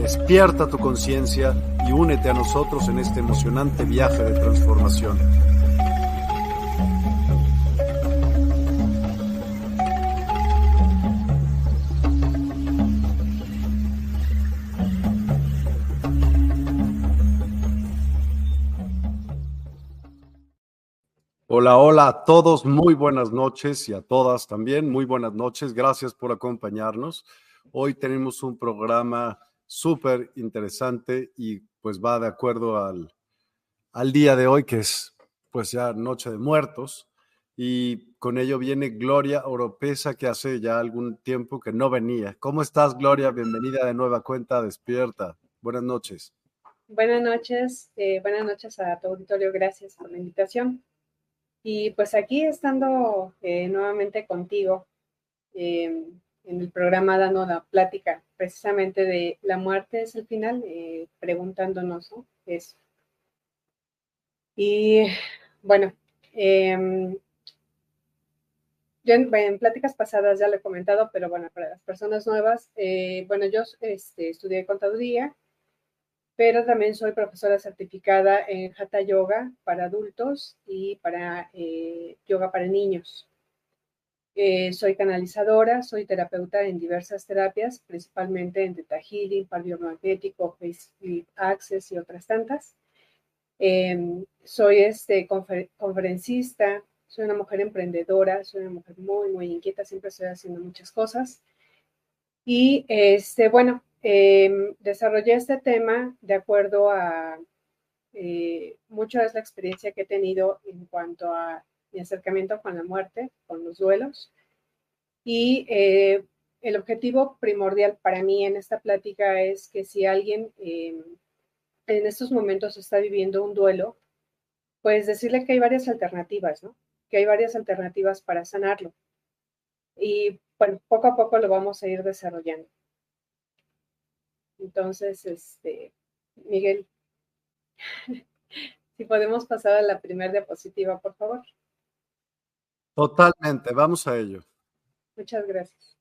Despierta tu conciencia y únete a nosotros en este emocionante viaje de transformación. Hola, hola a todos, muy buenas noches y a todas también, muy buenas noches, gracias por acompañarnos. Hoy tenemos un programa súper interesante y pues va de acuerdo al, al día de hoy, que es pues ya Noche de Muertos, y con ello viene Gloria Oropesa, que hace ya algún tiempo que no venía. ¿Cómo estás, Gloria? Bienvenida de nueva cuenta, despierta. Buenas noches. Buenas noches, eh, buenas noches a tu auditorio, gracias por la invitación. Y pues aquí estando eh, nuevamente contigo em, en el programa dando la plática precisamente de la muerte es el final, eh, preguntándonos ¿no? eso. Y bueno, em, yo en, pláticas pasadas ya lo he comentado, pero bueno, para las personas nuevas, eh, bueno, yo este, estudié contaduría pero también soy profesora certificada en Hatha Yoga para adultos y para eh, yoga para niños. Eh, soy canalizadora, soy terapeuta en diversas terapias, principalmente en Theta Healing, par biomagnético, Face Access y otras tantas. Em, soy este, conferencista, soy una mujer emprendedora, soy una mujer muy, muy inquieta, siempre estoy haciendo muchas cosas. Y este, bueno, Em, desarrollé este tema de acuerdo a eh, mucho de la experiencia que he tenido en cuanto a mi acercamiento con la muerte, con los duelos. Y eh, el objetivo primordial para mí en esta plática es que si alguien em, en estos momentos está viviendo un duelo, pues decirle que hay varias alternativas, ¿no? Que hay varias alternativas para sanarlo. Y bueno, poco a poco lo vamos a ir desarrollando. Entonces, este, Miguel, si podemos pasar a la primera diapositiva, por favor. Totalmente, vamos a ello. Muchas gracias.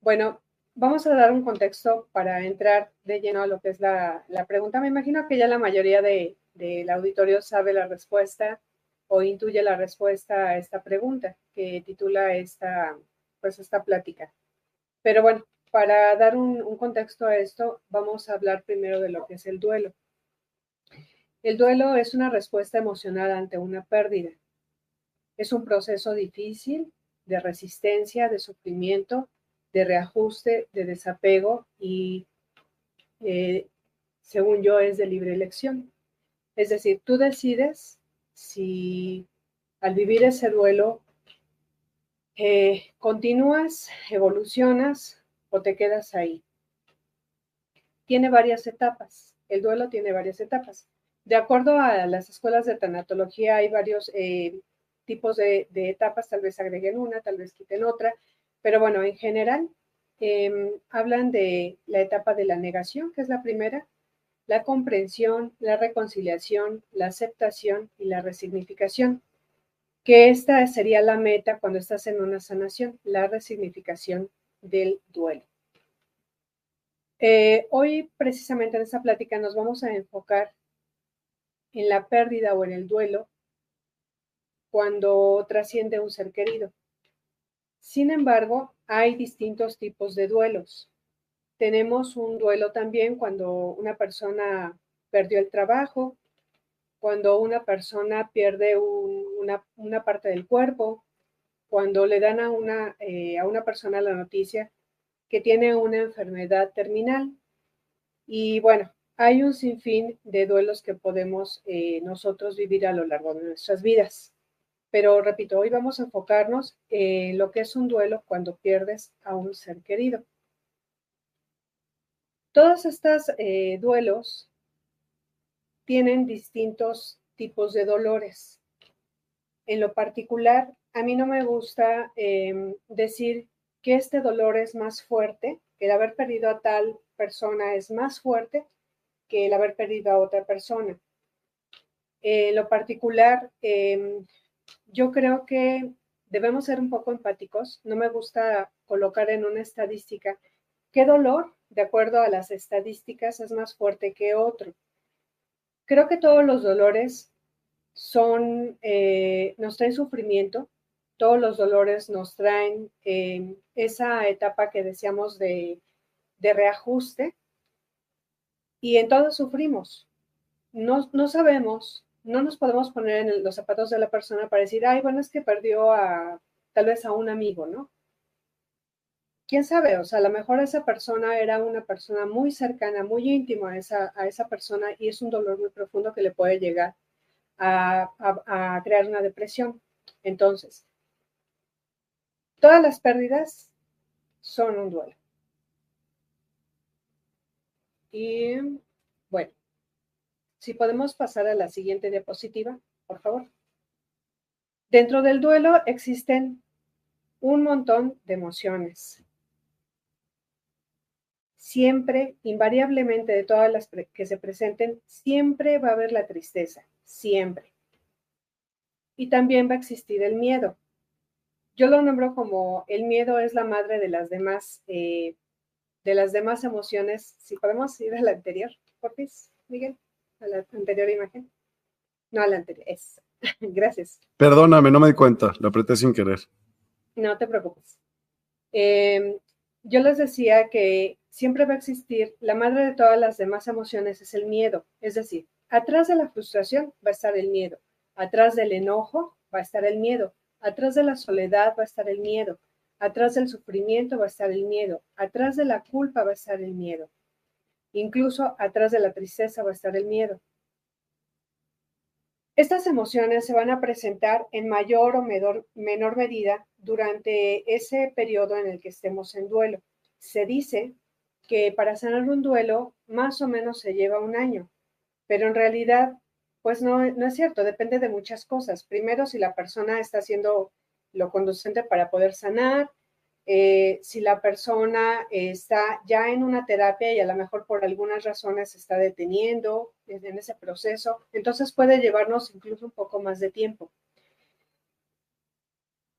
Bueno, vamos a dar un contexto para entrar de lleno a lo que es la, pregunta. Me imagino que ya la mayoría del auditorio sabe la respuesta o intuye la respuesta a esta pregunta que titula esta, pues esta plática. Pero bueno, para dar un, contexto a esto, vamos a hablar primero de lo que es el duelo. El duelo es una respuesta emocional ante una pérdida. Es un proceso difícil de resistencia, de sufrimiento, de reajuste, de desapego y, eh, según yo, es de libre elección. Es decir, tú decides si al vivir ese duelo eh, continúas, evolucionas o te quedas ahí. Tiene varias etapas. El duelo tiene varias etapas. De acuerdo a las escuelas de tanatología, hay varios eh, tipos de, etapas, tal vez agreguen una, tal vez quiten otra, pero bueno, en general em, hablan de la etapa de la negación, que es la primera, la comprensión, la reconciliación, la aceptación y la resignificación, que esta sería la meta cuando estás en una sanación, la resignificación del duelo. Eh, hoy, precisamente en esta plática, nos vamos a enfocar en la pérdida o en el duelo cuando trasciende un ser querido. Sin embargo, hay distintos tipos de duelos. Tenemos un duelo también cuando una persona perdió el trabajo, cuando una persona pierde una, parte del cuerpo, cuando le dan a una, eh, a una persona la noticia que tiene una enfermedad terminal. Y bueno, hay un sinfín de duelos que podemos eh, nosotros vivir a lo largo de nuestras vidas. Pero repito, hoy vamos a enfocarnos en lo que es un duelo cuando pierdes a un ser querido. Todos estos eh, duelos tienen distintos tipos de dolores. En lo particular, a mí no me gusta em, decir que este dolor es más fuerte, que el haber perdido a tal persona es más fuerte que el haber perdido a otra persona. En lo particular, em, yo creo que debemos ser un poco empáticos. No me gusta colocar en una estadística qué dolor, de acuerdo a las estadísticas, es más fuerte que otro. Creo que todos los dolores son, eh, nos traen sufrimiento, todos los dolores nos traen em, esa etapa que decíamos de, de reajuste y en todos sufrimos. No, no sabemos no nos podemos poner en los zapatos de la persona para decir, ay, bueno, es que perdió a tal vez a un amigo, ¿no? ¿Quién sabe? O sea, a lo mejor esa persona era una persona muy cercana, muy íntima a esa, a esa persona y es un dolor muy profundo que le puede llegar a, a crear una depresión. Entonces, todas las pérdidas son un duelo. Y bueno, si podemos pasar a la siguiente diapositiva, por favor. Dentro del duelo existen un montón de emociones. Siempre, invariablemente de todas las que se presenten, siempre va a haber la tristeza, siempre. Y también va a existir el miedo. Yo lo nombro como el miedo es la madre de las demás, eh, de las demás emociones. Si podemos ir a la anterior, por Miguel a la anterior imagen. No, a la anterior. Es. Gracias. Perdóname, no me di cuenta. Lo apreté sin querer. No te preocupes. Em, yo les decía que siempre va a existir, la madre de todas las demás emociones es el miedo. Es decir, atrás de la frustración va a estar el miedo. Atrás del enojo va a estar el miedo. Atrás de la soledad va a estar el miedo. Atrás del sufrimiento va a estar el miedo. Atrás de la culpa va a estar el miedo. Incluso atrás de la tristeza va a estar el miedo. Estas emociones se van a presentar en mayor o menor, medida durante ese periodo en el que estemos en duelo. Se dice que para sanar un duelo más o menos se lleva un año, pero en realidad, pues no, no es cierto, depende de muchas cosas. Primero, si la persona está haciendo lo conducente para poder sanar, eh, si la persona está ya en una terapia y a lo mejor por algunas razones se está deteniendo en ese proceso, entonces puede llevarnos incluso un poco más de tiempo.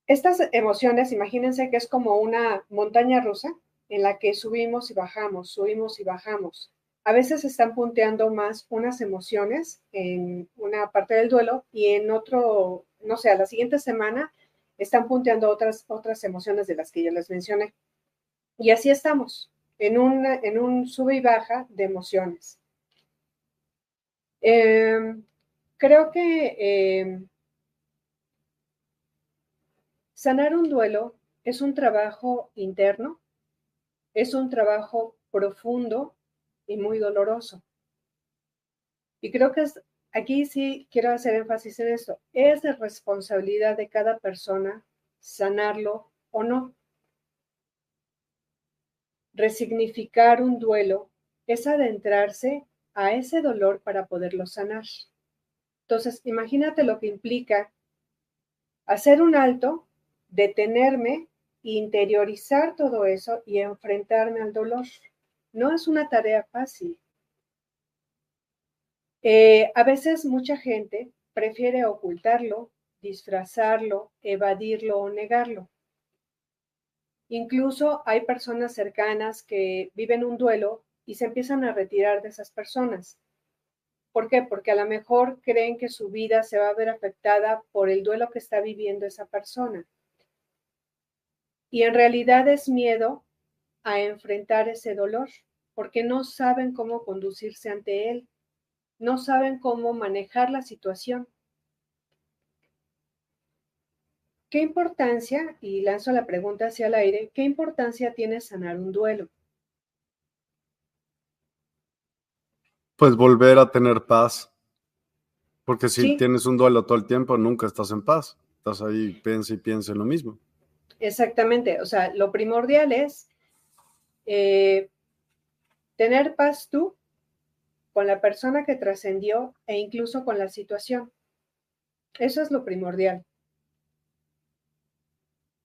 Estas emociones, imagínense que es como una montaña rusa en la que subimos y bajamos, subimos y bajamos. A veces están punteando más unas emociones en una parte del duelo y en otro, no sé, a la siguiente semana están punteando otras, otras emociones de las que yo les mencioné. Y así estamos, en, en un sube y baja de emociones. Em, creo que em, sanar un duelo es un trabajo interno, es un trabajo profundo y muy doloroso. Y creo que es aquí sí quiero hacer énfasis en esto. Es de responsabilidad de cada persona sanarlo o no. Resignificar un duelo es adentrarse a ese dolor para poderlo sanar. Entonces, imagínate lo que implica hacer un alto, detenerme, interiorizar todo eso y enfrentarme al dolor. No es una tarea fácil. Eh, a veces mucha gente prefiere ocultarlo, disfrazarlo, evadirlo o negarlo. Incluso hay personas cercanas que viven un duelo y se empiezan a retirar de esas personas. ¿Por qué? Porque a lo mejor creen que su vida se va a ver afectada por el duelo que está viviendo esa persona. Y en realidad es miedo a enfrentar ese dolor, porque no saben cómo conducirse ante él, no saben cómo manejar la situación. ¿Qué importancia, y lanzo la pregunta hacia el aire, qué importancia tiene sanar un duelo? Pues volver a tener paz. Porque si tienes un duelo todo el tiempo, nunca estás en paz. Estás ahí, piensa y piensa en lo mismo. Exactamente. O sea, lo primordial es eh, tener paz tú con la persona que trascendió e incluso con la situación. Eso es lo primordial.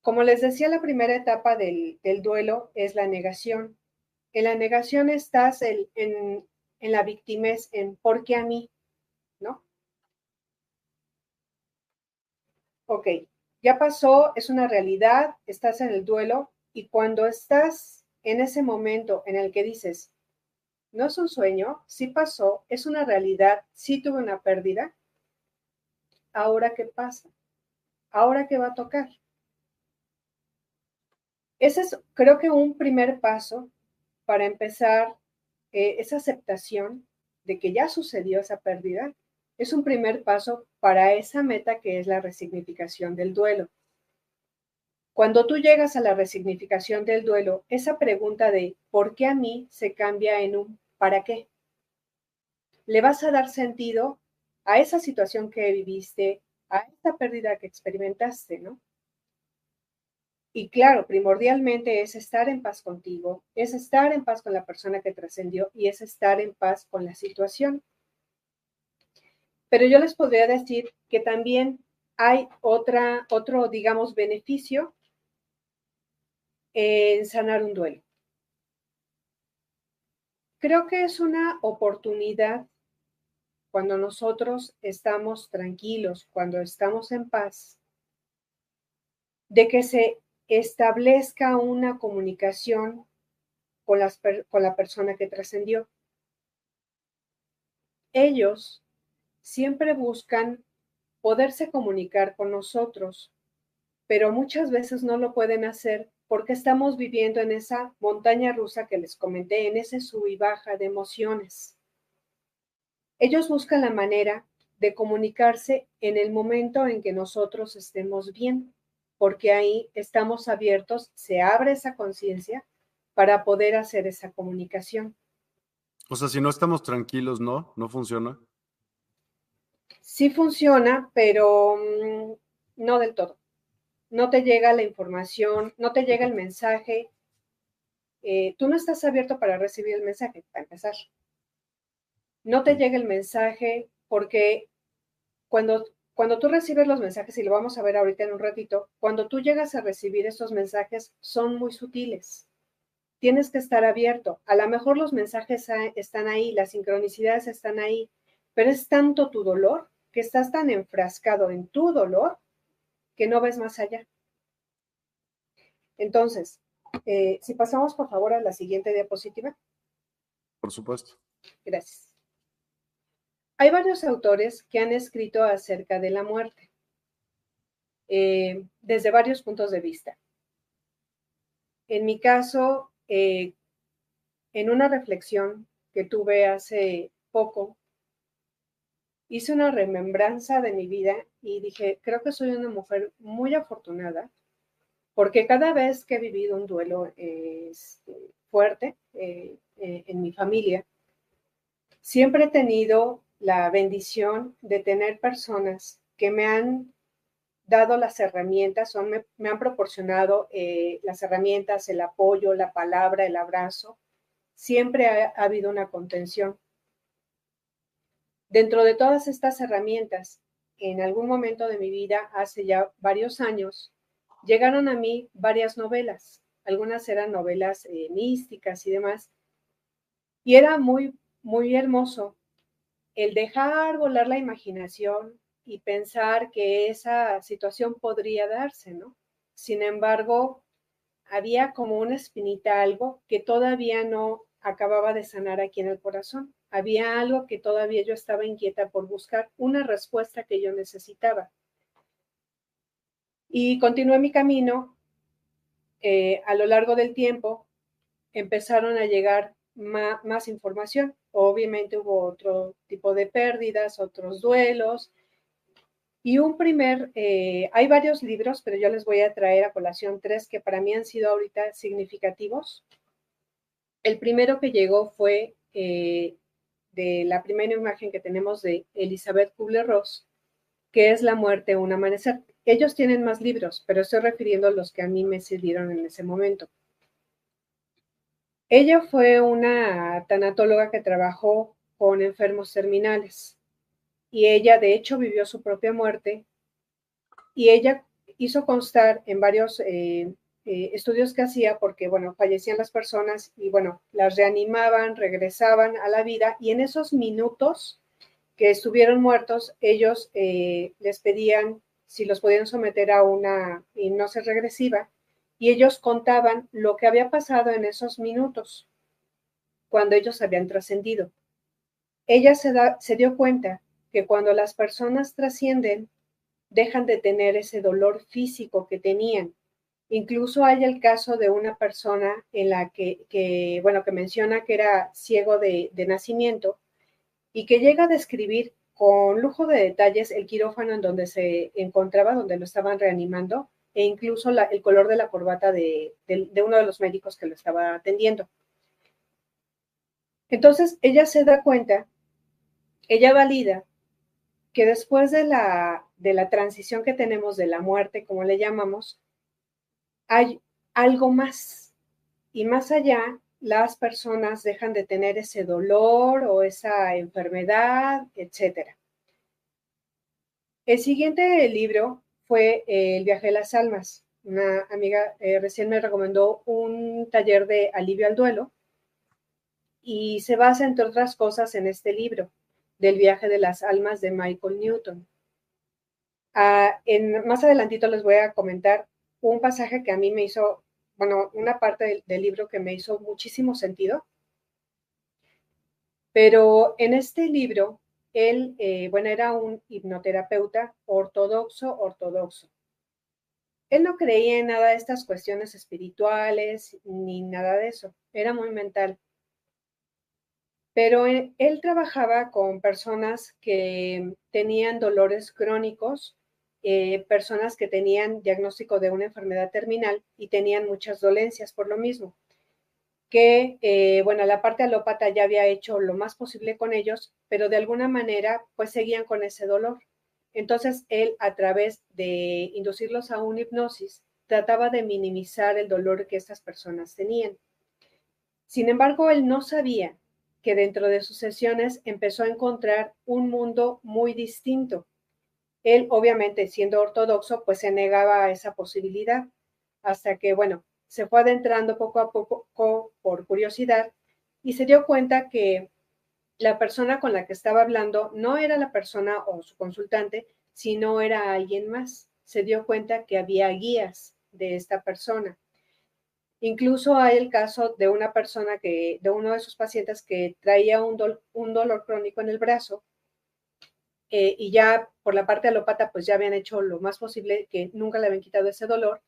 Como les decía, la primera etapa del, duelo es la negación. En la negación estás en, en, la victimez, en ¿por qué a mí? ¿No? Ok, ya pasó, es una realidad, estás en el duelo y cuando estás en ese momento en el que dices, no es un sueño, sí pasó, es una realidad, sí tuve una pérdida, ahora qué pasa, ahora qué va a tocar. Ese es, creo que, un primer paso para empezar eh, esa aceptación de que ya sucedió esa pérdida. Es un primer paso para esa meta que es la resignificación del duelo. Cuando tú llegas a la resignificación del duelo, esa pregunta de ¿por qué a mí? se cambia en un ¿para qué? Le vas a dar sentido a esa situación que viviste, a esta pérdida que experimentaste, ¿no? Y claro, primordialmente es estar en paz contigo, es estar en paz con la persona que trascendió y es estar en paz con la situación. Pero yo les podría decir que también hay otra, otro, digamos, beneficio en sanar un duelo. Creo que es una oportunidad cuando nosotros estamos tranquilos, cuando estamos en paz, de que se establezca una comunicación con, con la persona que trascendió. Ellos siempre buscan poderse comunicar con nosotros, pero muchas veces no lo pueden hacer porque estamos viviendo en esa montaña rusa que les comenté, en ese sub y baja de emociones. Ellos buscan la manera de comunicarse en el momento en que nosotros estemos bien porque ahí estamos abiertos, se abre esa conciencia para poder hacer esa comunicación. O sea, si no estamos tranquilos, ¿no? ¿No funciona? Sí funciona, pero mm, no del todo. No te llega la información, no te llega el mensaje. Eh, tú no estás abierto para recibir el mensaje, para empezar. No te llega el mensaje porque cuando cuando tú recibes los mensajes, y lo vamos a ver ahorita en un ratito, cuando tú llegas a recibir esos mensajes, son muy sutiles. Tienes que estar abierto. A lo mejor los mensajes están ahí, las sincronicidades están ahí, pero es tanto tu dolor que estás tan enfrascado en tu dolor que no ves más allá. Entonces, eh, si pasamos por favor a la siguiente diapositiva. Por supuesto. Gracias. Hay varios autores que han escrito acerca de la muerte eh, desde varios puntos de vista. En mi caso, eh, en una reflexión que tuve hace poco, hice una remembranza de mi vida y dije, creo que soy una mujer muy afortunada porque cada vez que he vivido un duelo este, fuerte eh, en mi familia, siempre he tenido la bendición de tener personas que me han dado las herramientas, me, han proporcionado eh, las herramientas, el apoyo, la palabra, el abrazo. Siempre ha, habido una contención. Dentro de todas estas herramientas, en algún momento de mi vida, hace ya varios años, llegaron a mí varias novelas. Algunas eran novelas eh, místicas y demás. Y era muy, muy hermoso el dejar volar la imaginación, y pensar que esa situación podría darse, ¿no? Sin embargo, había como una espinita, algo que todavía no acababa de sanar aquí en el corazón. Había algo que todavía yo estaba inquieta por buscar, una respuesta que yo necesitaba. Y continué mi camino. Eh, a lo largo del tiempo empezaron a llegar más información. Obviamente hubo otro tipo de pérdidas, otros duelos, y un primer, eh, hay varios libros, pero yo les voy a traer a colación tres que para mí han sido ahorita significativos. El primero que llegó fue eh, de la primera imagen que tenemos de Elizabeth Kubler-Ross, que es La muerte, un amanecer. Ellos tienen más libros, pero estoy refiriendo a los que a mí me sirvieron en ese momento. Ella fue una tanatóloga que trabajó con enfermos terminales y ella de hecho vivió su propia muerte y ella hizo constar en varios eh, eh, estudios que hacía porque, bueno, fallecían las personas y, bueno, las reanimaban, regresaban a la vida y en esos minutos que estuvieron muertos, ellos eh, les pedían si los podían someter a una hipnosis regresiva y ellos contaban lo que había pasado en esos minutos cuando ellos habían trascendido. Ella se, da, se dio cuenta que cuando las personas trascienden, dejan de tener ese dolor físico que tenían. Incluso hay el caso de una persona en la que, bueno, que menciona que era ciego de, nacimiento y que llega a describir con lujo de detalles el quirófano en donde se encontraba, donde lo estaban reanimando, e incluso el color de la corbata de, de, uno de los médicos que lo estaba atendiendo. Entonces, ella se da cuenta, ella valida que después de la, de la transición que tenemos de la muerte, como le llamamos, hay algo más. Y más allá, las personas dejan de tener ese dolor o esa enfermedad, etc. El siguiente libro fue El viaje de las almas. Una amiga eh, recién me recomendó un taller de alivio al duelo y se basa, entre otras cosas, en este libro del viaje de las almas de Michael Newton. Ah, en, más adelantito les voy a comentar un pasaje que a mí me hizo, bueno, una parte del, libro que me hizo muchísimo sentido. Pero en este libro, él, eh, bueno, era un hipnoterapeuta ortodoxo, ortodoxo. Él no creía en nada de estas cuestiones espirituales ni nada de eso. Era muy mental pero él, trabajaba con personas que tenían dolores crónicos, eh, personas que tenían diagnóstico de una enfermedad terminal y tenían muchas dolencias por lo mismo. Que, eh, bueno, la parte alópata ya había hecho lo más posible con ellos, pero de alguna manera, pues seguían con ese dolor. Entonces, él, a través de inducirlos a una hipnosis, trataba de minimizar el dolor que estas personas tenían. Sin embargo, él no sabía que dentro de sus sesiones empezó a encontrar un mundo muy distinto. Él, obviamente, siendo ortodoxo, pues se negaba a esa posibilidad, hasta que, bueno, se fue adentrando poco a poco por curiosidad y se dio cuenta que la persona con la que estaba hablando no era la persona o su consultante, sino era alguien más. Se dio cuenta que había guías de esta persona. Incluso hay el caso de una persona que, de uno de sus pacientes que traía un, dolor crónico en el brazo eh, y ya por la parte alópata pues ya habían hecho lo más posible que nunca le habían quitado ese dolor.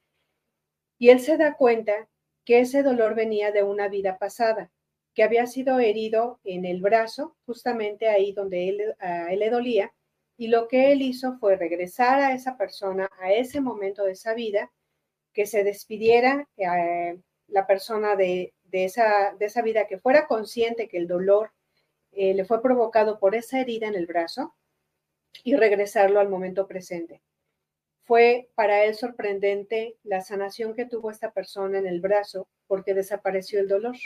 Y él se da cuenta que ese dolor venía de una vida pasada, que había sido herido en el brazo, justamente ahí donde él, a él le dolía, y lo que él hizo fue regresar a esa persona, a ese momento de esa vida, que se despidiera eh, la persona de, esa, de esa vida, que fuera consciente que el dolor eh, le fue provocado por esa herida en el brazo y regresarlo al momento presente. Fue para él sorprendente la sanación que tuvo esta persona en el brazo porque desapareció el dolor.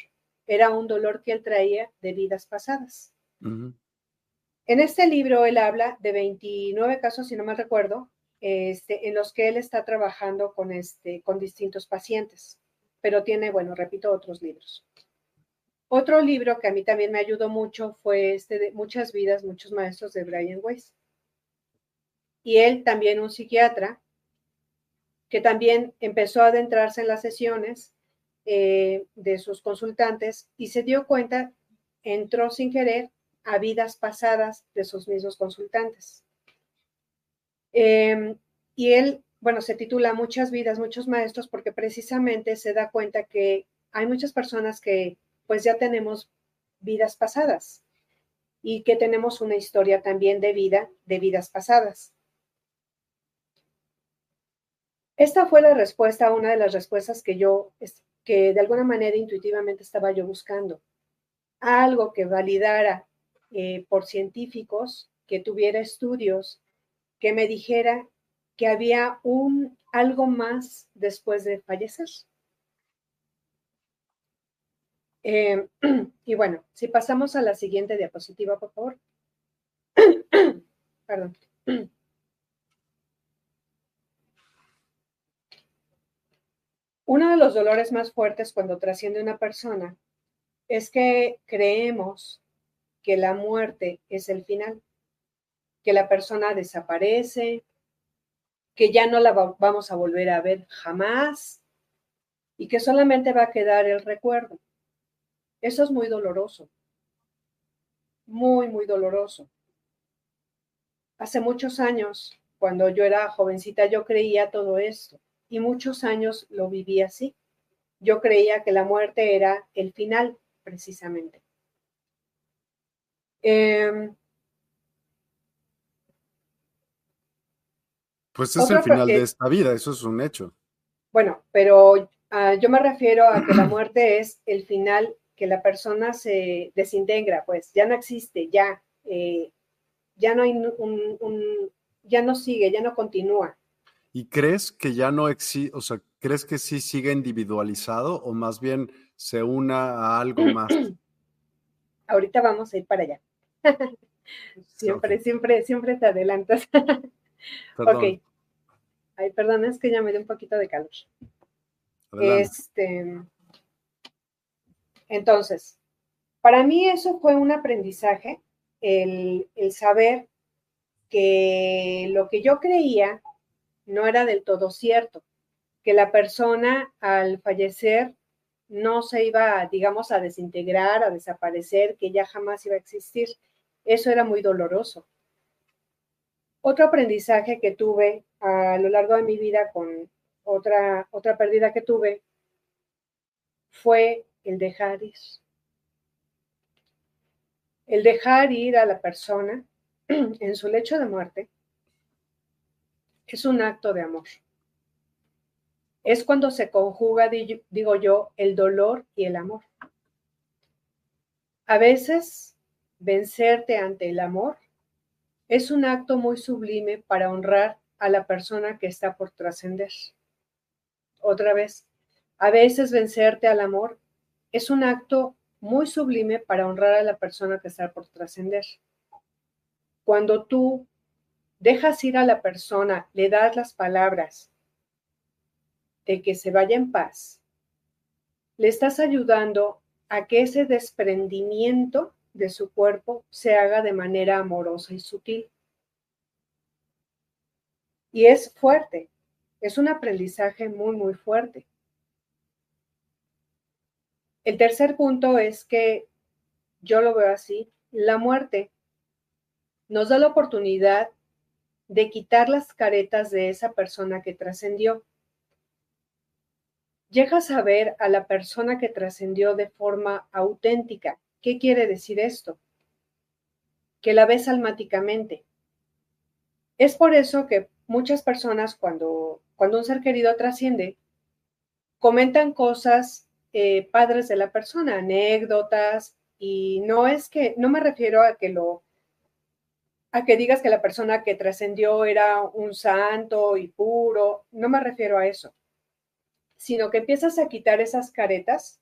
Era un dolor que él traía de vidas pasadas. En este libro él habla de 29 casos, si no me recuerdo, este, en los que él está trabajando con, este, con distintos pacientes, pero tiene, bueno, repito, otros libros. Otro libro que a mí también me ayudó mucho fue este de Muchas vidas, muchos maestros de Brian Weiss. Y él también un psiquiatra que también empezó a adentrarse en las sesiones eh, de sus consultantes y se dio cuenta, entró sin querer a vidas pasadas de sus mismos consultantes. Em, y él, bueno, se titula Muchas vidas, muchos maestros, porque precisamente se da cuenta que hay muchas personas que pues ya tenemos vidas pasadas y que tenemos una historia también de vida, de vidas pasadas. Esta fue la respuesta, una de las respuestas que yo, que de alguna manera intuitivamente estaba yo buscando. Algo que validara eh, por científicos, que tuviera estudios, que me dijera que había un algo más después de fallecer. Eh, y bueno, si pasamos a la siguiente diapositiva, por favor. Perdón. Uno de los dolores más fuertes cuando trasciende una persona es que creemos que la muerte es el final que la persona desaparece, que ya no la vamos a volver a ver jamás y que solamente va a quedar el recuerdo. Eso es muy doloroso, muy, muy doloroso. Hace muchos años, cuando yo era jovencita, yo creía todo esto y muchos años lo viví así. Yo creía que la muerte era el final, precisamente. Eh, Pues es el final de esta vida, eso es un hecho. Bueno, pero ah, yo me refiero a que la muerte es el final que la persona se desintegra, pues ya no existe, ya, eh, ya no hay un, ya no sigue, ya no continúa. ¿Y crees que ya no existe, o sea, crees que sí sigue individualizado o más bien se una a algo más? Ahorita vamos a ir para allá. siempre, siempre, siempre te adelantas. Ok. Ay, perdón, es que ya me dio un poquito de calor. Este, entonces, para mí eso fue un aprendizaje, el, el saber que lo que yo creía no era del todo cierto, que la persona al fallecer no se iba, digamos, a desintegrar, a desaparecer, que ya jamás iba a existir. Eso era muy doloroso. Otro aprendizaje que tuve a lo largo de mi vida con otra, otra pérdida que tuve fue el dejar ir. El dejar ir a la persona en su lecho de muerte es un acto de amor. Es cuando se conjuga, digo yo, el dolor y el amor. A veces, vencerte ante el amor es un acto muy sublime para honrar a la persona que está por trascender. Otra vez, a veces vencerte al amor es un acto muy sublime para honrar a la persona que está por trascender. Cuando tú dejas ir a la persona, le das las palabras de que se vaya en paz, le estás ayudando a que ese desprendimiento de su cuerpo se haga de manera amorosa y sutil. Y es fuerte, es un aprendizaje muy, muy fuerte. El tercer punto es que yo lo veo así, la muerte nos da la oportunidad de quitar las caretas de esa persona que trascendió. Llegas a ver a la persona que trascendió de forma auténtica, ¿Qué quiere decir esto? Que la ves almáticamente. Es por eso que muchas personas cuando, cuando un ser querido trasciende, comentan cosas eh, padres de la persona, anécdotas, y no es que, no me refiero a que lo, a que digas que la persona que trascendió era un santo y puro, no me refiero a eso, sino que empiezas a quitar esas caretas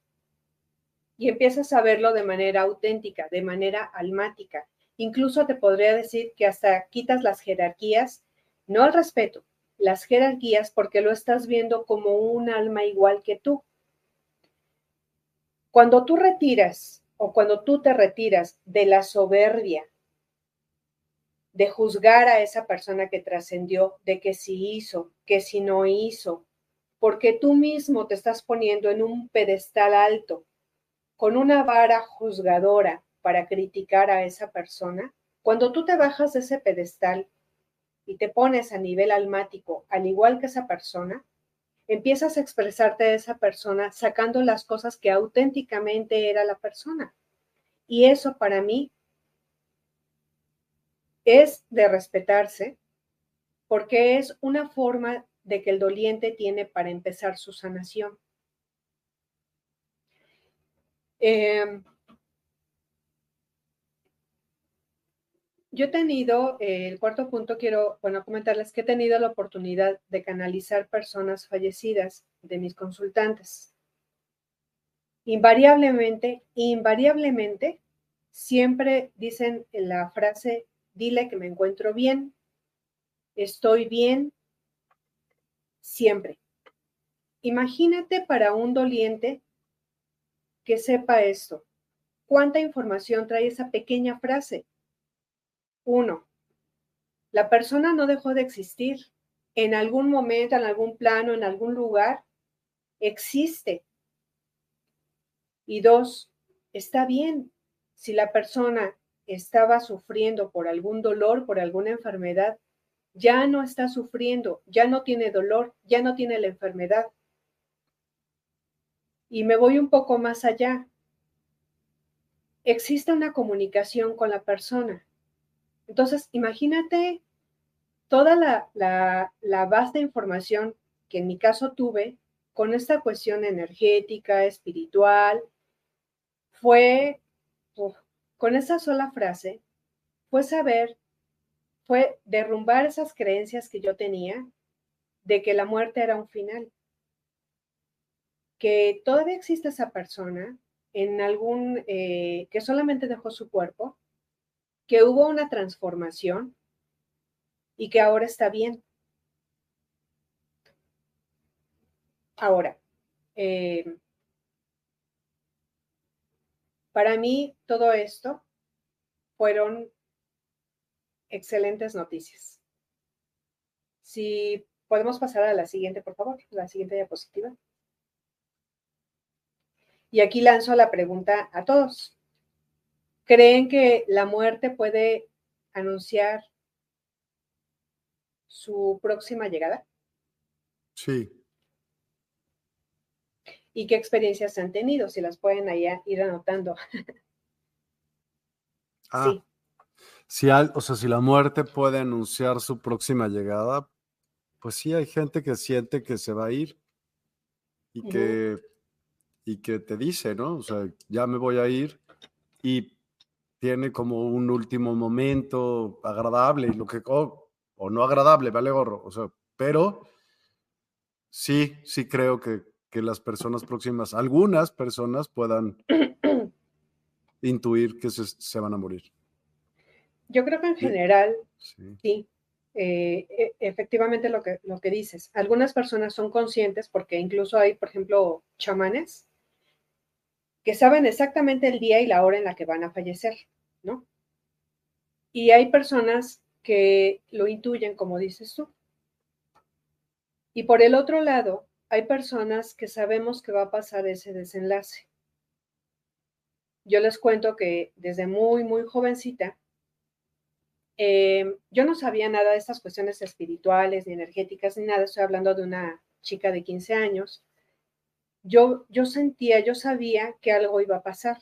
y empiezas a verlo de manera auténtica, de manera almática. Incluso te podría decir que hasta quitas las jerarquías, no el respeto, las jerarquías porque lo estás viendo como un alma igual que tú. Cuando tú retiras o cuando tú te retiras de la soberbia, de juzgar a esa persona que trascendió, de que si hizo, que si no hizo, porque tú mismo te estás poniendo en un pedestal alto, con una vara juzgadora para criticar a esa persona, cuando tú te bajas de ese pedestal y te pones a nivel almático, al igual que esa persona, empiezas a expresarte de esa persona sacando las cosas que auténticamente era la persona. Y eso para mí es de respetarse porque es una forma de que el doliente tiene para empezar su sanación. Em, yo he tenido, eh, el cuarto punto quiero, bueno, comentarles que he tenido la oportunidad de canalizar personas fallecidas de mis consultantes. Invariablemente, invariablemente, siempre dicen la frase, dile que me encuentro bien, estoy bien, siempre. Imagínate para un doliente que sepa esto. ¿Cuánta información trae esa pequeña frase? Uno, la persona no dejó de existir. En algún momento, en algún plano, en algún lugar, existe. Y dos, está bien. Si la persona estaba sufriendo por algún dolor, por alguna enfermedad, ya no está sufriendo, ya no tiene dolor, ya no tiene la enfermedad. Y me voy un poco más allá. Existe una comunicación con la persona. Entonces, imagínate toda la, la, vasta información que en mi caso tuve con esta cuestión energética, espiritual, fue, con esa sola frase, fue saber, fue derrumbar esas creencias que yo tenía de que la muerte era un final. Que todavía existe esa persona en algún, eh, que solamente dejó su cuerpo que hubo una transformación y que ahora está bien. Ahora, eh, para mí todo esto fueron excelentes noticias. Si podemos pasar a la siguiente, por favor, la siguiente diapositiva. Y aquí lanzo la pregunta a todos. ¿Creen que la muerte puede anunciar su próxima llegada? Sí. ¿Y qué experiencias han tenido? Si las pueden allá ir anotando. Ah, sí. Si o sea, si la muerte puede anunciar su próxima llegada, pues sí hay gente que siente que se va a ir y que, y que te dice, ¿no? O sea, ya me voy a ir y tiene como un último momento agradable, y lo que, o no agradable, vale gorro, o sea, pero sí, sí creo que, que las personas próximas, algunas personas puedan intuir que se, se, van a morir. Yo creo que en general, sí, eh, e, efectivamente lo que, lo que dices, algunas personas son conscientes porque incluso hay, por ejemplo, chamanes que saben exactamente el día y la hora en la que van a fallecer, ¿no? Y hay personas que lo intuyen, como dices tú. Y por el otro lado, hay personas que sabemos que va a pasar ese desenlace. Yo les cuento que desde muy, muy jovencita, eh, yo no sabía nada de estas cuestiones espirituales ni energéticas ni nada, estoy hablando de una chica de 15 años yo, yo sentía, yo sabía que algo iba a pasar.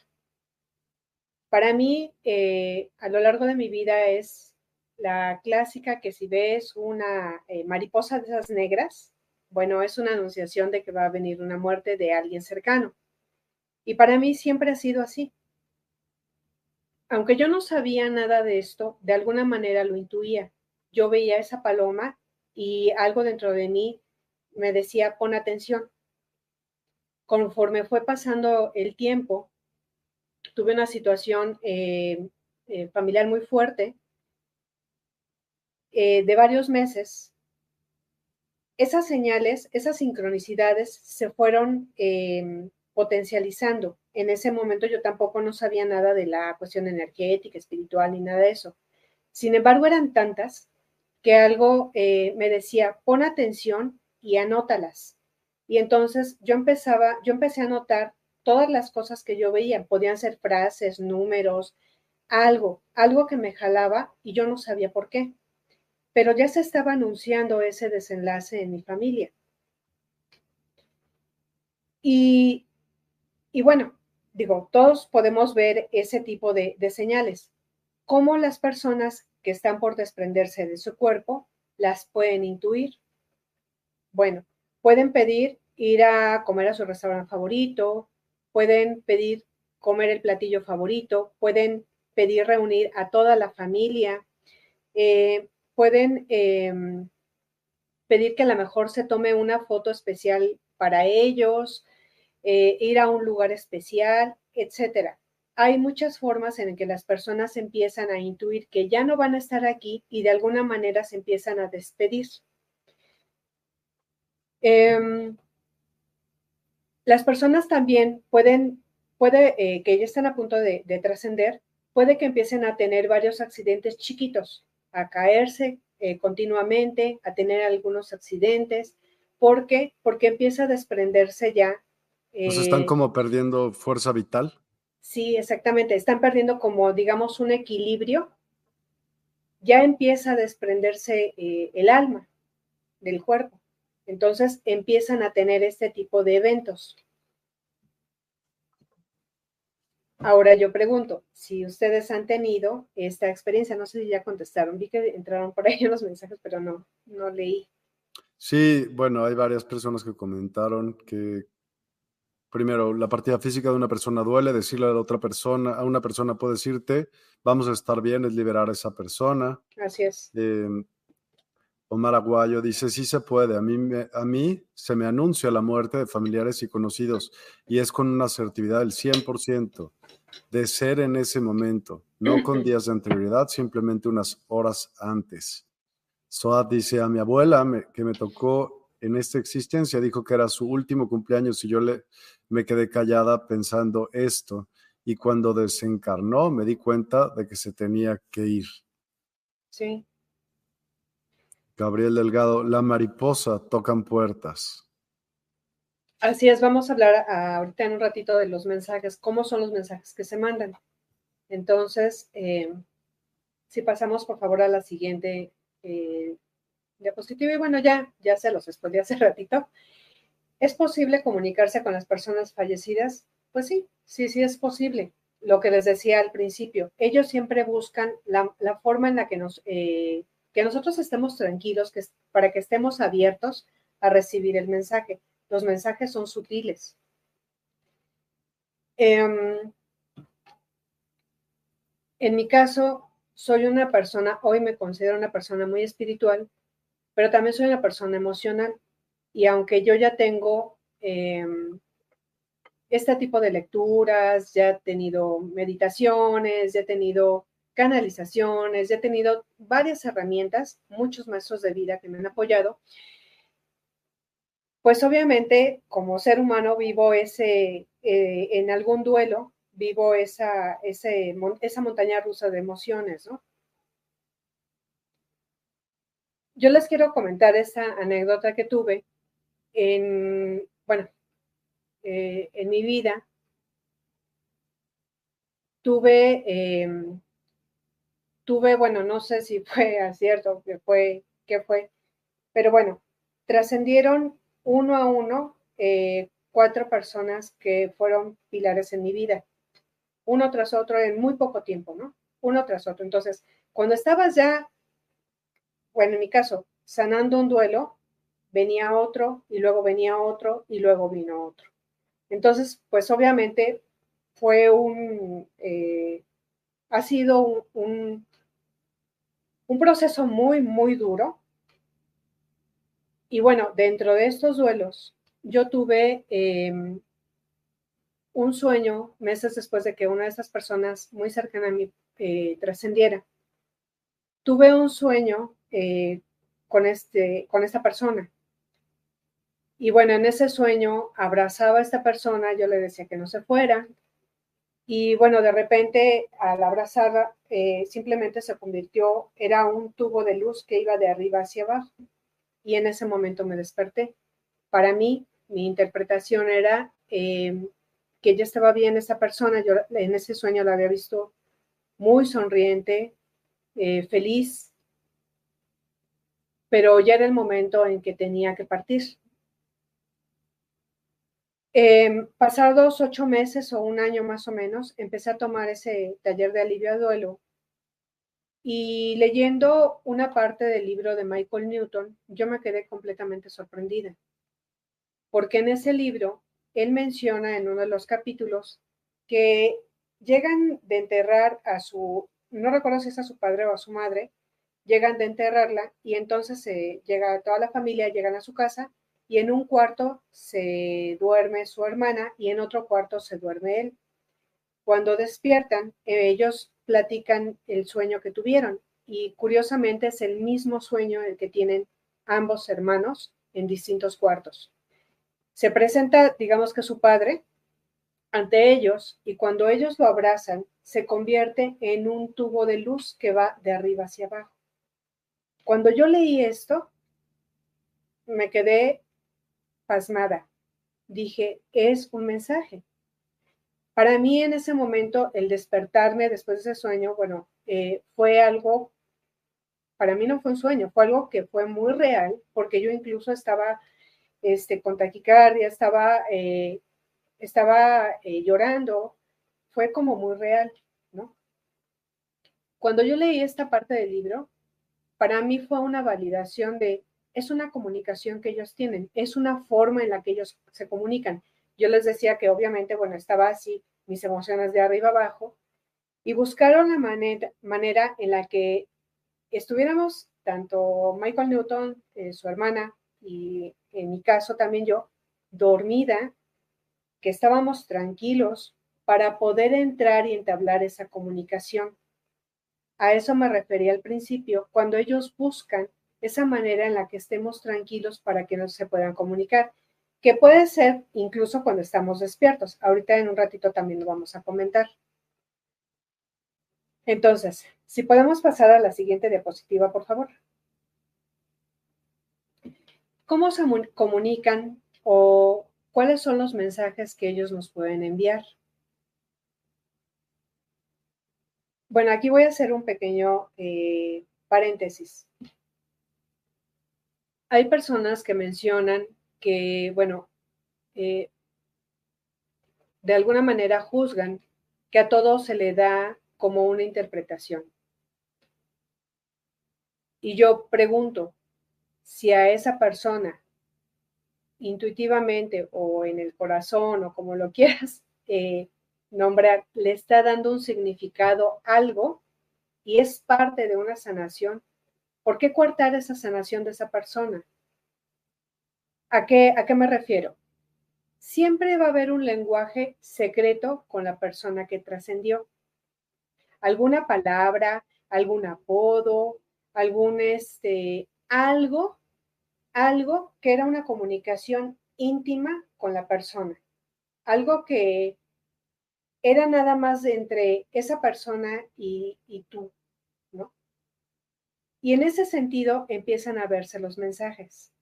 Para mí, eh, a lo largo de mi vida es la clásica que si ves una eh, mariposa de esas negras, bueno, es una anunciación de que va a venir una muerte de alguien cercano. Y para mí siempre ha sido así. aunque yo no sabía nada de esto, de alguna manera lo intuía. Yo veía esa paloma y algo dentro de mí me decía, pon atención. Conforme fue pasando el tiempo, tuve una situación eh, eh, familiar muy fuerte eh, de varios meses. Esas señales, esas sincronicidades se fueron em, potencializando. En ese momento yo tampoco no sabía nada de la cuestión energética, espiritual, ni nada de eso. Sin embargo, eran tantas que algo me decía, pon atención y anótalas. Y entonces yo empezaba, yo empecé a notar todas las cosas que yo veía, podían ser frases, números, algo, algo que me jalaba y yo no sabía por qué. Pero ya se estaba anunciando ese desenlace en mi familia. Y, y bueno, digo, todos podemos ver ese tipo de, de señales. Cómo las personas que están por desprenderse de su cuerpo las pueden intuir. Bueno, pueden pedir ir a comer a su restaurante favorito, pueden pedir comer el platillo favorito, pueden pedir reunir a toda la familia, eh, pueden em, pedir que a lo mejor se tome una foto especial para ellos, eh, ir a un lugar especial, etcétera. Hay muchas formas en que las personas empiezan a intuir que ya no van a estar aquí y de alguna manera se empiezan a despedir. Em, las personas también pueden, puede eh, que ya estén a punto de, trascender, puede que empiecen a tener varios accidentes chiquitos, a caerse eh, continuamente, a tener algunos accidentes. ¿Por qué? Porque empieza a desprenderse ya. pues están eh, como perdiendo fuerza vital. Sí, exactamente. Están perdiendo como, digamos, un equilibrio. Ya empieza a desprenderse el alma del cuerpo. Entonces empiezan a tener este tipo de eventos. Ahora yo pregunto, si ustedes han tenido esta experiencia, no sé si ya contestaron, vi que entraron por ahí los mensajes, pero no, no leí. Sí, bueno, hay varias personas que comentaron que primero, la partida física de una persona duele, decirle a la otra persona, a una persona puede decirte, vamos a estar bien, es liberar a esa persona. Así es. Em, Omar Aguayo dice, sí se puede, a mí, a mí se me anuncia la muerte de familiares y conocidos y es con una asertividad del 100% de ser en ese momento, no con días de anterioridad, simplemente unas horas antes. Soad dice, a mi abuela que me tocó en esta existencia, dijo que era su último cumpleaños y yo le, me quedé callada pensando esto y cuando desencarnó me di cuenta de que se tenía que ir. Sí. Gabriel Delgado, la mariposa tocan puertas. Así es, vamos a hablar ahorita en un ratito de los mensajes, cómo son los mensajes que se mandan. Entonces, eh, si pasamos por favor a la siguiente eh, diapositiva, y bueno, ya, ya se los de hace ratito. ¿Es posible comunicarse con las personas fallecidas? Pues sí, sí, sí es posible. Lo que les decía al principio, ellos siempre buscan la, forma en la que nos eh, que nosotros estemos tranquilos, que, para que estemos abiertos a recibir el mensaje. Los mensajes son sutiles. Em, en mi caso, soy una persona, hoy me considero una persona muy espiritual, pero también soy una persona emocional. Y aunque yo ya tengo em, este tipo de lecturas, ya he tenido meditaciones, ya he tenido canalizaciones, ya he tenido varias herramientas, muchos maestros de vida que me han apoyado. Pues obviamente, como ser humano, vivo ese, eh, en algún duelo, vivo esa, esa montaña rusa de emociones, ¿no? Yo les quiero comentar esa anécdota que tuve en, bueno, eh, en mi vida. Tuve em, tuve, bueno, no sé si fue acierto, que fue, qué fue, pero bueno, trascendieron uno a uno eh, cuatro personas que fueron pilares en mi vida, uno tras otro en muy poco tiempo, ¿no? Uno tras otro. Entonces, cuando estabas ya, bueno, en mi caso, sanando un duelo, venía otro y luego venía otro y luego vino otro. Entonces, pues obviamente fue un, eh, ha sido un, proceso muy, muy duro. Y bueno, dentro de estos duelos, yo tuve em, un sueño meses después de que una de esas personas muy cercana a mí eh, trascendiera. Tuve un sueño eh, con, este, con esta persona. Y bueno, en ese sueño abrazaba a esta persona, yo le decía que no se fuera. Y bueno, de repente al abrazarla, eh, simplemente se convirtió, era un tubo de luz que iba de arriba hacia abajo. Y en ese momento me desperté. Para mí, mi interpretación era eh, que ya estaba bien esa persona. Yo en ese sueño la había visto muy sonriente, eh, feliz, pero ya era el momento en que tenía que partir. Em, pasados ocho meses o un año más o menos, empecé a tomar ese taller de alivio a duelo. Y leyendo una parte del libro de Michael Newton, yo me quedé completamente sorprendida, porque en ese libro él menciona en uno de los capítulos que llegan de enterrar a su, no recuerdo si es a su padre o a su madre, llegan de enterrarla y entonces se llega toda la familia, llegan a su casa y en un cuarto se duerme su hermana y en otro cuarto se duerme él. Cuando despiertan, ellos platican el sueño que tuvieron y curiosamente es el mismo sueño el que tienen ambos hermanos en distintos cuartos. Se presenta, digamos que su padre, ante ellos y cuando ellos lo abrazan, se convierte en un tubo de luz que va de arriba hacia abajo. Cuando yo leí esto, me quedé pasmada. Dije, es un mensaje. Para mí en ese momento, el despertarme después de ese sueño, bueno, eh, fue algo, para mí no fue un sueño, fue algo que fue muy real, porque yo incluso estaba este, con taquicardia, estaba, eh, estaba eh, llorando, fue como muy real, ¿no? Cuando yo leí esta parte del libro, para mí fue una validación de, es una comunicación que ellos tienen, es una forma en la que ellos se comunican. Yo les decía que obviamente, bueno, estaba así, mis emociones de arriba abajo, y buscaron la manera, manera en la que estuviéramos, tanto Michael Newton, eh, su hermana, y en mi caso también yo, dormida, que estábamos tranquilos para poder entrar y entablar esa comunicación. A eso me refería al principio, cuando ellos buscan esa manera en la que estemos tranquilos para que no se puedan comunicar, que puede ser incluso cuando estamos despiertos. Ahorita en un ratito también lo vamos a comentar. Entonces, si podemos pasar a la siguiente diapositiva, por favor. ¿Cómo se comunican o cuáles son los mensajes que ellos nos pueden enviar? Bueno, aquí voy a hacer un pequeño eh, paréntesis. Hay personas que mencionan que, bueno, eh, de alguna manera juzgan que a todo se le da como una interpretación. Y yo pregunto si a esa persona intuitivamente o en el corazón o como lo quieras, eh, nombrar, le está dando un significado algo y es parte de una sanación, ¿por qué cortar esa sanación de esa persona? ¿A qué, ¿A qué me refiero? Siempre va a haber un lenguaje secreto con la persona que trascendió. Alguna palabra, algún apodo, algún este, algo, algo que era una comunicación íntima con la persona. Algo que era nada más entre esa persona y, tú. Y en ese sentido empiezan a verse los mensajes.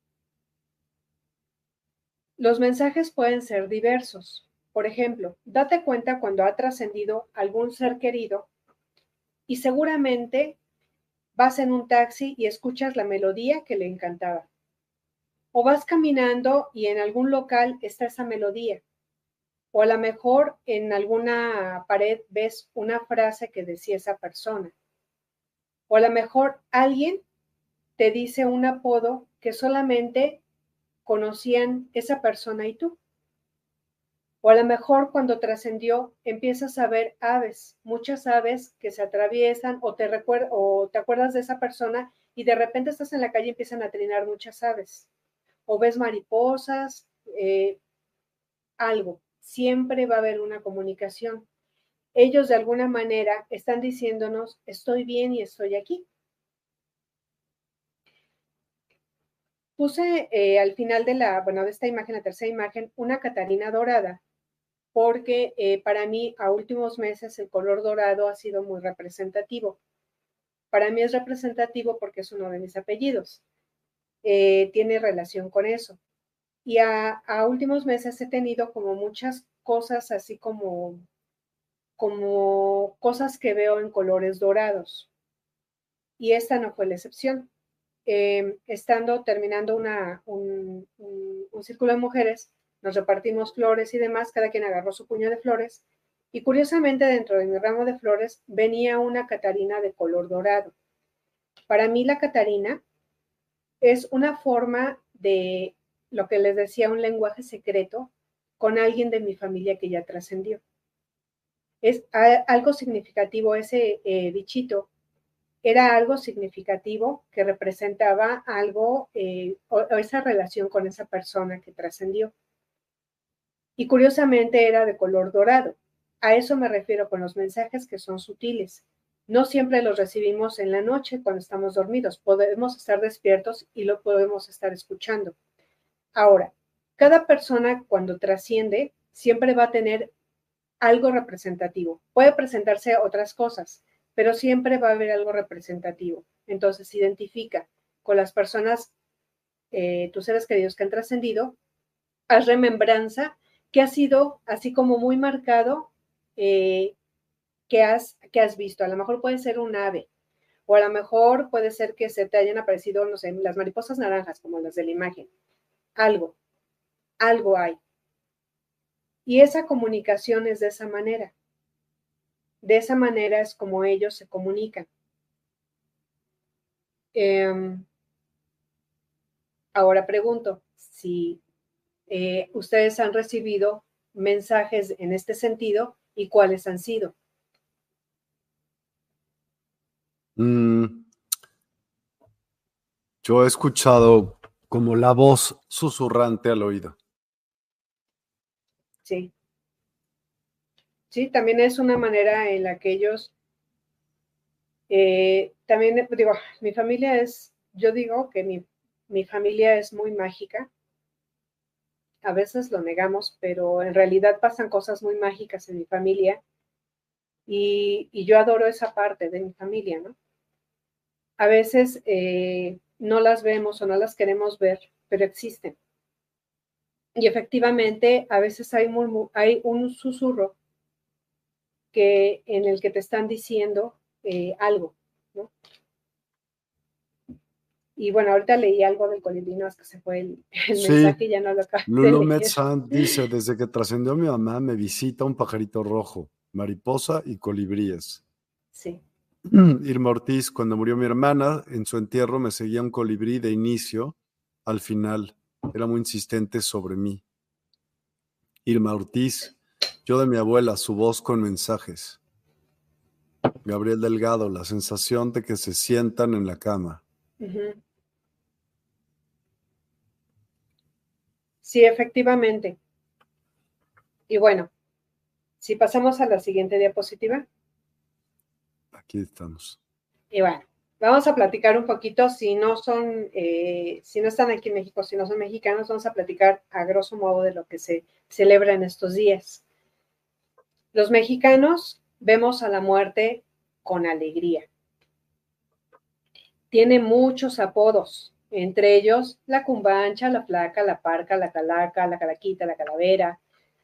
Los mensajes pueden ser diversos. Por ejemplo, date cuenta cuando ha trascendido algún ser querido y seguramente vas en un taxi y escuchas la melodía que le encantaba. O vas caminando y en algún local está esa melodía o a lo mejor en alguna pared ves una frase que decía esa persona. O a lo mejor alguien te dice un apodo que solamente conocían esa persona y tú. O a lo mejor cuando trascendió empiezas a ver aves, muchas aves que se atraviesan o te, o te acuerdas de esa persona y de repente estás en la calle y empiezan a trinar muchas aves. O ves mariposas, eh, algo. Siempre va a haber una comunicación. Ellos de alguna manera están diciéndonos, estoy bien y estoy aquí. Puse eh, al final de la, bueno, esta imagen, la tercera imagen, una Catarina dorada, porque eh, para mí a últimos meses el color dorado ha sido muy representativo. Para mí es representativo porque es uno de mis apellidos. Eh, tiene relación con eso. Y a, últimos meses he tenido como muchas cosas así como, como cosas que veo en colores dorados. Y esta no fue la excepción. Em, estando terminando una, un, círculo de mujeres, nos repartimos flores y demás, cada quien agarró su puño de flores, y curiosamente dentro de mi ramo de flores venía una Catarina de color dorado. Para mí la Catarina es una forma de lo que les decía, un lenguaje secreto con alguien de mi familia que ya trascendió. Es algo significativo ese eh, bichito era algo significativo que representaba algo, eh, o, esa relación con esa persona que trascendió. Y curiosamente era de color dorado. A eso me refiero con los mensajes que son sutiles. No siempre los recibimos en la noche cuando estamos dormidos. Podemos estar despiertos y lo podemos estar escuchando. Ahora, cada persona cuando trasciende siempre va a tener algo representativo. Puede presentarse otras cosas, pero siempre va a haber algo representativo. Entonces, identifica con las personas, eh, tus seres queridos que han trascendido, haz remembranza que ha sido así como muy marcado eh, que, has, que has visto. A lo mejor puede ser un ave, o a lo mejor puede ser que se te hayan aparecido, no sé, las mariposas naranjas, como las de la imagen. Algo, algo hay. Y esa comunicación es de esa manera. De esa manera es como ellos se comunican. Em, ahora pregunto si eh, ustedes han recibido mensajes en este sentido y cuáles han sido. Mm, yo he escuchado como la voz susurrante al oído. Sí. Sí, también es una manera en la que ellos, eh, también digo, mi familia es, yo digo que mi, mi familia es muy mágica. A veces lo negamos, pero en realidad pasan cosas muy mágicas en mi familia y, yo adoro esa parte de mi familia, ¿no? A veces eh, no las vemos o no las queremos ver, pero existen. Y efectivamente, a veces hay, hay un susurro que, en el que te están diciendo eh, algo, ¿no? Y bueno, ahorita leí algo del colibrí, es que se fue el, mensaje y ya no lo acabé. Lulu Metzan dice, desde que trascendió mi mamá me visita un pajarito rojo, mariposa y colibríes. Sí. Irma Ortiz, cuando murió mi hermana, en su entierro me seguía un colibrí de inicio al final. Era muy insistente sobre mí. Irma Ortiz, yo de mi abuela, su voz con mensajes. Gabriel Delgado, la sensación de que se sientan en la cama. Sí, efectivamente. Y bueno, si pasamos a la siguiente diapositiva. Aquí estamos. Y bueno, vamos a platicar un poquito, si no son, eh, si no están aquí en México, si no son mexicanos, vamos a platicar a grosso modo de lo que se celebra en estos días. Los mexicanos vemos a la muerte con alegría. Tiene muchos apodos, entre ellos la cumbancha, la flaca, la parca, la calaca, la calaquita, la calavera,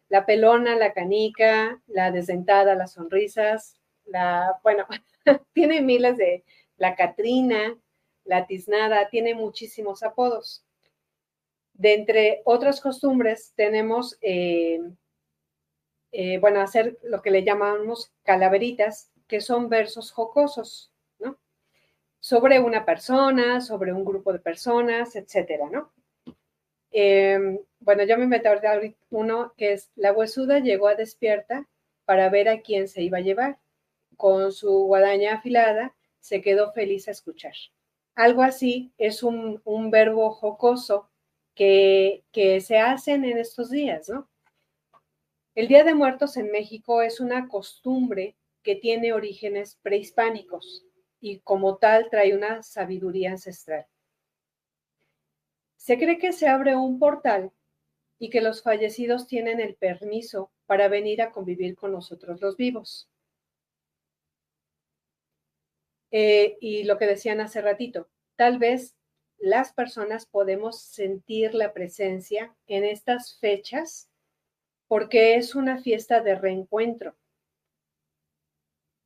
la pelona, la canica, la desdentada, las sonrisas, la, bueno, tiene miles de, la catrina, la tiznada, tiene muchísimos apodos. De entre otras costumbres tenemos eh, eh, bueno, hacer lo que le llamamos calaveritas, que son versos jocosos, ¿no? Sobre una persona, sobre un grupo de personas, etcétera, ¿no? Em, bueno, yo me meto ahorita uno que es, la huesuda llegó a despierta para ver a quién se iba a llevar. Con su guadaña afilada, se quedó feliz a escuchar. Algo así es un, un verbo jocoso que, que se hacen en estos días, ¿no? El Día de Muertos en México es una costumbre que tiene orígenes prehispánicos y como tal trae una sabiduría ancestral. Se cree que se abre un portal y que los fallecidos tienen el permiso para venir a convivir con nosotros los vivos. Eh, y lo que decían hace ratito, tal vez las personas podemos sentir la presencia en estas fechas porque es una fiesta de reencuentro.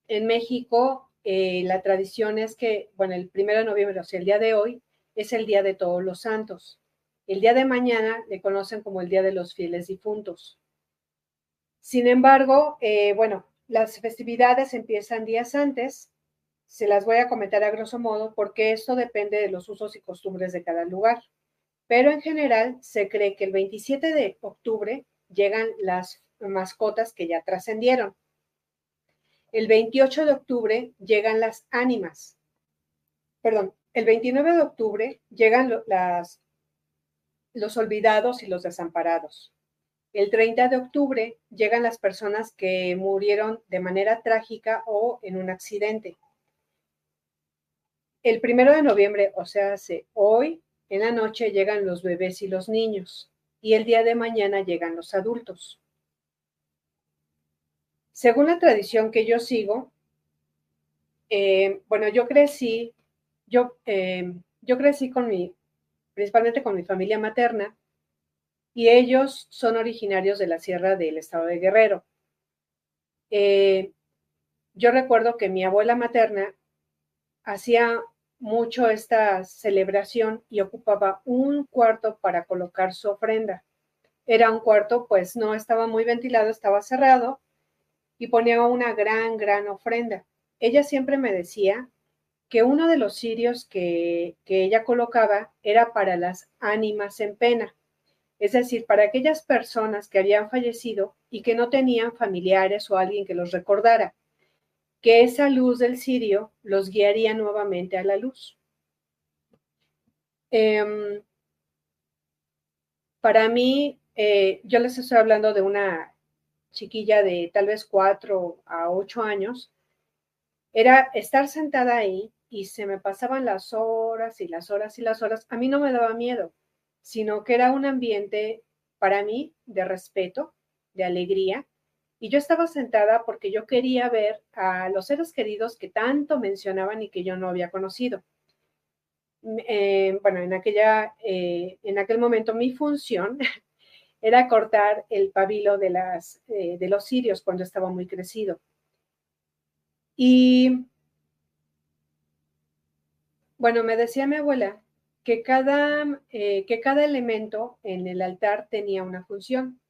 En México, eh, la tradición es que, bueno, el primero de noviembre, o sea, el día de hoy, es el Día de Todos los Santos. El día de mañana le conocen como el Día de los Fieles Difuntos. Sin embargo, eh, bueno, las festividades empiezan días antes. Se las voy a comentar a grosso modo porque esto depende de los usos y costumbres de cada lugar. Pero en general se cree que el 27 de octubre llegan las mascotas que ya trascendieron. El 28 de octubre llegan las ánimas. Perdón, el 29 de octubre llegan las, los olvidados y los desamparados. El 30 de octubre llegan las personas que murieron de manera trágica o en un accidente. El 1 de noviembre, o sea, hoy en la noche llegan los bebés y los niños y el día de mañana llegan los adultos. Según la tradición que yo sigo, eh, bueno, yo crecí, yo, eh, yo crecí con mi, principalmente con mi familia materna, y ellos son originarios de la sierra del estado de Guerrero. Eh, yo recuerdo que mi abuela materna hacía mucho esta celebración y ocupaba un cuarto para colocar su ofrenda. Era un cuarto, pues no estaba muy ventilado, estaba cerrado y ponía una gran, gran ofrenda. Ella siempre me decía que uno de los cirios que, que ella colocaba era para las ánimas en pena, es decir, para aquellas personas que habían fallecido y que no tenían familiares o alguien que los recordara que esa luz del cirio los guiaría nuevamente a la luz. Em, para mí, eh, yo les estoy hablando de una chiquilla de tal vez cuatro a ocho años, era estar sentada ahí y se me pasaban las horas y las horas y las horas. A mí no me daba miedo, sino que era un ambiente para mí de respeto, de alegría, y yo estaba sentada porque yo quería ver a los seres queridos que tanto mencionaban y que yo no había conocido. Eh, bueno, en, aquella, eh, en aquel momento mi función era cortar el pabilo de, las, eh, de los cirios cuando estaba muy crecido. Y bueno, me decía mi abuela que cada, que cada elemento en el altar tenía una función.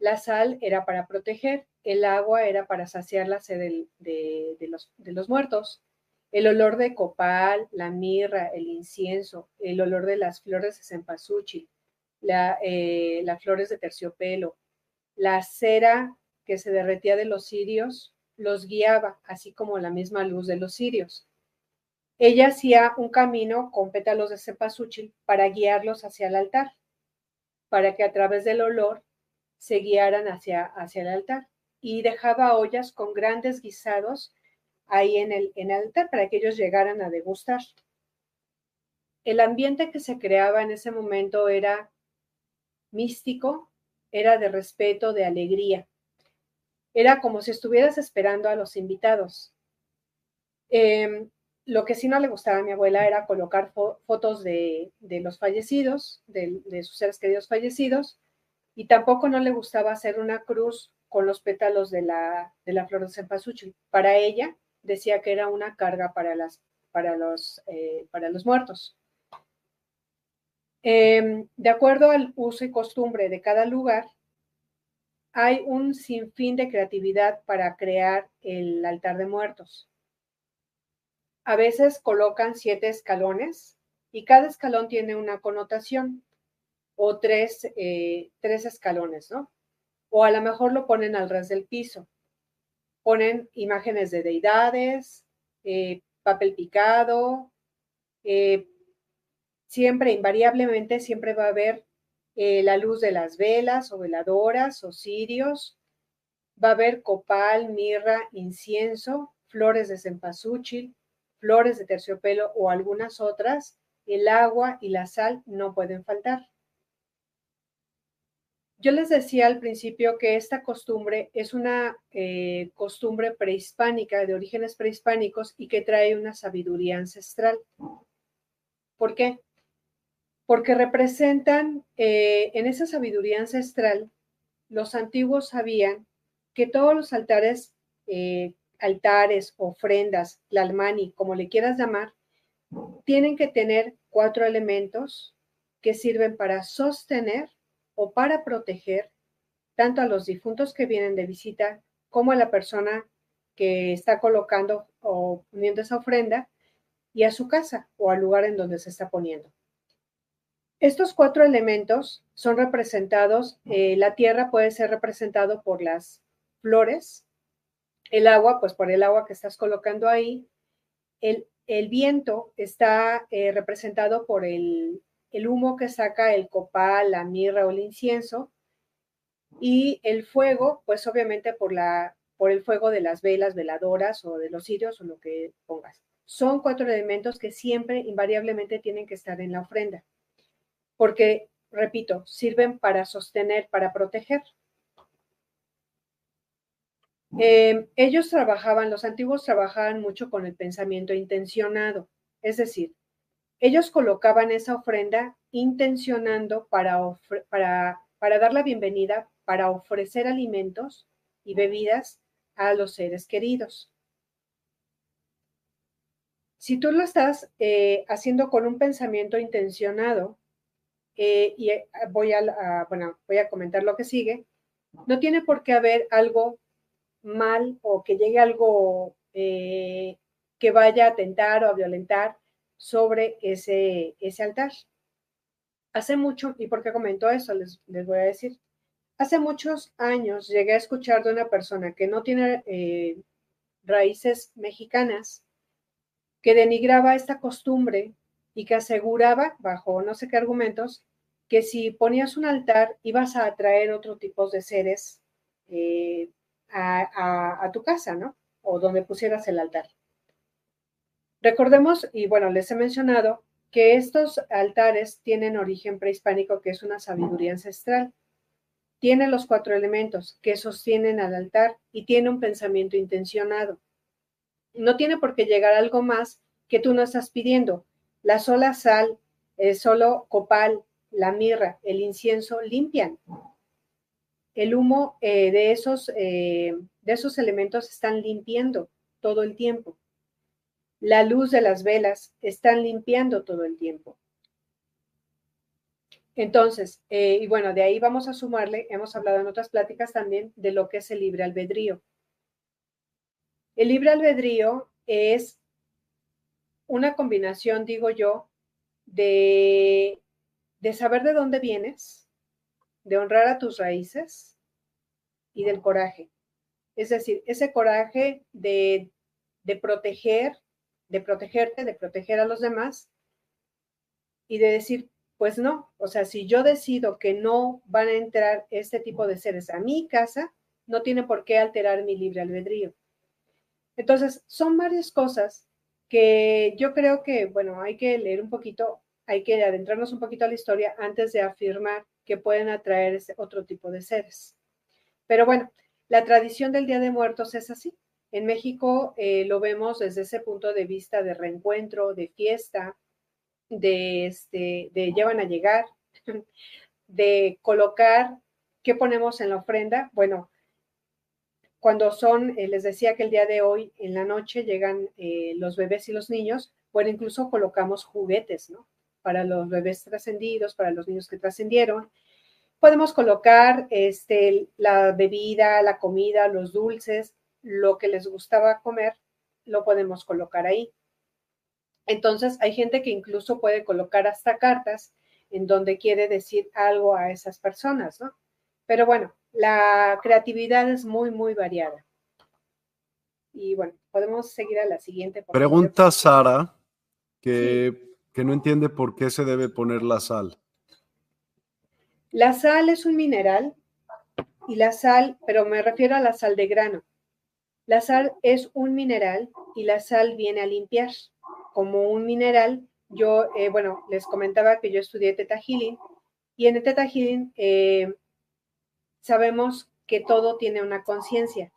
La sal era para proteger, el agua era para saciar la sed de, los, muertos, el olor de copal, la mirra, el incienso, el olor de las flores de cempasúchil, eh, las flores de terciopelo, la cera que se derretía de los cirios, los guiaba, así como la misma luz de los cirios. Ella hacía un camino con pétalos de cempasúchil para guiarlos hacia el altar, para que a través del olor se guiaran hacia, hacia el altar y dejaba ollas con grandes guisados ahí en el, en altar para que ellos llegaran a degustar. El ambiente que se creaba en ese momento era místico, era de respeto, de alegría. Era como si estuvieras esperando a los invitados. Em, lo que sí no le gustaba a mi abuela era colocar fotos de, los fallecidos, de, de, sus seres queridos fallecidos, y tampoco no le gustaba hacer una cruz con los pétalos de la, de la flor de cempasúchil. Para ella decía que era una carga para, las, para, los, eh, para los muertos. Em, de acuerdo al uso y costumbre de cada lugar, hay un sinfín de creatividad para crear el altar de muertos. A veces colocan siete escalones y cada escalón tiene una connotación. O tres, eh, tres escalones, ¿no? O a lo mejor lo ponen al ras del piso. Ponen imágenes de deidades, eh, papel picado, eh, siempre, invariablemente, siempre va a haber la luz de las velas o veladoras o cirios, va a haber copal, mirra, incienso, flores de cempasúchil, flores de terciopelo o algunas otras, el agua y la sal no pueden faltar. Yo les decía al principio que esta costumbre es una eh, costumbre prehispánica, de orígenes prehispánicos y que trae una sabiduría ancestral. ¿Por qué? Porque representan eh, en esa sabiduría ancestral, los antiguos sabían que todos los altares, eh, altares, ofrendas, la almani, como le quieras llamar, tienen que tener cuatro elementos que sirven para sostener o para proteger tanto a los difuntos que vienen de visita como a la persona que está colocando o poniendo esa ofrenda y a su casa o al lugar en donde se está poniendo. Estos cuatro elementos son representados, eh, la tierra puede ser representado por las flores, el agua, pues por el agua que estás colocando ahí, el, viento está eh, representado por el, el humo que saca el copal, la mirra o el incienso, y el fuego, pues obviamente por, la, por el fuego de las velas, veladoras o de los cirios o lo que pongas. Son cuatro elementos que siempre, invariablemente, tienen que estar en la ofrenda, porque, repito, sirven para sostener, para proteger. Eh, ellos trabajaban, los antiguos trabajaban mucho con el pensamiento intencionado, es decir, ellos colocaban esa ofrenda intencionando para, para, para dar la bienvenida, para ofrecer alimentos y bebidas a los seres queridos. Si tú lo estás eh, haciendo con un pensamiento intencionado, eh, y eh, voy a, bueno, voy a comentar lo que sigue, no tiene por qué haber algo mal o que llegue algo que vaya a atentar o a violentar sobre ese, ese altar. Hace mucho, ¿y por qué comento eso? Les, les, voy a decir. Hace muchos años llegué a escuchar de una persona que no tiene eh, raíces mexicanas, que denigraba esta costumbre y que aseguraba, bajo no sé qué argumentos, que si ponías un altar ibas a atraer otro tipo de seres eh, a, a tu casa, ¿no? O donde pusieras el altar. Recordemos, y bueno, les he mencionado, que estos altares tienen origen prehispánico, que es una sabiduría ancestral. Tiene los cuatro elementos que sostienen al altar y tiene un pensamiento intencionado. No tiene por qué llegar algo más que tú no estás pidiendo. La sola sal, el solo copal, la mirra, el incienso limpian. El humo eh, de, esos, eh, de esos elementos están limpiando todo el tiempo. La luz de las velas están limpiando todo el tiempo. Entonces, eh, y bueno, de ahí vamos a sumarle, hemos hablado en otras pláticas también de lo que es el libre albedrío. El libre albedrío es una combinación, digo yo, de, de saber de dónde vienes, de honrar a tus raíces y del coraje. Es decir, ese coraje de, de proteger de protegerte, de proteger a los demás y de decir, pues no, o sea, si yo decido que no van a entrar este tipo de seres a mi casa, no tiene por qué alterar mi libre albedrío. Entonces, son varias cosas que yo creo que, bueno, hay que leer un poquito, hay que adentrarnos un poquito a la historia antes de afirmar que pueden atraer ese otro tipo de seres. Pero bueno, la tradición del Día de Muertos es así. En México eh, lo vemos desde ese punto de vista de reencuentro, de fiesta, de, este, de ya van a llegar, de colocar, ¿qué ponemos en la ofrenda? Bueno, cuando son, eh, les decía que el día de hoy, en la noche, llegan eh, los bebés y los niños, bueno, incluso colocamos juguetes, ¿no? Para los bebés trascendidos, para los niños que trascendieron. Podemos colocar este, la bebida, la comida, los dulces, lo que les gustaba comer, lo podemos colocar ahí. Entonces, hay gente que incluso puede colocar hasta cartas en donde quiere decir algo a esas personas, ¿no? Pero bueno, la creatividad es muy, muy variada. Y bueno, podemos seguir a la siguiente. Pregunta Sara, que, que no entiende por qué se debe poner la sal. La sal es un mineral y la sal, pero me refiero a la sal de grano. La sal es un mineral y la sal viene a limpiar. Como un mineral, yo, eh, bueno, les comentaba que yo estudié Teta Healing y en el Teta eh, sabemos que todo tiene una conciencia,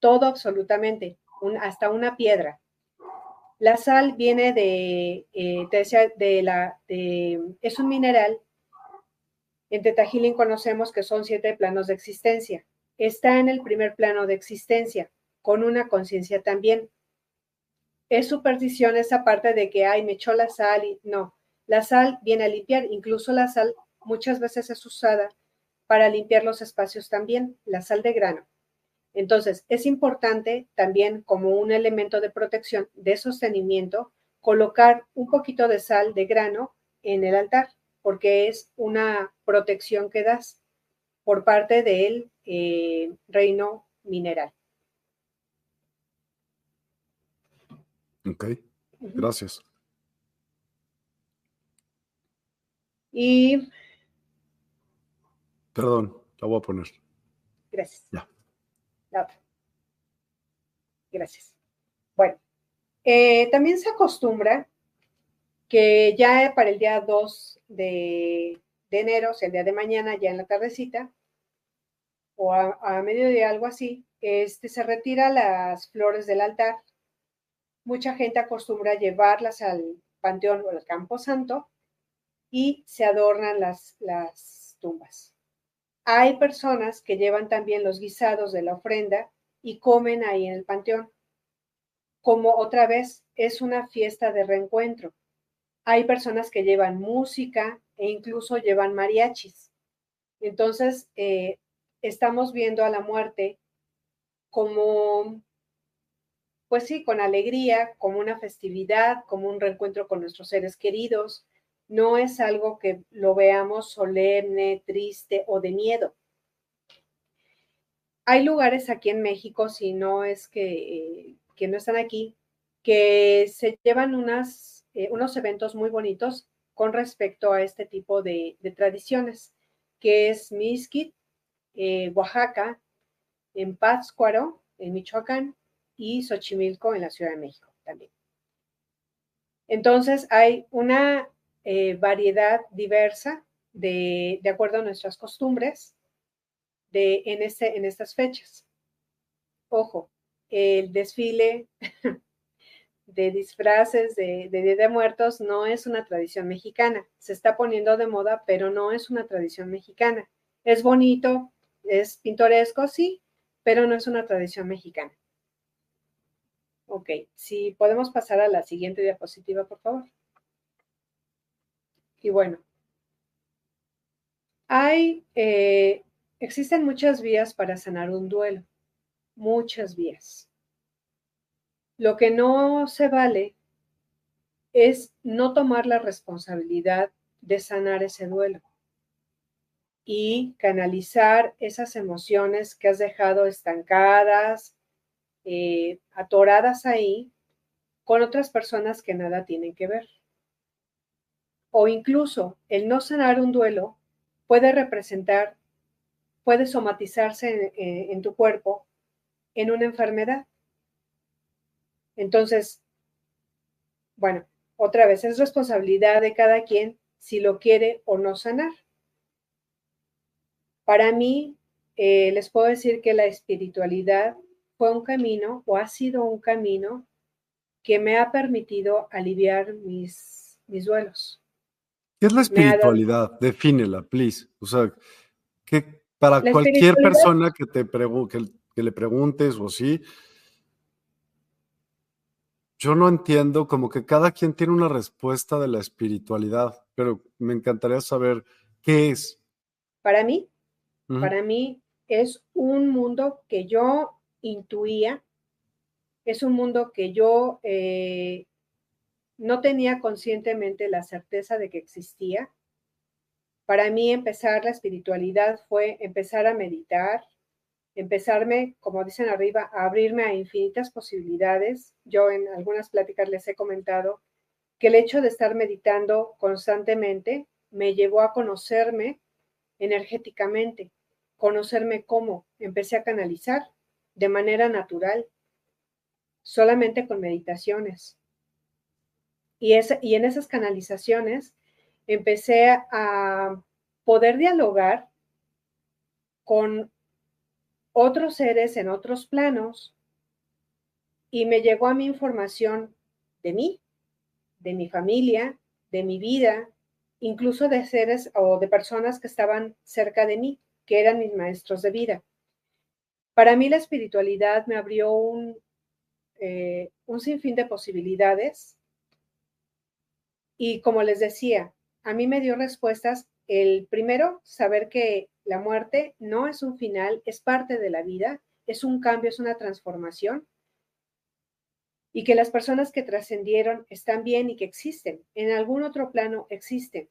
todo absolutamente, hasta una piedra. La sal viene de, eh, de la, es un mineral. En Teta Healing conocemos que son siete planos de existencia. Está en el primer plano de existencia, con una conciencia también. Es superstición esa parte de que, ay, me echó la sal y no. La sal viene a limpiar, incluso la sal muchas veces es usada para limpiar los espacios también, la sal de grano. Entonces, es importante también como un elemento de protección, de sostenimiento, colocar un poquito de sal de grano en el altar, porque es una protección que das por parte del eh, reino mineral. Ok, gracias. Y... Perdón, la voy a poner. Gracias. Ya. Gracias. Bueno, eh, también se acostumbra que ya para el día 2 de, enero, o sea, el día de mañana, ya en la tardecita, o a, a mediodía, algo así, este, se retira las flores del altar mucha gente acostumbra llevarlas al panteón o al campo santo y se adornan las, las tumbas. Hay personas que llevan también los guisados de la ofrenda y comen ahí en el panteón. Como otra vez es una fiesta de reencuentro. Hay personas que llevan música e incluso llevan mariachis. Entonces, eh, estamos viendo a la muerte como pues sí, con alegría, como una festividad, como un reencuentro con nuestros seres queridos. No es algo que lo veamos solemne, triste o de miedo. Hay lugares aquí en México, si no es que, que no están aquí, que se llevan unas, eh, unos eventos muy bonitos con respecto a este tipo de, tradiciones, que es Mizquit, eh, Oaxaca, en Pátzcuaro, en Michoacán, y Xochimilco en la Ciudad de México también. Entonces hay una eh, variedad diversa de, de, acuerdo a nuestras costumbres de, en, este, en estas fechas. Ojo, el desfile de disfraces de, de Muertos no es una tradición mexicana. Se está poniendo de moda, pero no es una tradición mexicana. Es bonito, es pintoresco, sí, pero no es una tradición mexicana. Ok, si podemos pasar a la siguiente diapositiva, por favor. Y bueno, hay, eh, existen muchas vías para sanar un duelo, muchas vías. Lo que no se vale es no tomar la responsabilidad de sanar ese duelo y canalizar esas emociones que has dejado estancadas, eh, atoradas ahí con otras personas que nada tienen que ver. O incluso el no sanar un duelo puede representar, puede somatizarse en, tu cuerpo en una enfermedad. Entonces, bueno, otra vez es responsabilidad de cada quien si lo quiere o no sanar. Para mí, eh, les puedo decir que la espiritualidad fue un camino o ha sido un camino que me ha permitido aliviar mis, mis duelos. ¿Qué es la espiritualidad? Defínela, please. O sea, que para cualquier persona que te que, que le preguntes o sí, yo no entiendo, como que cada quien tiene una respuesta de la espiritualidad, pero me encantaría saber qué es. Para mí, para mí es un mundo que yo intuía. Es un mundo que yo eh, no tenía conscientemente la certeza de que existía, Para mí empezar la espiritualidad fue empezar a meditar, empezarme, como dicen arriba, a abrirme a infinitas posibilidades. Yo en algunas pláticas les he comentado que el hecho de estar meditando constantemente me llevó a conocerme energéticamente, conocerme cómo empecé a canalizar de manera natural, solamente con meditaciones. Y, y en esas canalizaciones empecé a poder dialogar con otros seres en otros planos y me llegó a mi información de mí, de mi familia, de mi vida, incluso de seres o de personas que estaban cerca de mí, que eran mis maestros de vida. Para mí la espiritualidad me abrió un, eh, un sinfín de posibilidades y como les decía, a mí me dio respuestas el primero, saber que la muerte no es un final, es parte de la vida, es un cambio, es una transformación y que las personas que trascendieron están bien y que existen, en algún otro plano existen.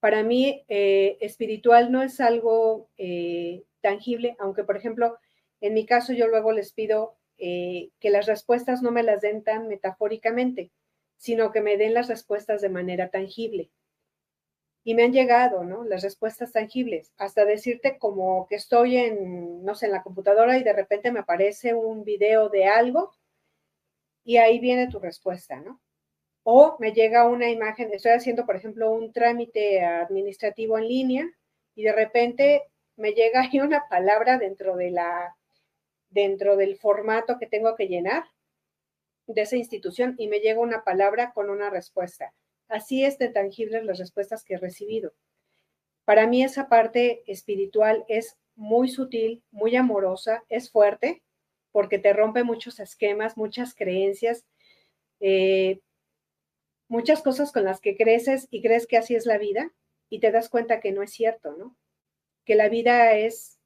Para mí, eh, espiritual no es algo eh, tangible, aunque, por ejemplo, en mi caso yo luego les pido eh, que las respuestas no me las den tan metafóricamente, sino que me den las respuestas de manera tangible. Y me han llegado, ¿no? Las respuestas tangibles, hasta decirte como que estoy en, no sé, en la computadora y de repente me aparece un video de algo y ahí viene tu respuesta, ¿no? O me llega una imagen, estoy haciendo, por ejemplo, un trámite administrativo en línea y de repente me llega ahí una palabra dentro de la dentro del formato que tengo que llenar de esa institución y me llega una palabra con una respuesta. Así es de tangibles las respuestas que he recibido. Para mí esa parte espiritual es muy sutil, muy amorosa, es fuerte, porque te rompe muchos esquemas, muchas creencias, eh, muchas cosas con las que creces y crees que así es la vida y te das cuenta que no es cierto, ¿no? Que la vida es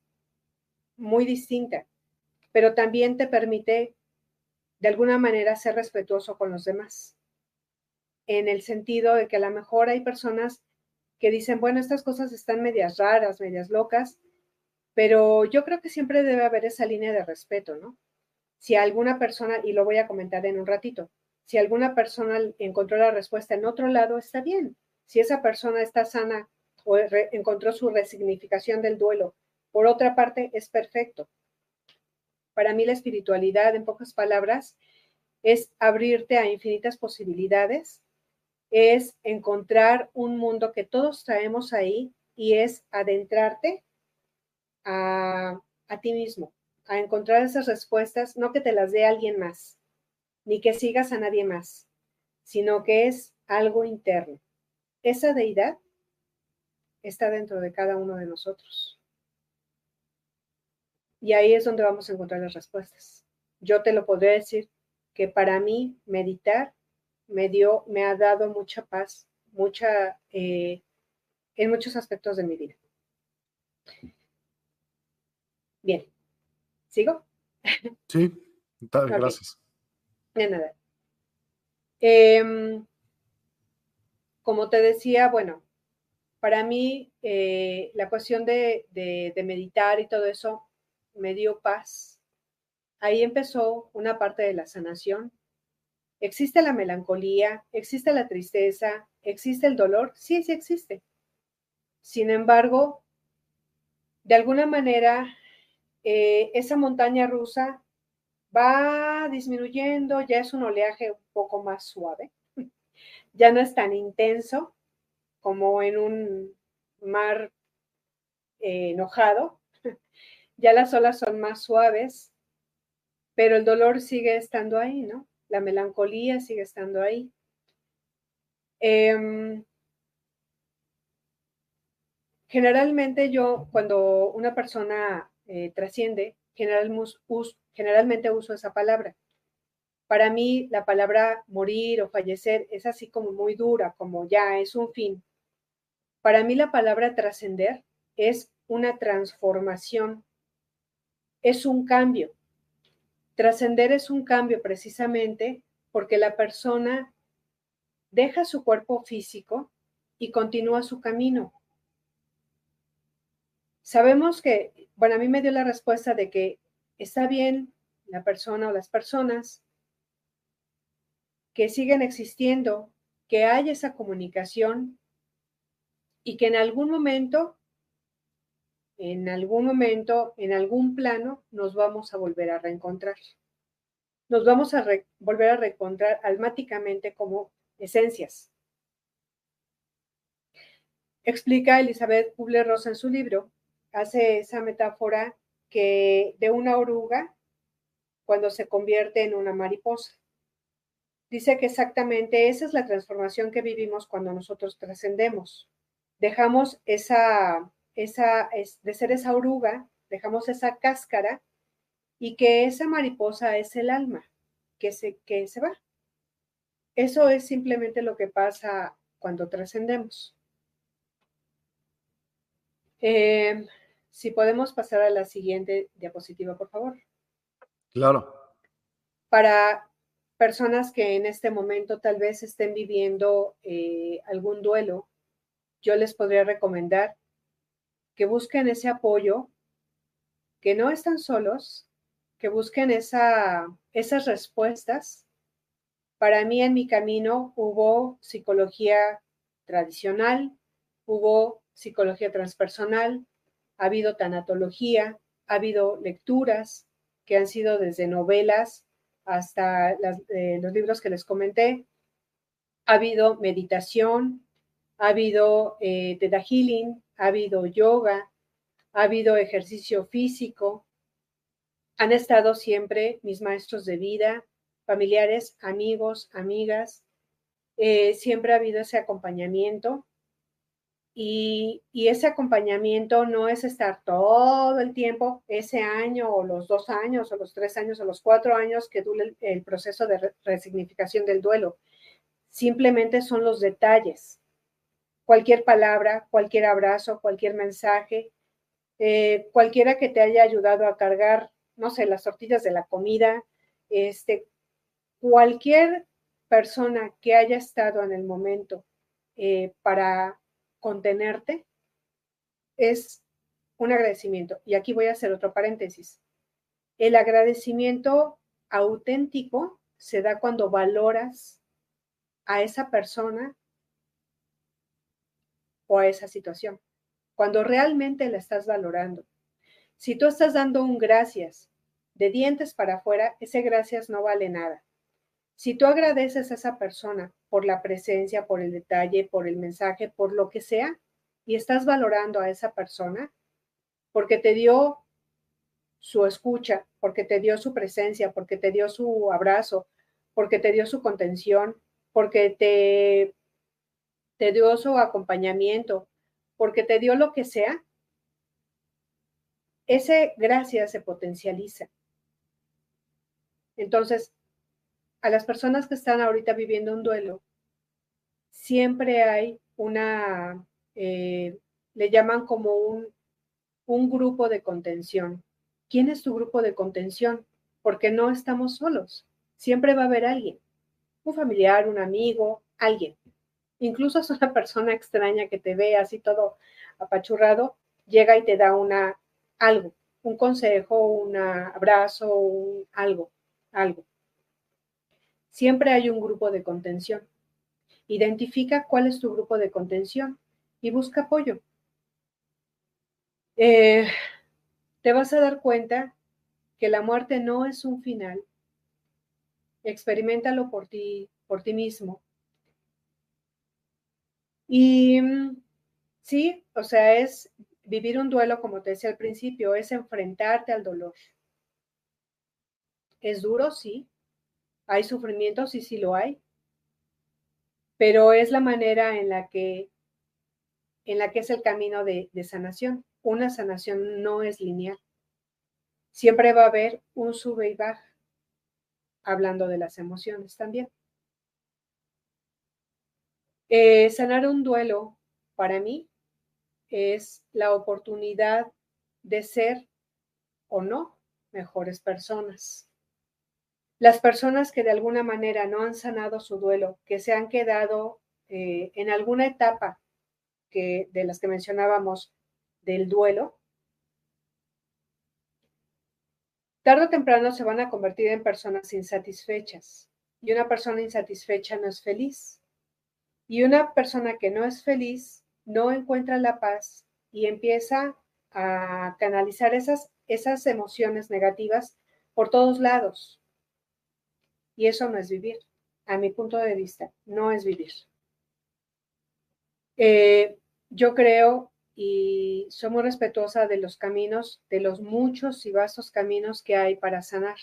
muy distinta, pero también te permite de alguna manera ser respetuoso con los demás en el sentido de que a lo mejor hay personas que dicen, bueno, estas cosas están medias raras, medias locas, pero yo creo que siempre debe haber esa línea de respeto, ¿no? Si alguna persona, y lo voy a comentar en un ratito, si alguna persona encontró la respuesta en otro lado, está bien. Si esa persona está sana encontró su resignificación del duelo, por otra parte, es perfecto. Para mí la espiritualidad, en pocas palabras, es abrirte a infinitas posibilidades es encontrar un mundo que todos traemos ahí y es adentrarte a, ti mismo, a encontrar esas respuestas, no que te las dé alguien más, ni que sigas a nadie más, sino que es algo interno. Esa deidad está dentro de cada uno de nosotros. Y ahí es donde vamos a encontrar las respuestas. Yo te lo podría decir que para mí meditar me dio, me ha dado mucha paz, mucha, eh, en muchos aspectos de mi vida. Bien, ¿sigo? Sí, gracias. De nada. Em, como te decía, bueno, para mí eh, la cuestión de, meditar y todo eso me dio paz. Ahí empezó una parte de la sanación, ¿Existe la melancolía? ¿Existe la tristeza? ¿Existe el dolor? Sí, sí existe. Sin embargo, de alguna manera, eh, esa montaña rusa va disminuyendo, ya es un oleaje un poco más suave, ya no es tan intenso como en un mar eh, enojado, ya las olas son más suaves, pero el dolor sigue estando ahí, ¿no? la melancolía sigue estando ahí. Em, generalmente yo, cuando una persona eh, trasciende, generalmente uso esa palabra. Para mí, la palabra morir o fallecer es así como muy dura, como ya es un fin. Para mí, la palabra trascender es una transformación, es un cambio. Trascender es un cambio precisamente porque la persona deja su cuerpo físico y continúa su camino. Sabemos que, bueno, a mí me dio la respuesta de que está bien la persona o las personas que siguen existiendo, que hay esa comunicación y que en algún momento, en algún momento, en algún plano, nos vamos a volver a reencontrar. Nos vamos a volver a reencontrar almáticamente como esencias. Explica Elizabeth Kubler-Ross en su libro, hace esa metáfora que de una oruga cuando se convierte en una mariposa. Dice que exactamente esa es la transformación que vivimos cuando nosotros trascendemos. Dejamos esa, esa, de ser esa oruga, dejamos esa cáscara y que esa mariposa es el alma que se, que se va. Eso es simplemente lo que pasa cuando trascendemos. Eh, si podemos pasar a la siguiente diapositiva, por favor. Claro. Para personas que en este momento tal vez estén viviendo eh, algún duelo, yo les podría recomendar que busquen ese apoyo, que no están solos, que busquen esa, esas respuestas. Para mí en mi camino hubo psicología tradicional, hubo psicología transpersonal, ha habido tanatología, ha habido lecturas que han sido desde novelas hasta eh, los libros que les comenté, ha habido meditación, ha habido eh, Healing, ha habido yoga, ha habido ejercicio físico, han estado siempre mis maestros de vida, familiares, amigos, amigas, eh, siempre ha habido ese acompañamiento y, ese acompañamiento no es estar todo el tiempo, ese año o los dos años o los tres años o los cuatro años que dure el, proceso de resignificación del duelo. Simplemente son los detalles. Cualquier palabra, cualquier abrazo, cualquier mensaje, eh, cualquiera que te haya ayudado a cargar, no sé, las tortillas de la comida, este, cualquier persona que haya estado en el momento eh, para contenerte es un agradecimiento. Y aquí voy a hacer otro paréntesis. El agradecimiento auténtico se da cuando valoras a esa persona o a esa situación, cuando realmente la estás valorando. Si tú estás dando un gracias de dientes para afuera, ese gracias no vale nada. Si tú agradeces a esa persona por la presencia, por el detalle, por el mensaje, por lo que sea, y estás valorando a esa persona porque te dio su escucha, porque te dio su presencia, porque te dio su abrazo, porque te dio su contención, porque te, te dio su acompañamiento, porque te dio lo que sea, ese gracias se potencializa. Entonces, a las personas que están ahorita viviendo un duelo, siempre hay una, eh, le llaman como un, un grupo de contención. ¿Quién es tu grupo de contención? Porque no estamos solos. Siempre va a haber alguien, un familiar, un amigo, alguien. Incluso es una persona extraña que te ve así todo apachurrado, llega y te da una algo, un consejo, un abrazo, algo, algo. Siempre hay un grupo de contención. Identifica cuál es tu grupo de contención y busca apoyo. Eh, te vas a dar cuenta que la muerte no es un final. Experimentalo por ti, por ti mismo. Y mm, sí, o sea, es vivir un duelo, como te decía al principio, es enfrentarte al dolor. ¿Es duro? Sí, hay sufrimiento, sí, sí lo hay, pero es la manera en la que, en la que es el camino de, de sanación. Una sanación no es lineal. Siempre va a haber un sube y baja, hablando de las emociones también. Eh, sanar un duelo, para mí, es la oportunidad de ser o no mejores personas. Las personas que de alguna manera no han sanado su duelo, que se han quedado eh, en alguna etapa que, de las que mencionábamos del duelo, tarde o temprano se van a convertir en personas insatisfechas. Y una persona insatisfecha no es feliz. Y una persona que no es feliz no encuentra la paz y empieza a canalizar esas, esas emociones negativas por todos lados. Y eso no es vivir. A mi punto de vista, no es vivir. Eh, yo creo y soy muy respetuosa de los caminos, de los muchos y vastos caminos que hay para sanar.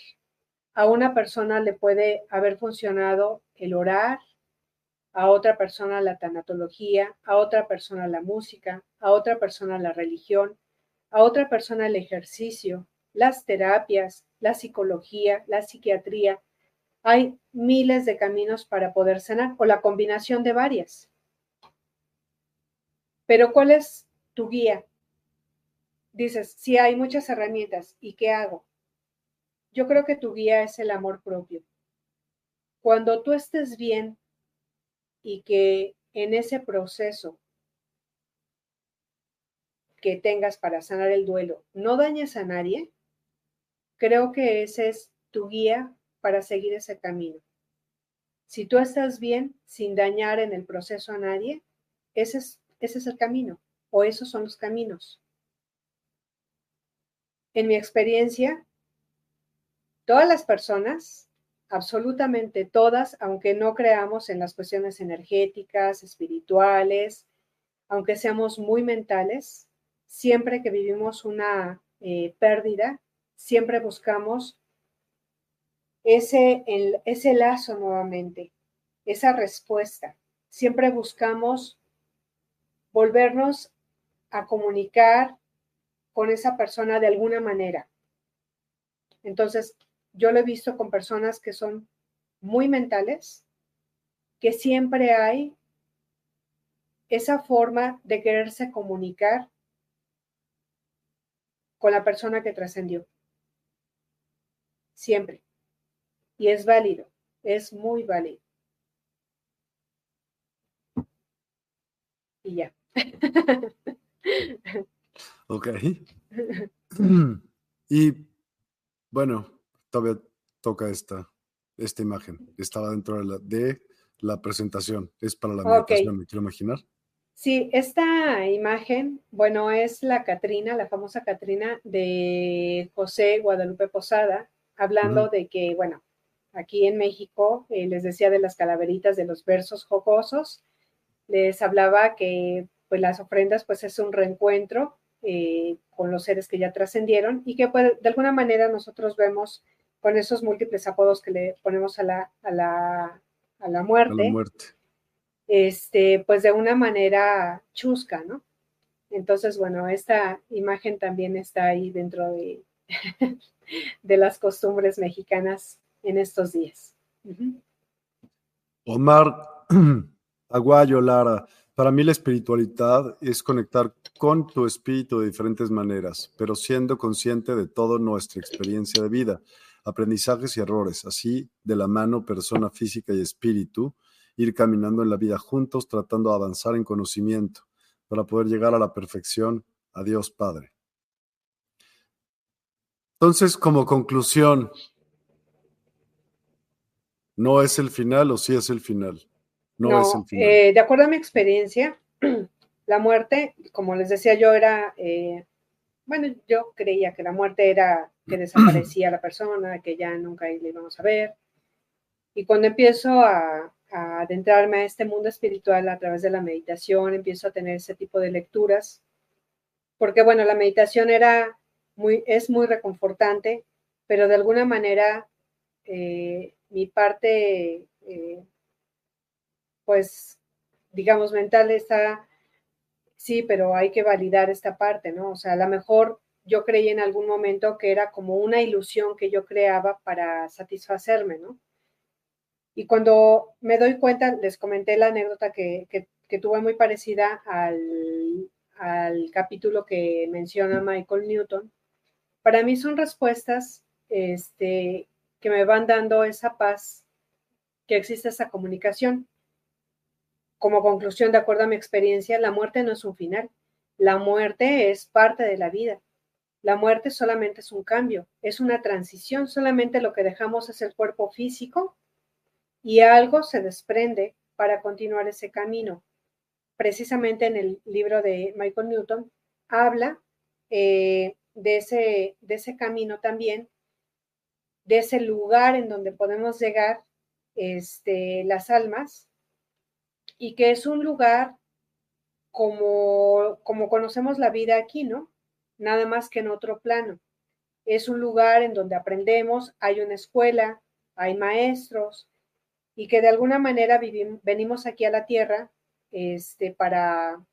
A una persona le puede haber funcionado el orar, a otra persona la tanatología, a otra persona la música, a otra persona la religión, a otra persona el ejercicio, las terapias, la psicología, la psiquiatría. Hay miles de caminos para poder sanar o la combinación de varias. Pero ¿cuál es tu guía? Dices, sí, hay muchas herramientas. ¿Y qué hago? Yo creo que tu guía es el amor propio. Cuando tú estés bien y que en ese proceso que tengas para sanar el duelo no dañes a nadie, creo que ese es tu guía para seguir ese camino. Si tú estás bien sin dañar en el proceso a nadie, ese es, ese es el camino o esos son los caminos. En mi experiencia, todas las personas, absolutamente todas, aunque no creamos en las cuestiones energéticas, espirituales, aunque seamos muy mentales, siempre que vivimos una eh, pérdida, siempre buscamos ese, ese lazo nuevamente, esa respuesta. Siempre buscamos volvernos a comunicar con esa persona de alguna manera. Entonces, yo lo he visto con personas que son muy mentales, que siempre hay esa forma de quererse comunicar con la persona que trascendió. Siempre. Y es válido, es muy válido. Y ya. Ok. Y bueno, todavía toca esta, esta imagen. Estaba dentro de la, de la presentación. Es para la meditación, me quiero imaginar. Sí, esta imagen, bueno, es la Catrina, la famosa Catrina de José Guadalupe Posada, hablando de que, bueno, aquí en México, eh, les decía de las calaveritas, de los versos jocosos, les hablaba que pues las ofrendas pues es un reencuentro eh, con los seres que ya trascendieron y que pues, de alguna manera nosotros vemos con esos múltiples apodos que le ponemos a la, a la, a la muerte, muerte, este, pues de una manera chusca, ¿no? Entonces, bueno, esta imagen también está ahí dentro de, de las costumbres mexicanas en estos días. Omar Aguayo Lara, para mí la espiritualidad es conectar con tu espíritu de diferentes maneras, pero siendo consciente de toda nuestra experiencia de vida, aprendizajes y errores, así de la mano persona física y espíritu, ir caminando en la vida juntos, tratando de avanzar en conocimiento para poder llegar a la perfección, a Dios Padre. Entonces, como conclusión, ¿no es el final o sí es el final? No, eh, de acuerdo a mi experiencia, la muerte, como les decía yo, era, eh, bueno, yo creía que la muerte era que desaparecía la persona, que ya nunca le íbamos a ver. Y cuando empiezo a, adentrarme a este mundo espiritual a través de la meditación, empiezo a tener ese tipo de lecturas, porque bueno, la meditación era muy, es muy reconfortante, pero de alguna manera eh, mi parte pues, digamos, mental está, sí, pero hay que validar esta parte, ¿no? O sea, a lo mejor yo creí en algún momento que era como una ilusión que yo creaba para satisfacerme, ¿no? Y cuando me doy cuenta, les comenté la anécdota que, tuve muy parecida al, al, capítulo que menciona Michael Newton. Para mí son respuestas este, que me van dando esa paz, que existe esa comunicación como conclusión, de acuerdo a mi experiencia, la muerte no es un final. La muerte es parte de la vida. La muerte solamente es un cambio, es una transición, solamente lo que dejamos es el cuerpo físico y algo se desprende para continuar ese camino. Precisamente en el libro de Michael Newton habla eh, de, ese, de ese camino también, de ese lugar en donde podemos llegar este, las almas y que es un lugar como, como conocemos la vida aquí, ¿no? Nada más que en otro plano. Es un lugar en donde aprendemos, hay una escuela, hay maestros, y que de alguna manera venimos aquí a la Tierra este, para,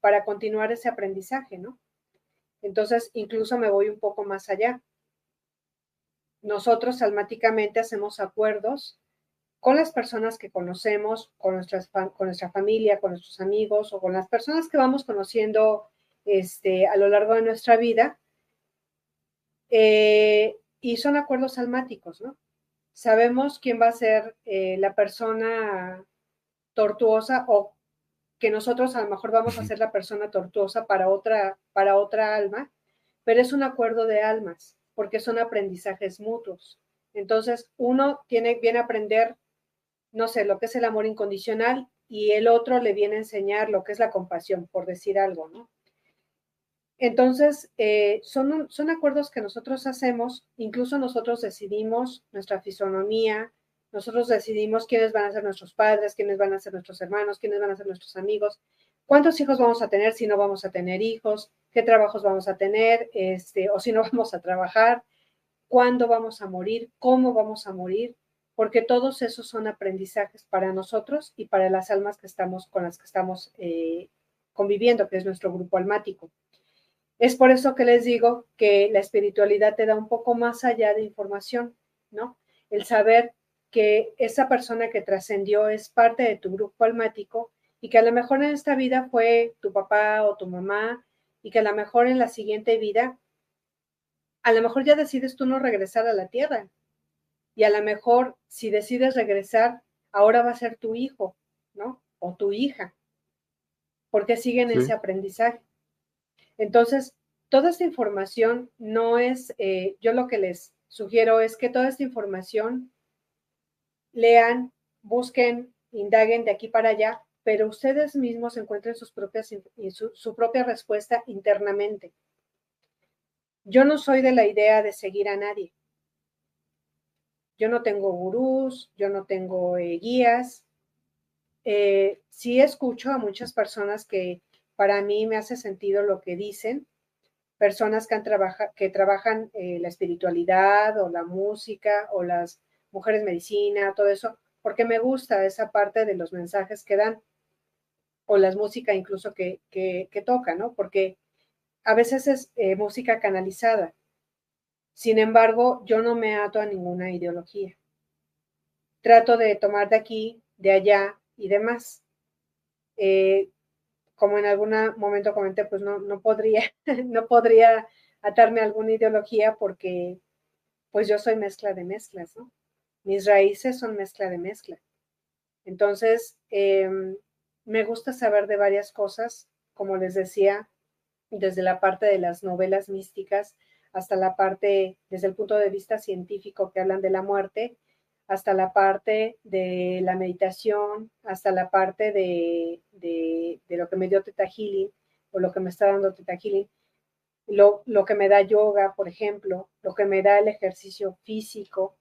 para continuar ese aprendizaje, ¿no? Entonces, incluso me voy un poco más allá. Nosotros almáticamente hacemos acuerdos con las personas que conocemos, con, nuestras, con nuestra familia, con nuestros amigos o con las personas que vamos conociendo este, a lo largo de nuestra vida. Eh, y son acuerdos almáticos, ¿no? sabemos quién va a ser eh, la persona tortuosa o que nosotros a lo mejor vamos a ser la persona tortuosa para otra, para otra alma, pero es un acuerdo de almas, porque son aprendizajes mutuos. Entonces, uno tiene, viene a aprender, no sé, lo que es el amor incondicional y el otro le viene a enseñar lo que es la compasión, por decir algo, ¿no? Entonces, eh, son, son acuerdos que nosotros hacemos, incluso nosotros decidimos nuestra fisonomía, nosotros decidimos quiénes van a ser nuestros padres, quiénes van a ser nuestros hermanos, quiénes van a ser nuestros amigos, cuántos hijos vamos a tener si no vamos a tener hijos, qué trabajos vamos a tener, este, o si no vamos a trabajar, cuándo vamos a morir, cómo vamos a morir, porque todos esos son aprendizajes para nosotros y para las almas que estamos con las que estamos eh, conviviendo, que es nuestro grupo almático. Es por eso que les digo que la espiritualidad te da un poco más allá de información, ¿no? El saber que esa persona que trascendió es parte de tu grupo almático y que a lo mejor en esta vida fue tu papá o tu mamá y que a lo mejor en la siguiente vida, a lo mejor ya decides tú no regresar a la tierra y a lo mejor si decides regresar, ahora va a ser tu hijo, ¿no? O tu hija, porque siguen ese aprendizaje. Entonces, toda esta información no es, eh, yo lo que les sugiero es que toda esta información lean, busquen, indaguen de aquí para allá, pero ustedes mismos encuentren sus propias, su, propia respuesta internamente. Yo no soy de la idea de seguir a nadie. Yo no tengo gurús, yo no tengo eh, guías. Eh, sí escucho a muchas personas que para mí me hace sentido lo que dicen personas que, han que trabajan eh, la espiritualidad o la música o las mujeres medicina, todo eso, porque me gusta esa parte de los mensajes que dan o la música incluso que, que, toca, ¿no? Porque a veces es eh, música canalizada. Sin embargo, yo no me ato a ninguna ideología. Trato de tomar de aquí, de allá y demás. Eh, como en algún momento comenté, pues no, no podría, no podría atarme a alguna ideología porque pues yo soy mezcla de mezclas, ¿no? Mis raíces son mezcla de mezcla. Entonces, em, me gusta saber de varias cosas, como les decía, desde la parte de las novelas místicas hasta la parte, desde el punto de vista científico que hablan de la muerte, hasta la parte de la meditación, hasta la parte de, lo que me dio Teta Healing o lo que me está dando Teta Healing, lo, lo, que me da yoga, por ejemplo, lo que me da el ejercicio físico.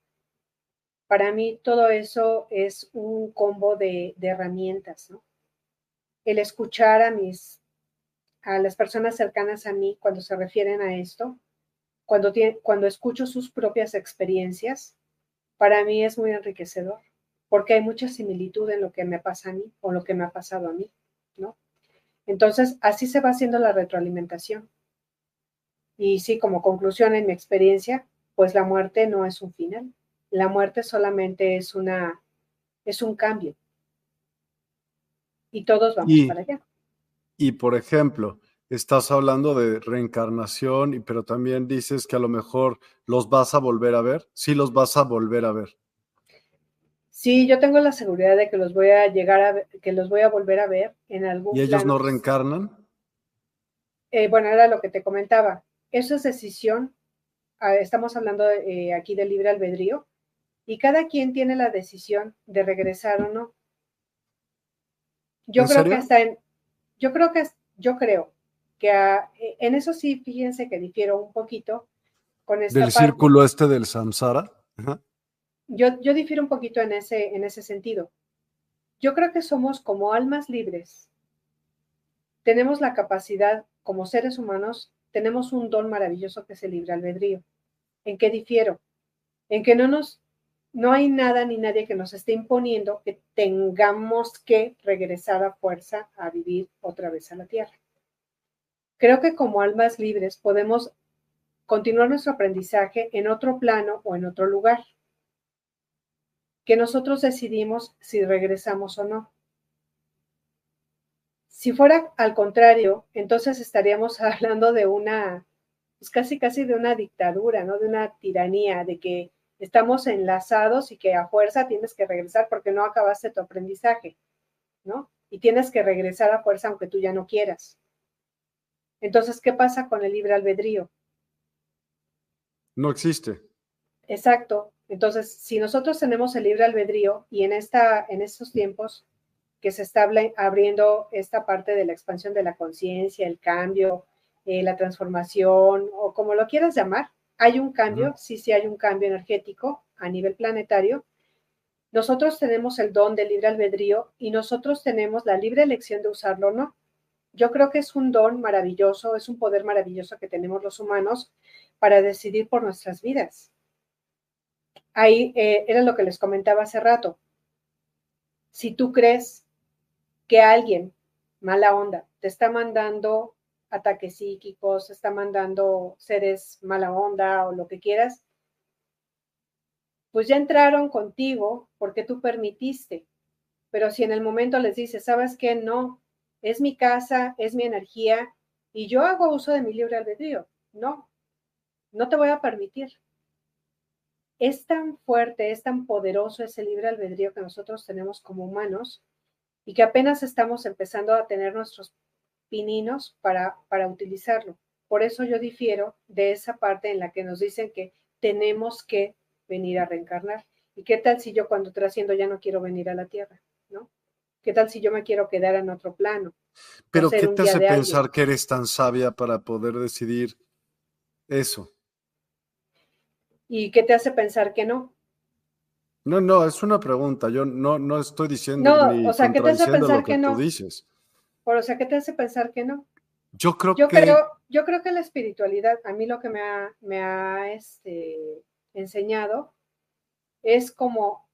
Para mí todo eso es un combo de, herramientas, ¿no? El escuchar a mis, a las personas cercanas a mí cuando se refieren a esto, cuando, cuando escucho sus propias experiencias, para mí es muy enriquecedor, porque hay mucha similitud en lo que me pasa a mí o lo que me ha pasado a mí, ¿no? Entonces, así se va haciendo la retroalimentación. Y sí, como conclusión en mi experiencia, pues la muerte no es un final. La muerte solamente es una, es un cambio. Y todos vamos para allá. Y por ejemplo, estás hablando de reencarnación, pero también dices que a lo mejor los vas a volver a ver. Sí, los vas a volver a ver. Sí, yo tengo la seguridad de que los voy a llegar a que los voy a volver a ver en algún ¿Y ellos no reencarnan? Eh, bueno, era lo que te comentaba. Eso es decisión. Ah, estamos hablando eh, aquí del libre albedrío. Y cada quien tiene la decisión de regresar o no. Yo creo que está en. Yo creo que yo creo que e, en eso sí, fíjense que difiero un poquito con esta Del círculo este del samsara. Ajá. Yo, yo difiero un poquito en ese, en ese sentido. Yo creo que somos como almas libres. Tenemos la capacidad, como seres humanos, tenemos un don maravilloso que es el libre albedrío. ¿En qué difiero? En que no nos, no hay nada ni nadie que nos esté imponiendo que tengamos que regresar a fuerza a vivir otra vez a la tierra. Creo que como almas libres podemos continuar nuestro aprendizaje en otro plano o en otro lugar que nosotros decidimos si regresamos o no. Si fuera al contrario, entonces estaríamos hablando de una, pues casi casi de una dictadura, ¿no? De una tiranía, de que estamos enlazados y que a fuerza tienes que regresar porque no acabaste tu aprendizaje, ¿no? Y tienes que regresar a fuerza aunque tú ya no quieras. Entonces, ¿qué pasa con el libre albedrío? No existe. Exacto. Entonces, si nosotros tenemos el libre albedrío y en, esta, en estos tiempos que se está abriendo esta parte de la expansión de la conciencia, el cambio, eh, la transformación o como lo quieras llamar, hay un cambio, sí, sí hay un cambio energético a nivel planetario. Nosotros tenemos el don del libre albedrío y nosotros tenemos la libre elección de usarlo o no. Yo creo que es un don maravilloso, es un poder maravilloso que tenemos los humanos para decidir por nuestras vidas ahí eh, era lo que les comentaba hace rato. Si tú crees que alguien, mala onda, te está mandando ataques psíquicos, está mandando seres mala onda o lo que quieras, pues ya entraron contigo porque tú permitiste. Pero si en el momento les dices, ¿sabes qué? No, es mi casa, es mi energía y yo hago uso de mi libre albedrío. No, no te voy a permitir es tan fuerte, es tan poderoso ese libre albedrío que nosotros tenemos como humanos y que apenas estamos empezando a tener nuestros pininos para, para utilizarlo. Por eso yo difiero de esa parte en la que nos dicen que tenemos que venir a reencarnar. ¿Y qué tal si yo cuando trasciendo ya no quiero venir a la Tierra? ¿Qué tal si yo me quiero quedar en otro plano? Pero ¿qué te hace pensar que eres tan sabia para poder decidir eso? ¿Y qué te hace pensar que no? No, no, es una pregunta. Yo no, no estoy diciendo no, o sea, ¿qué te hace pensar que, no? dices. o sea, ¿qué te hace pensar que no? Yo creo yo que. Creo, yo creo que la espiritualidad, a mí lo que me ha, me ha este, enseñado es como.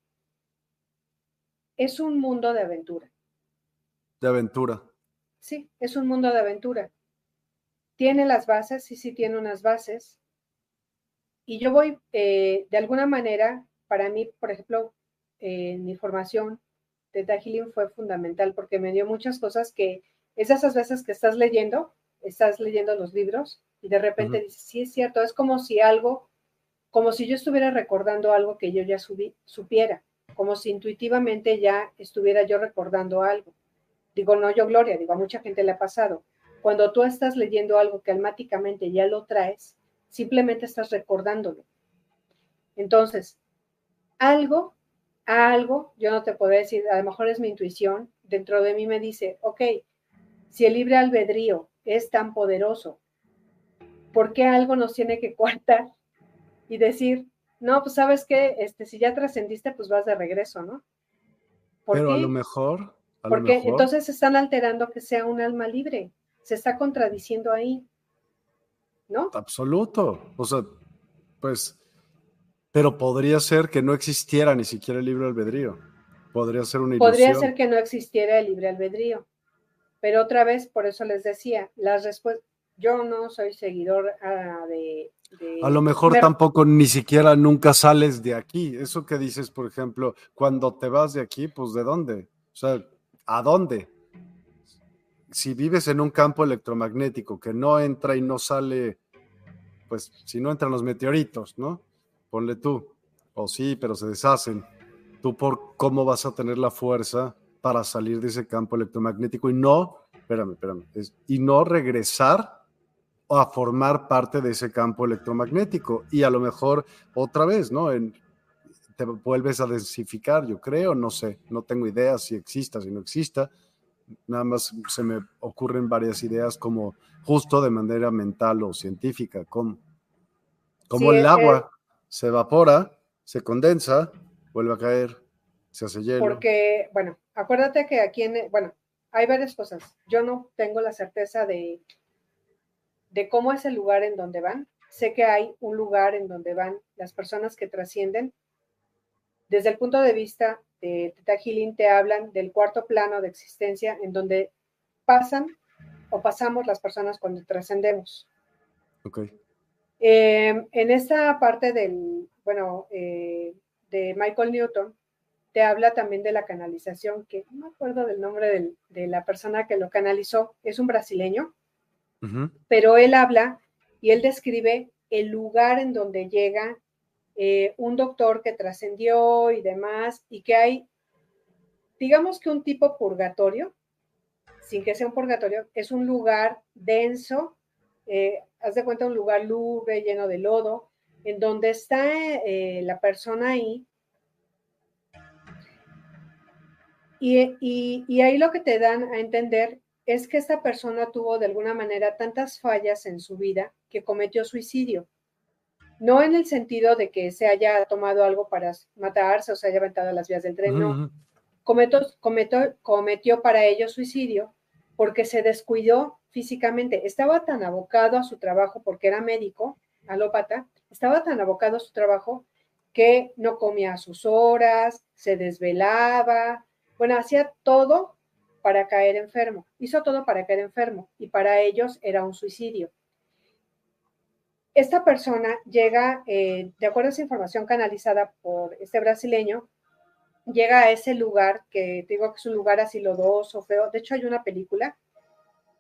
Es un mundo de aventura. De aventura. Sí, es un mundo de aventura. Tiene las bases, sí, sí, tiene unas bases y yo voy, eh, de alguna manera, para mí, por ejemplo, eh, mi formación de Healing fue fundamental porque me dio muchas cosas que es esas veces que estás leyendo, estás leyendo los libros y de repente dices, sí es cierto, es como si algo, como si yo estuviera recordando algo que yo ya supiera, como si intuitivamente ya estuviera yo recordando algo. Digo, no yo, Gloria, digo, a mucha gente le ha pasado. Cuando tú estás leyendo algo que almáticamente ya lo traes, simplemente estás recordándolo. Entonces, algo, algo, yo no te puedo decir, a lo mejor es mi intuición, dentro de mí me dice, ok, si el libre albedrío es tan poderoso, ¿por qué algo nos tiene que coartar y decir, no, pues sabes que este, si ya trascendiste, pues vas de regreso, ¿no? Pero a lo mejor. porque entonces están alterando que sea un alma libre. Se está contradiciendo ahí. ¿no? Absoluto. O sea, pues, pero podría ser que no existiera ni siquiera el libre albedrío. Podría ser una ilusión. Podría ser que no existiera el libre albedrío. Pero otra vez, por eso les decía, las respuestas, yo no soy seguidor de, A lo mejor tampoco ni siquiera nunca sales de aquí. Eso que dices, por ejemplo, cuando te vas de aquí, pues ¿de dónde? O sea, ¿a dónde? si vives en un campo electromagnético que no entra y no sale, pues si no entran los meteoritos, ¿no? Ponle tú. O sí, pero se deshacen. tú por cómo vas a tener la fuerza para salir de ese campo electromagnético y no, espérame, espérame, y no regresar a formar parte de ese campo electromagnético y a lo mejor otra vez, ¿no? En, te vuelves a densificar, yo creo, no sé, no tengo idea si exista, si no exista, nada más se me ocurren varias ideas como justo de manera mental o científica, como, como el agua se evapora, se condensa, vuelve a caer, se hace hielo. Porque, bueno, acuérdate que aquí en, bueno, hay varias cosas. Yo no tengo la certeza de, de cómo es el lugar en donde van. Sé que hay un lugar en donde van las personas que trascienden. Desde el punto de vista de Teta Healing te hablan del cuarto plano de existencia en donde pasan o pasamos las personas cuando trascendemos. Ok. Eh, en esta parte del, bueno, eh, de Michael Newton, te habla también de la canalización, que no me acuerdo del nombre de la persona que lo canalizó, es un brasileño, pero él habla y él describe el lugar en donde llega eh, un doctor que trascendió y demás, y que hay, digamos que un tipo purgatorio, sin que sea un purgatorio, es un lugar denso, eh, haz de cuenta un lugar lúgubre, lleno de lodo, en donde está eh, la persona ahí. Y, y, ahí lo que te dan a entender es que esta persona tuvo de alguna manera tantas fallas en su vida que cometió suicidio. No en el sentido de que se haya tomado algo para matarse o se haya aventado a las vías del tren, no. Cometió, para ello suicidio porque se descuidó físicamente. Estaba tan abocado a su trabajo porque era médico, alópata, estaba tan abocado a su trabajo que no comía a sus horas, se desvelaba, bueno, hacía todo para caer enfermo, hizo todo para caer enfermo y para ellos era un suicidio. Esta persona llega, eh, de acuerdo a esa información canalizada por este brasileño, llega a ese lugar que te digo que es un lugar así lodoso, feo. De hecho, hay una película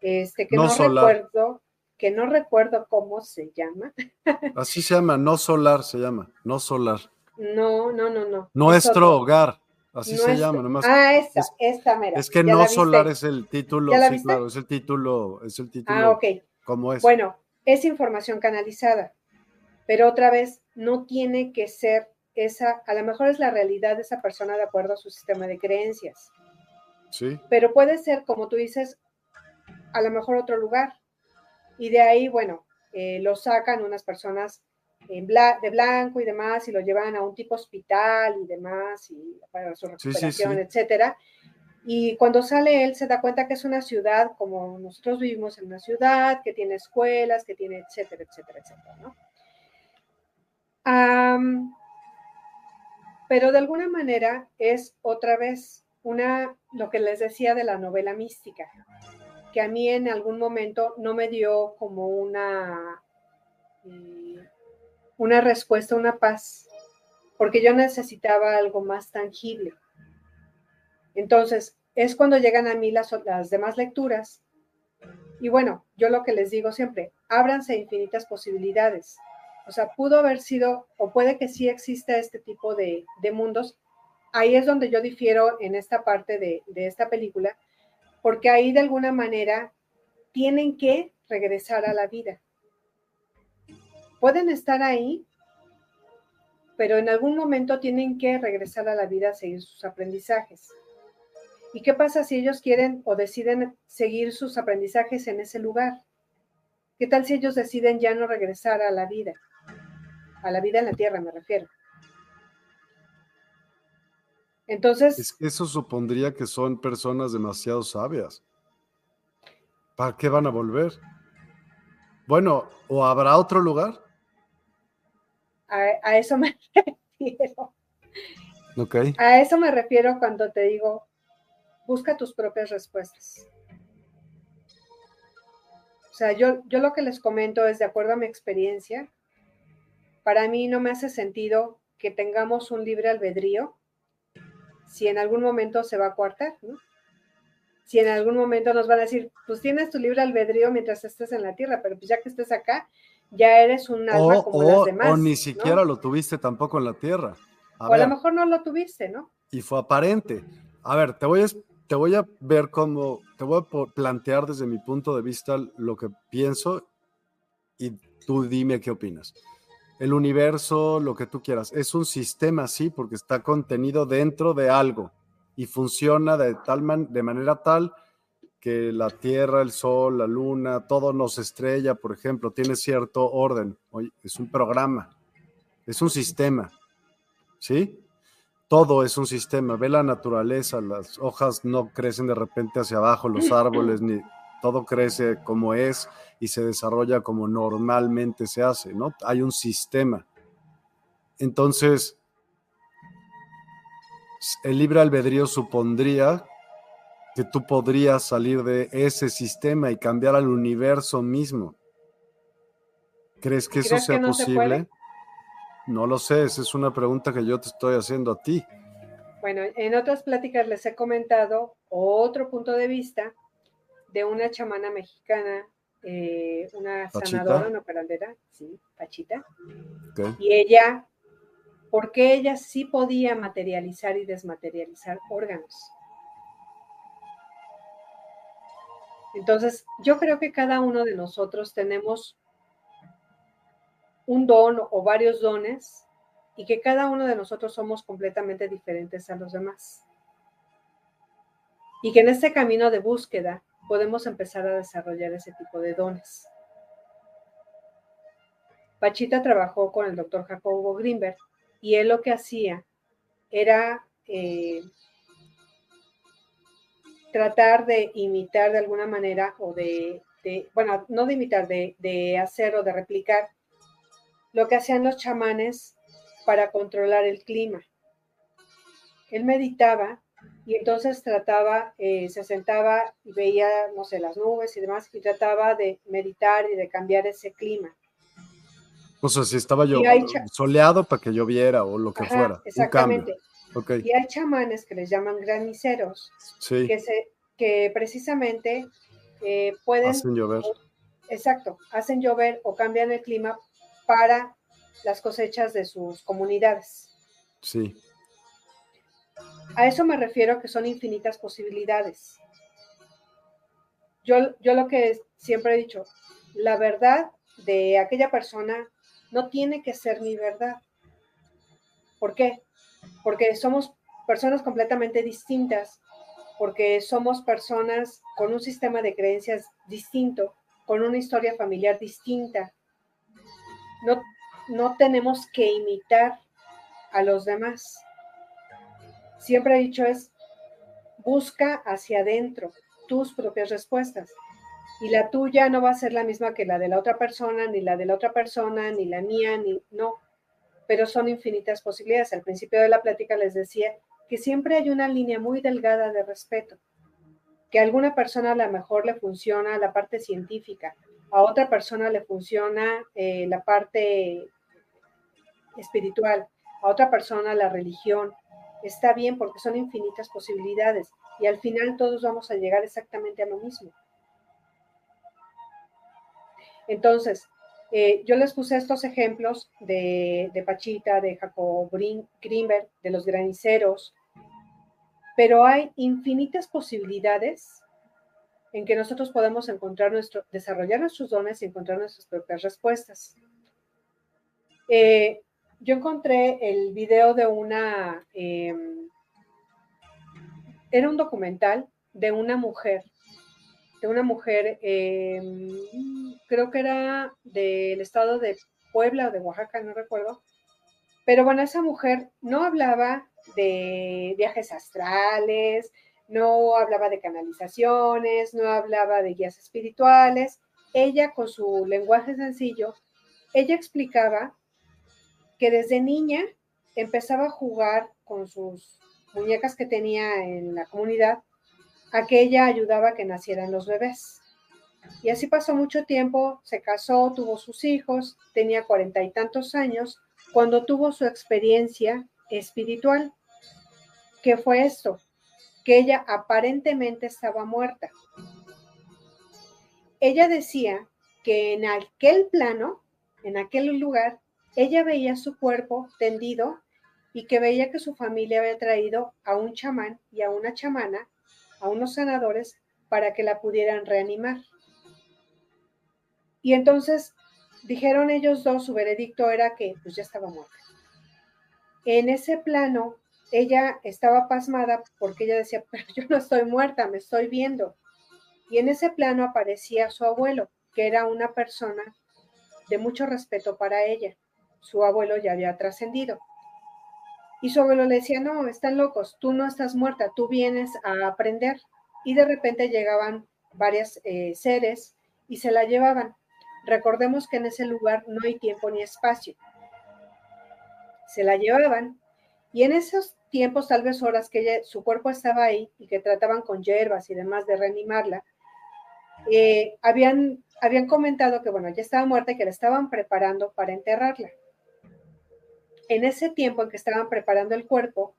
este, que no, recuerdo, que no recuerdo cómo se llama. Así se llama, no solar se llama, no solar. No, no, no, no. Nuestro hogar. Así se llama, nomás. Ah, esta, es, esta mera. Es que no solar es el título, sí, claro, es el título, es el título. Ah, ok. ¿Cómo es? Bueno, es información canalizada, pero otra vez no tiene que ser esa, a lo mejor es la realidad de esa persona de acuerdo a su sistema de creencias. Sí. Pero puede ser, como tú dices, a lo mejor otro lugar. Y de ahí, bueno, eh, lo sacan unas personas en de blanco y demás y lo llevan a un tipo hospital y demás y para su recuperación, etcétera. Y cuando sale él se da cuenta que es una ciudad como nosotros vivimos en una ciudad, que tiene escuelas, que tiene etcétera, etcétera, etcétera, ¿no? pero de alguna manera es otra vez una, lo que les decía de la novela mística que a mí en algún momento no me dio como una, eh, una respuesta, una paz, porque yo necesitaba algo más tangible. Entonces, es cuando llegan a mí las, las demás lecturas. Y bueno, yo lo que les digo siempre, ábranse infinitas posibilidades. O sea, pudo haber sido, o puede que sí exista este tipo de, mundos. Ahí es donde yo difiero en esta parte de, de esta película, porque ahí de alguna manera tienen que regresar a la vida. Pueden estar ahí, pero en algún momento tienen que regresar a la vida a seguir sus aprendizajes. ¿Y qué pasa si ellos quieren o deciden seguir sus aprendizajes en ese lugar? ¿Qué tal si ellos deciden ya no regresar a la vida? A la vida en la tierra me refiero. Entonces. Es que eso supondría que son personas demasiado sabias. ¿Para qué van a volver? Bueno, ¿o habrá otro lugar? A, eso me refiero. A eso me refiero cuando te digo, busca tus propias respuestas. O sea, yo, yo lo que les comento es de acuerdo a mi experiencia. Para mí no me hace sentido que tengamos un libre albedrío si en algún momento se va a coartar, ¿no? Si en algún momento nos van a decir, pues tienes tu libre albedrío mientras estés en la tierra, pero pues ya que estés acá, ya eres un alma como las demás. O ni siquiera lo tuviste tampoco en la tierra. o a lo mejor no lo tuviste, ¿no? Y fue aparente. A ver, te voy a, te voy a ver cómo, te voy a plantear desde mi punto de vista lo que pienso y tú dime qué opinas. El universo, lo que tú quieras, es un sistema, sí, porque está contenido dentro de algo y funciona de, tal man, de manera tal que la Tierra, el Sol, la Luna, todo nos estrella, por ejemplo, tiene cierto orden. Oye, es un programa, es un sistema, ¿sí? Todo es un sistema. Ve la naturaleza, las hojas no crecen de repente hacia abajo, los árboles, ni todo crece como es y se desarrolla como normalmente se hace, ¿no? Hay un sistema. Entonces, el libre albedrío supondría que tú podrías salir de ese sistema y cambiar al universo mismo. ¿Crees que eso sea posible? No lo sé, esa es una pregunta que yo te estoy haciendo a ti. Bueno, en otras pláticas les he comentado otro punto de vista de una chamana mexicana, eh, una sanadora, una parandera, sí, Pachita. Y ella, porque ella sí podía materializar y desmaterializar órganos. Entonces, yo creo que cada uno de nosotros tenemos un don o varios dones y que cada uno de nosotros somos completamente diferentes a los demás. Y que en este camino de búsqueda podemos empezar a desarrollar ese tipo de dones. Pachita trabajó con el doctor Jacobo Greenberg y él lo que hacía era eh, tratar de imitar de alguna manera o de, bueno, no de imitar, de, de, hacer o de replicar lo que hacían los chamanes para controlar el clima. Él meditaba y entonces trataba, eh, se sentaba y veía, no sé, las nubes y demás, y trataba de meditar y de cambiar ese clima. O sea, si estaba yo soleado para que lloviera o lo que fuera. Exactamente. Y hay chamanes que les llaman graniceros, que, se, que precisamente eh, pueden... Hacen llover. Exacto, hacen llover o cambian el clima para las cosechas de sus comunidades. Sí. A eso me refiero que son infinitas posibilidades. Yo, yo lo que siempre he dicho, la verdad de aquella persona no tiene que ser mi verdad. ¿Por qué? Porque somos personas completamente distintas, porque somos personas con un sistema de creencias distinto, con una historia familiar distinta. No, no tenemos que imitar a los demás. Siempre he dicho es, busca hacia adentro tus propias respuestas. Y la tuya no va a ser la misma que la de la otra persona, ni la de la otra persona, ni la mía, ni no. Pero son infinitas posibilidades. Al principio de la plática les decía que siempre hay una línea muy delgada de respeto. Que a alguna persona a lo mejor le funciona la parte científica, a otra persona le funciona eh, la parte espiritual, a otra persona la religión. Está bien porque son infinitas posibilidades y al final todos vamos a llegar exactamente a lo mismo. Entonces, eh, yo les puse estos ejemplos de, Pachita, de Jacob Greenberg, de los graniceros, pero hay infinitas posibilidades en que nosotros podemos encontrar nuestro, desarrollar nuestros dones y encontrar nuestras propias respuestas. Eh, yo encontré el video de una, em, era un documental de una mujer, de una mujer, em, creo que era del estado de Puebla o de Oaxaca, no recuerdo, pero bueno, esa mujer no hablaba de viajes astrales, no hablaba de canalizaciones, no hablaba de guías espirituales, ella con su lenguaje sencillo, ella explicaba que desde niña empezaba a jugar con sus muñecas que tenía en la comunidad, a que ella ayudaba a que nacieran los bebés. Y así pasó mucho tiempo, se casó, tuvo sus hijos, tenía cuarenta y tantos años, cuando tuvo su experiencia espiritual. ¿Qué fue esto? Que ella aparentemente estaba muerta. Ella decía que en aquel plano, en aquel lugar, ella veía su cuerpo tendido y que veía que su familia había traído a un chamán y a una chamana, a unos sanadores, para que la pudieran reanimar. Y entonces dijeron ellos dos, su veredicto era que pues ya estaba muerta. En ese plano, ella estaba pasmada porque ella decía, pero yo no estoy muerta, me estoy viendo. Y en ese plano aparecía su abuelo, que era una persona de mucho respeto para ella. Su abuelo ya había trascendido. Y su abuelo le decía, no, están locos, tú no estás muerta, tú vienes a aprender. Y de repente llegaban varios eh, seres y se la llevaban. Recordemos que en ese lugar no hay tiempo ni espacio. Se la llevaban y en esos tiempos, tal vez horas que su cuerpo estaba ahí y que trataban con hierbas y demás de reanimarla, eh, habían, habían comentado que, bueno, ya estaba muerta y que la estaban preparando para enterrarla. En ese tiempo en que estaban preparando el cuerpo,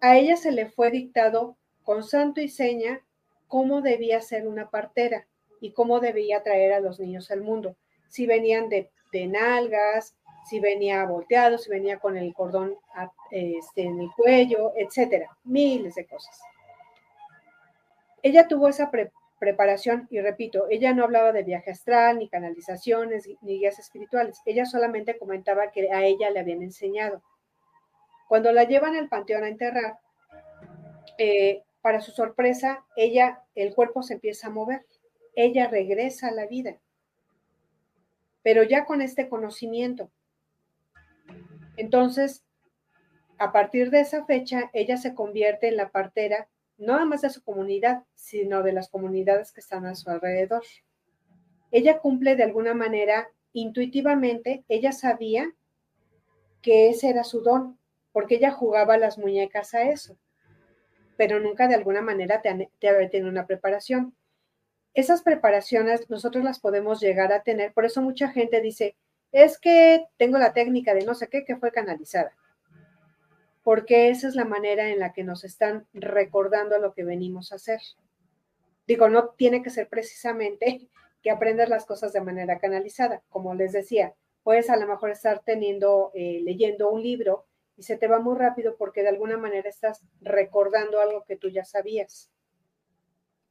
a ella se le fue dictado con santo y seña cómo debía ser una partera y cómo debía traer a los niños al mundo. Si venían de, de nalgas, si venía volteado, si venía con el cordón este, en el cuello, etcétera, miles de cosas. Ella tuvo esa preparación y repito, ella no hablaba de viaje astral, ni canalizaciones, ni guías espirituales. Ella solamente comentaba que a ella le habían enseñado. Cuando la llevan al panteón a enterrar, eh, para su sorpresa, ella, el cuerpo se empieza a mover. Ella regresa a la vida. Pero ya con este conocimiento, entonces, a partir de esa fecha, ella se convierte en la partera, no más de su comunidad, sino de las comunidades que están a su alrededor. Ella cumple de alguna manera, intuitivamente, ella sabía que ese era su don, porque ella jugaba las muñecas a eso, pero nunca de alguna manera te, te había tenido una preparación. Esas preparaciones nosotros las podemos llegar a tener, por eso mucha gente dice, es que tengo la técnica de no sé qué que fue canalizada, porque esa es la manera en la que nos están recordando lo que venimos a hacer. Digo, no tiene que ser precisamente que aprendas las cosas de manera canalizada. Como les decía, puedes a lo mejor estar teniendo, eh, leyendo un libro y se te va muy rápido porque de alguna manera estás recordando algo que tú ya sabías.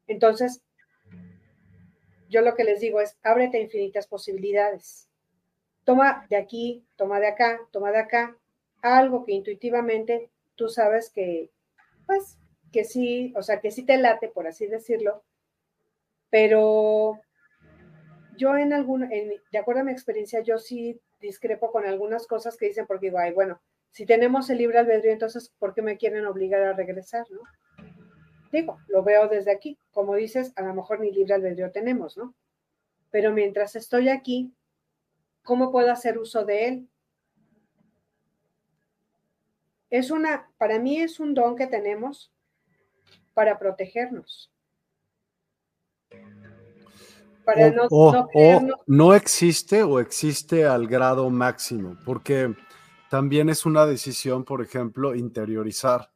Entonces, yo lo que les digo es, ábrete infinitas posibilidades. Toma de aquí, toma de acá, toma de acá, algo que intuitivamente tú sabes que, pues, que sí, o sea, que sí te late, por así decirlo, pero yo en algún, de acuerdo a mi experiencia, yo sí discrepo con algunas cosas que dicen, porque digo, ay, bueno, si tenemos el libre albedrío, entonces, ¿por qué me quieren obligar a regresar, no? Digo, lo veo desde aquí. Como dices, a lo mejor ni libre albedrío tenemos, ¿no? Pero mientras estoy aquí, ¿Cómo puedo hacer uso de él? Es una, para mí es un don que tenemos para protegernos. Para no, no, no existe o existe al grado máximo, porque también es una decisión, por ejemplo, interiorizar.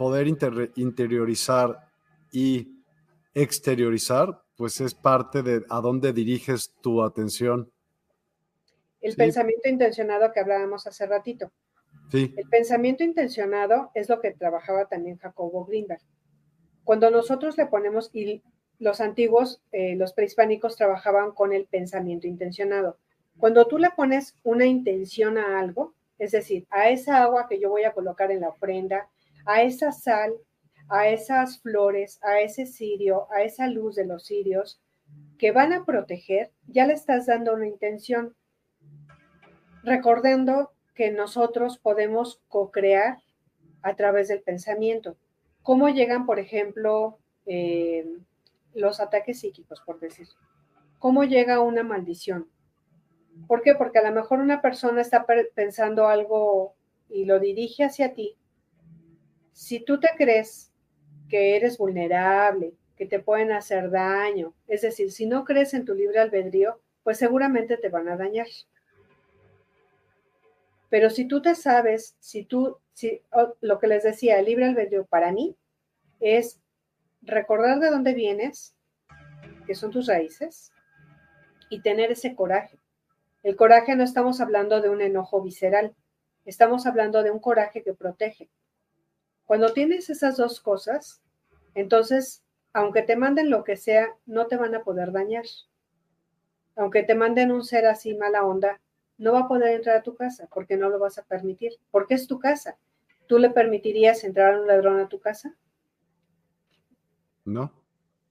Poder interiorizar y exteriorizar pues es parte de a dónde diriges tu atención. El pensamiento intencionado que hablábamos hace ratito. Sí. El pensamiento intencionado es lo que trabajaba también Jacobo Greenberg. Cuando nosotros le ponemos, y los antiguos, eh, los prehispánicos trabajaban con el pensamiento intencionado. Cuando tú le pones una intención a algo, es decir, a esa agua que yo voy a colocar en la ofrenda, a esa sal, a esas flores, a ese cirio, a esa luz de los cirios que van a proteger, ya le estás dando una intención, recordando que nosotros podemos co-crear a través del pensamiento. ¿Cómo llegan, por ejemplo, eh, los ataques psíquicos, por decir? ¿Cómo llega una maldición? ¿Por qué? Porque a lo mejor una persona está pensando algo y lo dirige hacia ti. Si tú te crees que eres vulnerable, que te pueden hacer daño. Es decir, si no crees en tu libre albedrío, pues seguramente te van a dañar. Pero si tú te sabes, si tú, si, lo que les decía, el libre albedrío para mí es recordar de dónde vienes, que son tus raíces, y tener ese coraje. El coraje no estamos hablando de un enojo visceral, estamos hablando de un coraje que protege. Cuando tienes esas dos cosas, entonces, aunque te manden lo que sea, no te van a poder dañar. Aunque te manden un ser así mala onda, no va a poder entrar a tu casa porque no lo vas a permitir, porque es tu casa. ¿Tú le permitirías entrar a un ladrón a tu casa? No.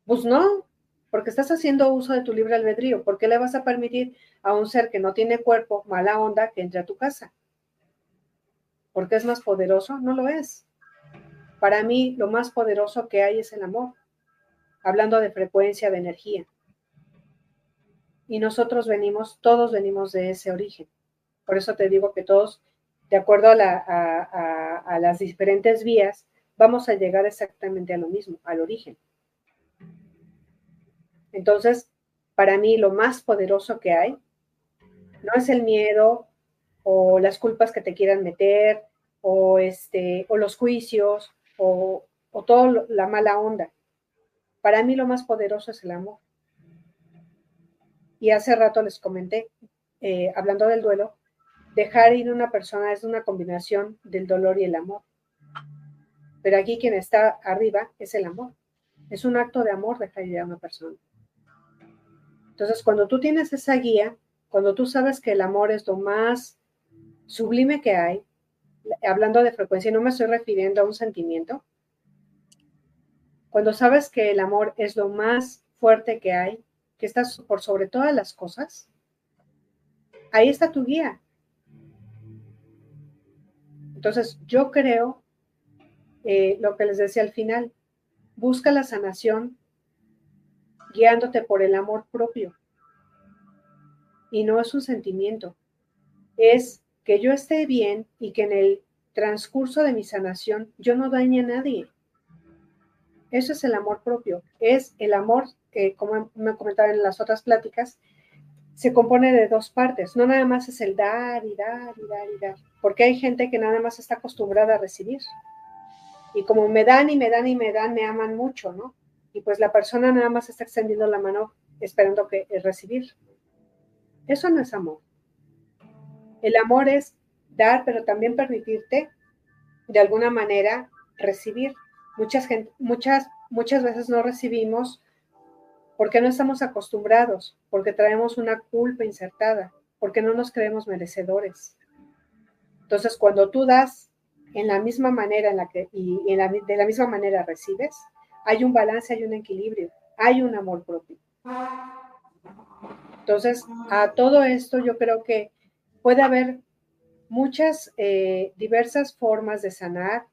Pues no, porque estás haciendo uso de tu libre albedrío. ¿Por qué le vas a permitir a un ser que no tiene cuerpo, mala onda, que entre a tu casa? ¿Porque es más poderoso? No lo es. Para mí, lo más poderoso que hay es el amor, hablando de frecuencia, de energía. Y nosotros venimos, todos venimos de ese origen. Por eso te digo que todos, de acuerdo a, las diferentes vías, vamos a llegar exactamente a lo mismo, al origen. Entonces, para mí lo más poderoso que hay no es el miedo o las culpas que te quieran meter o este o los juicios o, o toda la mala onda. Para mí lo más poderoso es el amor. Y hace rato les comenté, eh, hablando del duelo, dejar ir a una persona es una combinación del dolor y el amor. Pero aquí quien está arriba es el amor. Es un acto de amor dejar ir a una persona. Entonces, cuando tú tienes esa guía, cuando tú sabes que el amor es lo más sublime que hay, hablando de frecuencia, no me estoy refiriendo a un sentimiento, cuando sabes que el amor es lo más fuerte que hay, que estás por sobre todas las cosas, ahí está tu guía. Entonces, yo creo, eh, lo que les decía al final, busca la sanación guiándote por el amor propio. Y no es un sentimiento, es que yo esté bien y que en el transcurso de mi sanación yo no dañe a nadie. Eso es el amor propio, es el amor que, como me comentaba en las otras pláticas, se compone de dos partes, no nada más es el dar y dar y dar y dar, porque hay gente que nada más está acostumbrada a recibir. Y como me dan y me dan y me dan, me aman mucho, ¿no? y pues la persona nada más está extendiendo la mano esperando que es recibir. Eso no es amor. El amor es dar, pero también permitirte de alguna manera recibir. Muchas, muchas, muchas veces no recibimos porque no estamos acostumbrados, porque traemos una culpa insertada, porque no nos creemos merecedores. Entonces, cuando tú das en la misma manera en la que y de la misma manera recibes, hay un balance, hay un equilibrio, hay un amor propio. Entonces, a todo esto yo creo que puede haber muchas, eh, diversas formas de sanar,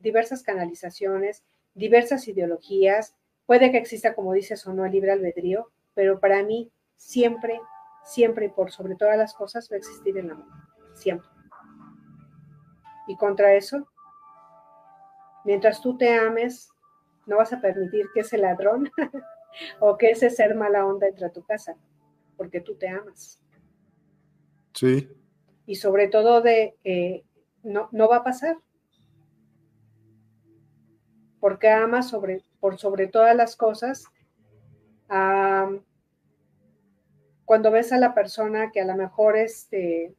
diversas canalizaciones, diversas ideologías. Puede que exista, como dices, o no el libre albedrío, pero para mí siempre, siempre y por sobre todas las cosas va a existir el amor, siempre. Y contra eso, mientras tú te ames, no vas a permitir que ese ladrón o que ese ser mala onda entre a tu casa, porque tú te amas. Sí. Y sobre todo de, eh, no, no va a pasar. Porque amas sobre, por sobre todas las cosas. cuando ves a la persona que a lo mejor este,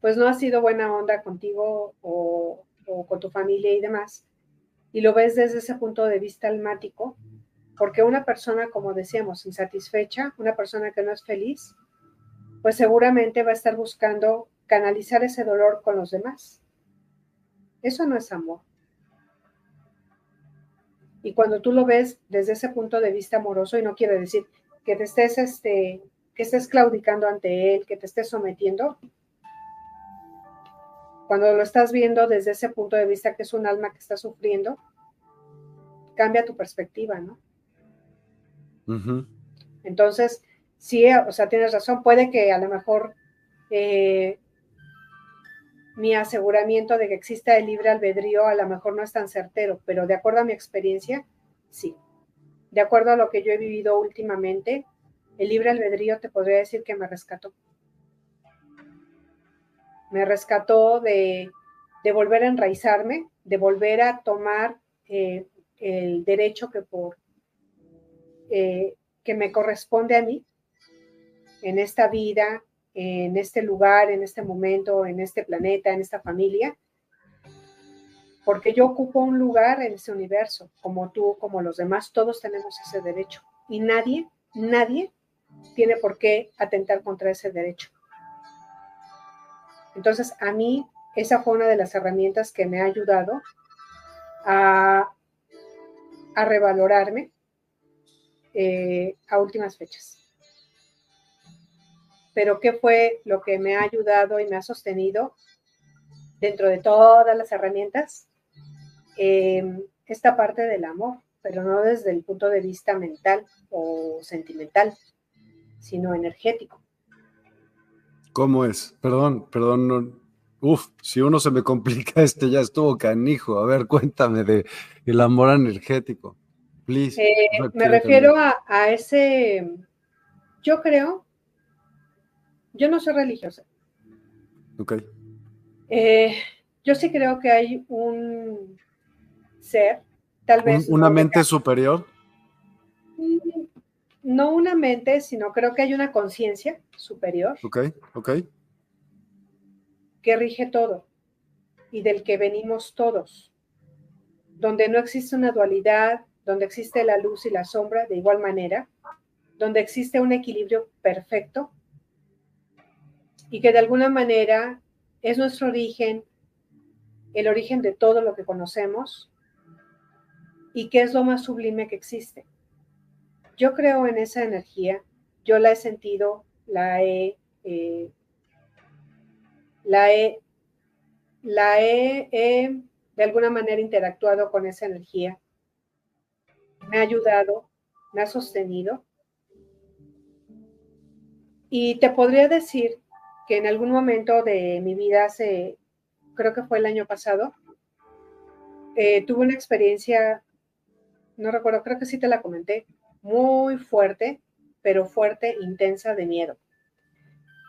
pues no ha sido buena onda contigo o, o con tu familia y demás, y lo ves desde ese punto de vista almático, porque una persona, como decíamos, insatisfecha, una persona que no es feliz, pues seguramente va a estar buscando canalizar ese dolor con los demás. Eso no es amor. Y cuando tú lo ves desde ese punto de vista amoroso, y no quiere decir que te estés, este, que estés claudicando ante él, que te estés sometiendo, cuando lo estás viendo desde ese punto de vista que es un alma que está sufriendo, cambia tu perspectiva, ¿no? Entonces, sí, o sea, tienes razón, puede que a lo mejor eh, mi aseguramiento de que exista el libre albedrío a lo mejor no es tan certero, pero de acuerdo a mi experiencia, sí. De acuerdo a lo que yo he vivido últimamente, el libre albedrío te podría decir que me rescató me rescató de, volver a enraizarme, de volver a tomar eh, el derecho que por eh, que me corresponde a mí en esta vida, en este lugar, en este momento, en este planeta, en esta familia, porque yo ocupo un lugar en este universo, como tú, como los demás, todos tenemos ese derecho y nadie, nadie tiene por qué atentar contra ese derecho. Entonces, a mí, esa fue una de las herramientas que me ha ayudado a, revalorarme eh, a últimas fechas. Pero, ¿qué fue lo que me ha ayudado y me ha sostenido dentro de todas las herramientas? Em, esta parte del amor, pero no desde el punto de vista mental o sentimental, sino energético. ¿Cómo es? Perdón, perdón. Uf, si uno se me complica, este ya estuvo canijo. A ver, cuéntame de el amor energético. Please. Eh, me refiero a, ese, yo creo, yo no soy religiosa. Ok. Eh, yo sí creo que hay un ser, tal vez. ¿Una mente superior? Mm, no una mente, sino creo que hay una conciencia superior. Ok, ok. Que rige todo y del que venimos todos. Donde no existe una dualidad, donde existe la luz y la sombra de igual manera, donde existe un equilibrio perfecto y que de alguna manera es nuestro origen, el origen de todo lo que conocemos y que es lo más sublime que existe. Yo creo en esa energía, yo la he sentido, la he, eh, la he, la he, de alguna manera interactuado con esa energía. Me ha ayudado, me ha sostenido. Y te podría decir que en algún momento de mi vida, hace, creo que fue el año pasado, eh, tuve una experiencia, no recuerdo, creo que sí te la comenté, muy fuerte, pero fuerte, intensa de miedo.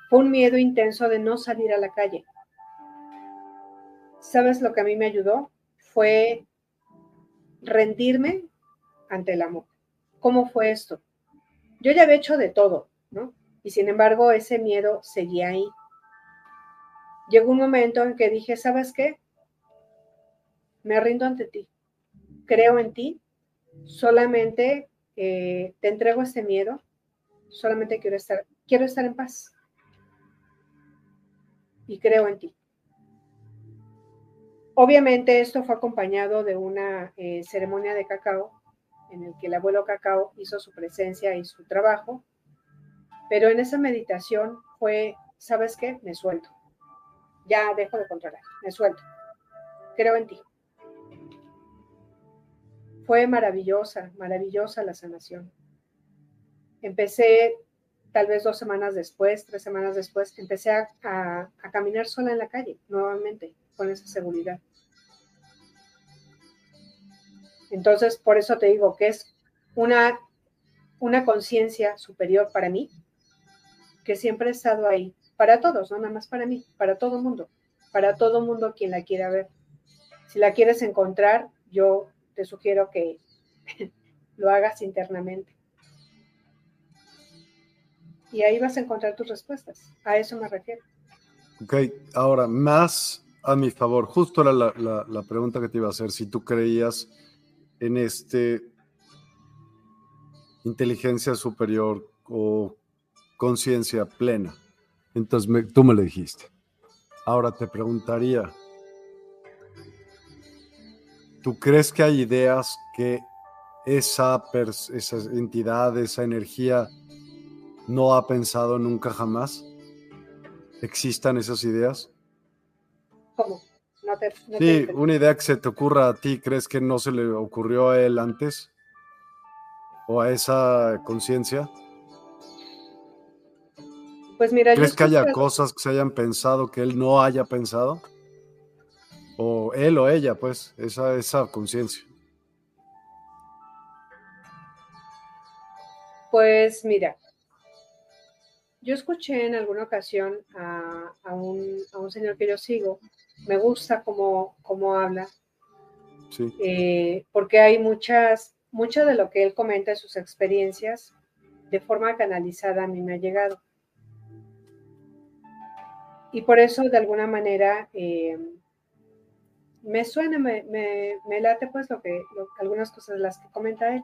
Fue un miedo intenso de no salir a la calle. ¿Sabes lo que a mí me ayudó? Fue rendirme ante el amor. ¿Cómo fue esto? Yo ya había hecho de todo, ¿no? Y sin embargo, ese miedo seguía ahí. Llegó un momento en que dije, ¿sabes qué? Me rindo ante ti. Creo en ti. Solamente eh, te entrego este miedo, solamente quiero estar, quiero estar en paz. Y creo en ti. Obviamente esto fue acompañado de una eh, ceremonia de cacao en el que el abuelo cacao hizo su presencia y su trabajo, pero en esa meditación fue, ¿sabes qué? Me suelto. Ya dejo de controlar, me suelto. Creo en ti. Fue maravillosa, maravillosa la sanación. Empecé tal vez dos semanas después, tres semanas después, empecé a, caminar sola en la calle, nuevamente, con esa seguridad. Entonces, por eso te digo que es una, una conciencia superior para mí, que siempre ha estado ahí, para todos, no nada más para mí, para todo mundo, para todo mundo quien la quiera ver. Si la quieres encontrar, yo te sugiero que lo hagas internamente. Y ahí vas a encontrar tus respuestas. A eso me refiero. Ok, ahora, más a mi favor, justo la, la, la pregunta que te iba a hacer, si tú creías en este inteligencia superior o conciencia plena. Entonces tú me lo dijiste. Ahora te preguntaría, ¿Tú crees que hay ideas que esa, esa entidad, esa energía no ha pensado nunca jamás? ¿Existan esas ideas? ¿Cómo? sí, una idea que se te ocurra a ti, ¿crees que no se le ocurrió a él antes? ¿O a esa conciencia? Pues mira, ¿crees que haya cosas que se hayan pensado que él no haya pensado? o él o ella, pues, esa, esa conciencia. Pues mira, yo escuché en alguna ocasión a, un, señor que yo sigo, me gusta cómo, cómo habla, sí. Eh, porque hay muchas, mucho de lo que él comenta de sus experiencias, de forma canalizada a mí me ha llegado. Y por eso, de alguna manera, eh, me suena, me, late pues lo que, algunas cosas de las que comenta él.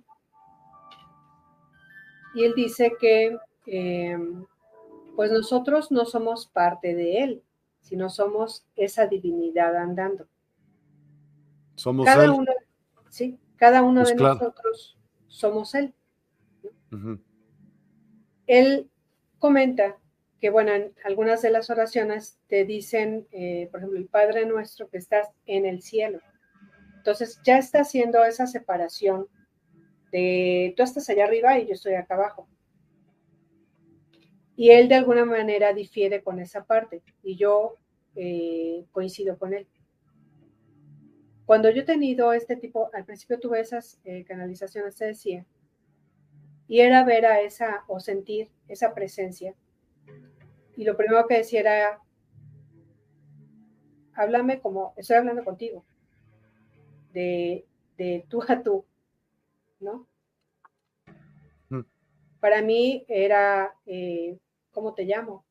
Y él dice que eh, pues nosotros no somos parte de él, sino somos esa divinidad andando. Somos cada Uno, sí, cada uno pues de nosotros somos él. Él comenta que, bueno, en algunas de las oraciones te dicen, eh, por ejemplo, el Padre nuestro que estás en el cielo. Entonces ya está haciendo esa separación de tú estás allá arriba y yo estoy acá abajo. Y él de alguna manera difiere con esa parte y yo eh, coincido con él. Cuando yo he tenido este tipo, al principio tuve esas eh, canalizaciones, se decía, y era ver a esa o sentir esa presencia. Y lo primero que decía era, háblame como, estoy hablando contigo, de, de tú a tú, ¿no? Mm. Para mí era, eh, ¿cómo te llamo?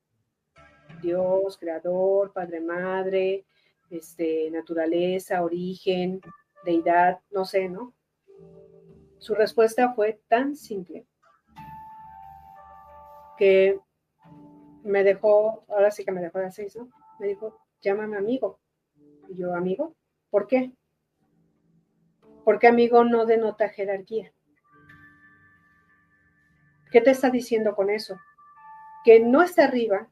Dios, creador, padre, madre, este, naturaleza, origen, deidad, no sé, ¿no? Su respuesta fue tan simple que me dejó, ahora sí que me dejó de seis, ¿no? Me dijo, llámame amigo. Y yo, amigo, ¿por qué? Porque amigo no denota jerarquía. ¿Qué te está diciendo con eso? Que no está arriba,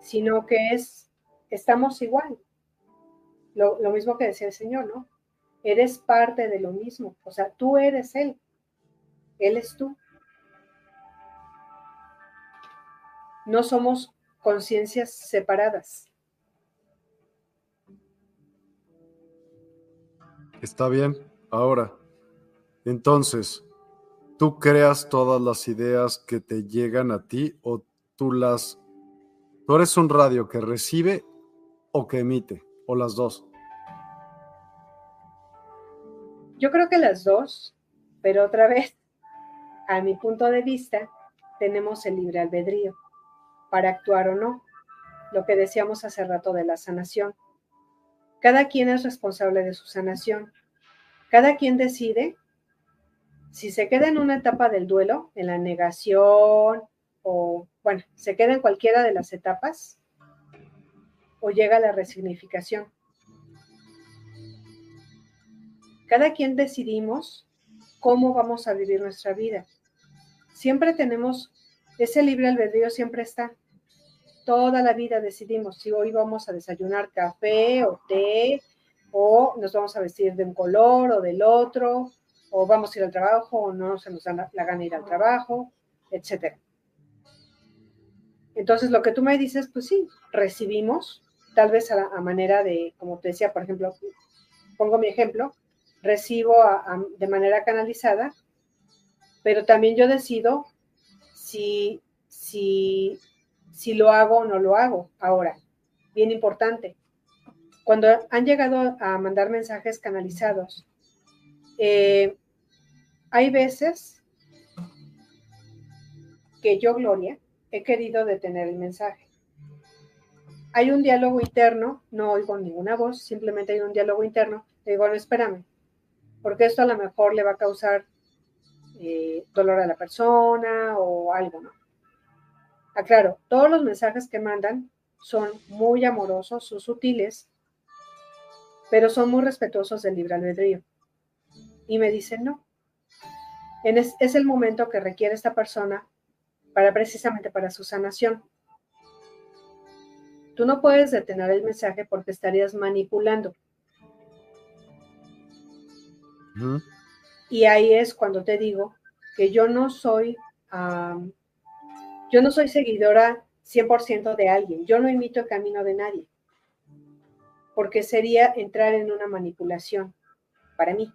sino que es, estamos igual. Lo, lo mismo que decía el Señor, ¿no? Eres parte de lo mismo. O sea, tú eres Él. Él es tú. No somos conciencias separadas. Está bien. Ahora, entonces, ¿tú creas todas las ideas que te llegan a ti o tú las... Tú eres un radio que recibe o que emite, o las dos? Yo creo que las dos, pero otra vez, a mi punto de vista, tenemos el libre albedrío para actuar o no, lo que decíamos hace rato de la sanación. Cada quien es responsable de su sanación. Cada quien decide si se queda en una etapa del duelo, en la negación, o bueno, se queda en cualquiera de las etapas, o llega a la resignificación. Cada quien decidimos cómo vamos a vivir nuestra vida. Siempre tenemos, ese libre albedrío siempre está. Toda la vida decidimos si hoy vamos a desayunar café o té, o nos vamos a vestir de un color o del otro, o vamos a ir al trabajo o no se nos da la gana ir al trabajo, etc. Entonces, lo que tú me dices, pues sí, recibimos, tal vez a, a manera de, como te decía, por ejemplo, pongo mi ejemplo, recibo de manera canalizada, pero también yo decido si, si, si lo hago o no lo hago. Ahora, bien importante, cuando han llegado a mandar mensajes canalizados, eh, hay veces que yo, Gloria, he querido detener el mensaje. Hay un diálogo interno, no oigo ninguna voz, simplemente hay un diálogo interno. digo, no, espérame, porque esto a lo mejor le va a causar eh, dolor a la persona o algo, ¿no? Aclaro, todos los mensajes que mandan son muy amorosos, son sutiles, pero son muy respetuosos del libre albedrío. Y me dicen no. es, es el momento que requiere esta persona para precisamente para su sanación. Tú no puedes detener el mensaje porque estarías manipulando. Y ahí es cuando te digo que yo no soy, yo no soy seguidora 100% de alguien, yo no imito el camino de nadie, porque sería entrar en una manipulación para mí,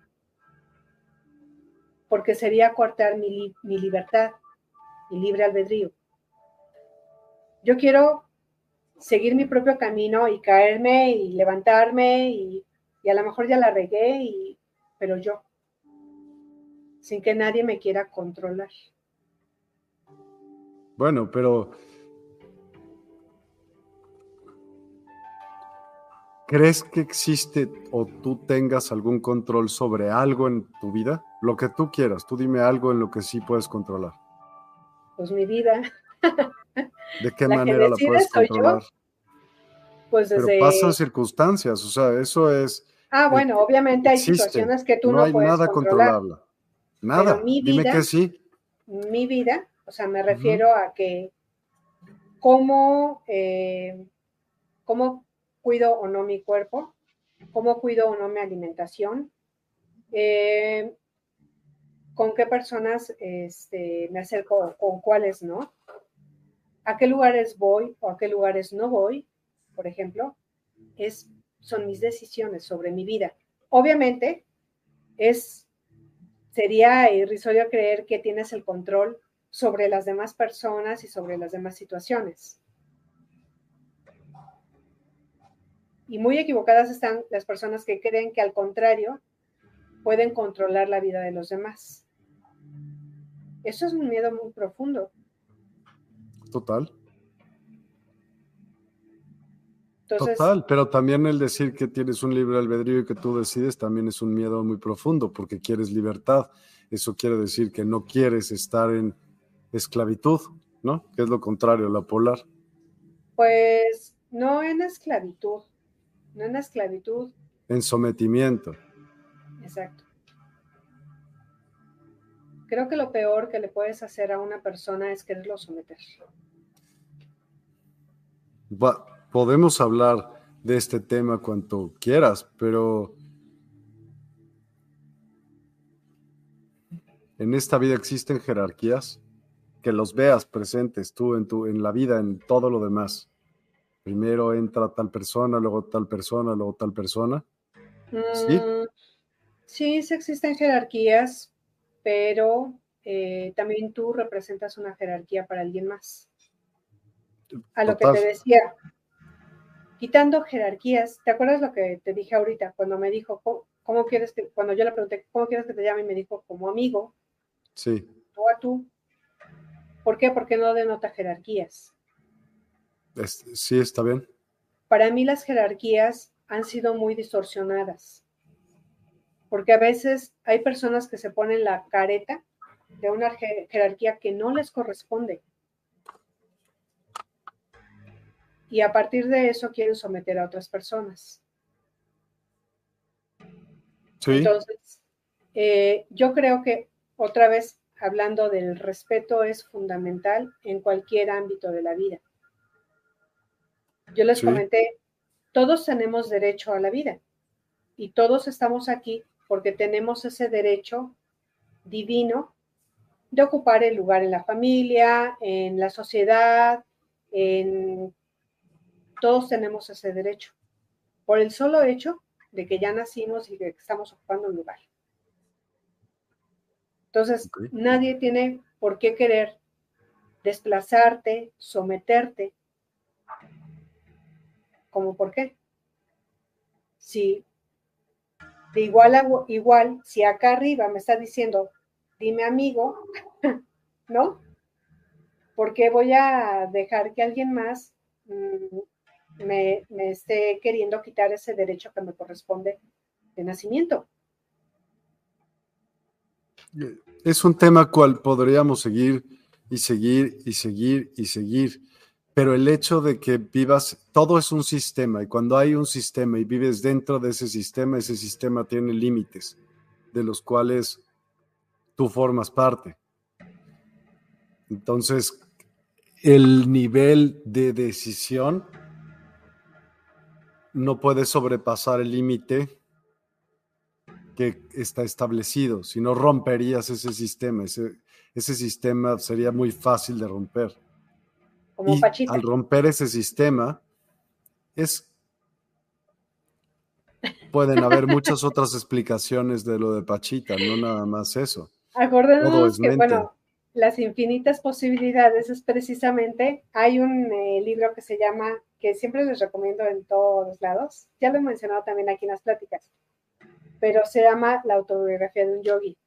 porque sería cortar mi, mi libertad, mi libre albedrío. Yo quiero seguir mi propio camino y caerme y levantarme y, y a lo mejor ya la regué y pero yo, sin que nadie me quiera controlar. Bueno, pero ¿Crees que existe o tú tengas algún control sobre algo en tu vida? Lo que tú quieras, tú dime algo en lo que sí puedes controlar. Pues mi vida. ¿De qué manera la puedes controlar? Pues desde... Pero pasan circunstancias, o sea, eso es... Ah, bueno, obviamente hay situaciones que tú no, no hay nada controlable. Nada, dime que sí. Mi vida, o sea, me refiero a que cómo, eh, cómo cuido o no mi cuerpo, cómo cuido o no mi alimentación, eh, con qué personas este, me acerco, con cuáles no, a qué lugares voy o a qué lugares no voy, por ejemplo, es, son mis decisiones sobre mi vida. Obviamente, es, sería irrisorio creer que tienes el control sobre las demás personas y sobre las demás situaciones. Y muy equivocadas están las personas que creen que al contrario pueden controlar la vida de los demás. Eso es un miedo muy profundo. Total. Total, pero también el decir que tienes un libre albedrío y que tú decides también es un miedo muy profundo porque quieres libertad. Eso quiere decir que no quieres estar en esclavitud, ¿no? Que es lo contrario, la polar. Pues no en esclavitud, no en esclavitud. En sometimiento. Exacto. Creo que lo peor que le puedes hacer a una persona es quererlo someter. podemos hablar de este tema cuanto quieras, pero en esta vida existen jerarquías que los veas presentes tú en, tu, en la vida, en todo lo demás. Primero entra tal persona, luego tal persona, luego tal persona. ¿Sí? Mm, sí, sí existen jerarquías, pero eh, también tú representas una jerarquía para alguien más. A lo que te decía, quitando jerarquías, ¿te acuerdas lo que te dije ahorita cuando me dijo, ¿cómo, quieres que, cuando yo le pregunté, ¿cómo quieres que te llame? Y me dijo, como amigo. Sí. Tú a tú. ¿Por qué? Porque no denota jerarquías. sí, está bien. Para mí las jerarquías han sido muy distorsionadas, porque a veces hay personas que se ponen la careta de una jerarquía que no les corresponde. Y a partir de eso quieren someter a otras personas. Sí. Entonces, eh, yo creo que otra vez hablando del respeto es fundamental en cualquier ámbito de la vida. Yo les comenté, todos tenemos derecho a la vida y todos estamos aquí porque tenemos ese derecho divino de ocupar el lugar en la familia, en la sociedad, en... Todos tenemos ese derecho por el solo hecho de que ya nacimos y que estamos ocupando un lugar. Entonces, nadie tiene por qué querer desplazarte, someterte. ¿Cómo por qué? Si de igual a igual, si acá arriba me está diciendo, dime amigo, ¿no? ¿Por qué voy a dejar que alguien más mm, me, me esté queriendo quitar ese derecho que me corresponde de nacimiento? Es un tema cual podríamos seguir y seguir y seguir y seguir, pero el hecho de que vivas, todo es un sistema y cuando hay un sistema y vives dentro de ese sistema, ese sistema tiene límites de los cuales tú formas parte. Entonces, el nivel de decisión no puede sobrepasar el límite que está establecido, si no romperías ese sistema, ese, ese sistema sería muy fácil de romper. Como y al romper ese sistema, es pueden haber muchas otras explicaciones de lo de Pachita, no nada más eso. Acordémonos que, bueno, las infinitas posibilidades es precisamente, hay un eh, libro que se llama, que siempre les recomiendo en todos lados, ya lo he mencionado también aquí en las pláticas, pero se llama La autobiografía de un yogi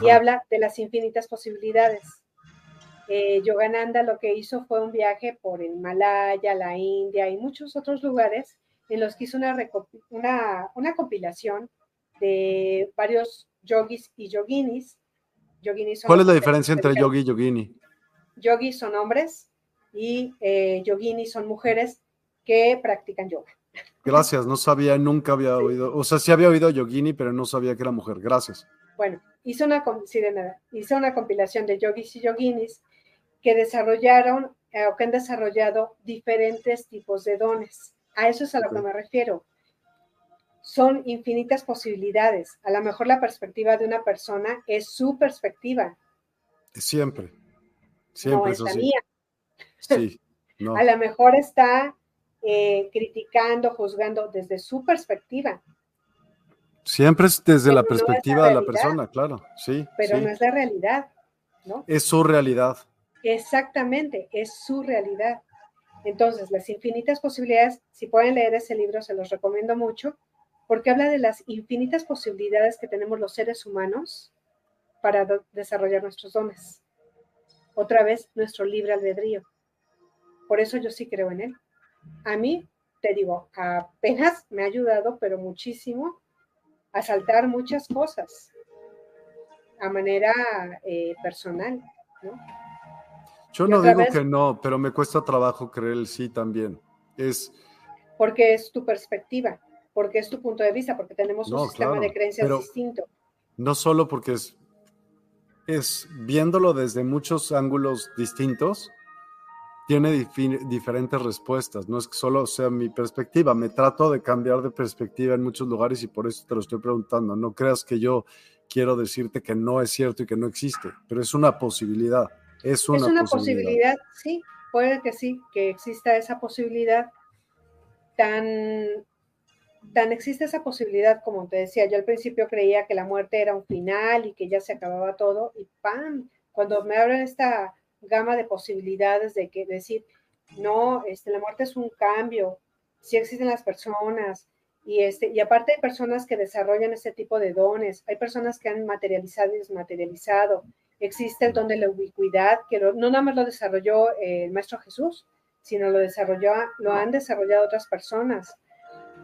y habla de las infinitas posibilidades. Eh, Yogananda lo que hizo fue un viaje por el Himalaya, la India y muchos otros lugares en los que hizo una, una, compilación de varios yogis y yoginis. ¿Cuál es la diferencia entre yogi y yogini? Yogis son hombres y eh, yoginis son mujeres que practican yoga. Gracias, no sabía, nunca había oído, o sea, sí había oído yogini, pero no sabía que era mujer. Gracias. Bueno, hizo una, hizo una compilación de yogis y yoginis que desarrollaron eh, o que han desarrollado diferentes tipos de dones. A eso es a lo que me refiero. Son infinitas posibilidades. A lo mejor la perspectiva de una persona es su perspectiva. Siempre. Siempre no es la mía. Sí. A lo mejor está eh, criticando, juzgando desde su perspectiva. Siempre es desde la perspectiva de la persona, claro, sí. Pero no es la realidad, ¿no? Es su realidad. Exactamente, es su realidad. Entonces, las infinitas posibilidades, si pueden leer ese libro, se los recomiendo mucho, porque habla de las infinitas posibilidades que tenemos los seres humanos para desarrollar nuestros dones. Otra vez, nuestro libre albedrío. Por eso yo sí creo en él. A mí, te digo, apenas me ha ayudado, pero muchísimo, a saltar muchas cosas a manera eh, personal, ¿no? Yo no digo que no, pero me cuesta trabajo creer el sí también. Es porque es tu perspectiva, porque es tu punto de vista, porque tenemos un sistema de creencias distinto. No solo porque es, es viéndolo desde muchos ángulos distintos, tiene diferentes respuestas. No es que solo sea mi perspectiva, me trato de cambiar de perspectiva en muchos lugares y por eso te lo estoy preguntando. No creas que yo quiero decirte que no es cierto y que no existe, pero es una posibilidad. Es una, posibilidad. sí, puede que sí, que exista esa posibilidad. Tan, tan existe esa posibilidad, como te decía, yo al principio creía que la muerte era un final y que ya se acababa todo, y ¡pam! Cuando me abren esta gama de posibilidades de que decir, no, este, la muerte es un cambio, sí existen las personas, y, este, y aparte hay personas que desarrollan este tipo de dones, hay personas que han materializado y desmaterializado, existe el don de la ubicuidad, que no nada más lo desarrolló el Maestro Jesús, sino lo desarrolló, lo han desarrollado otras personas.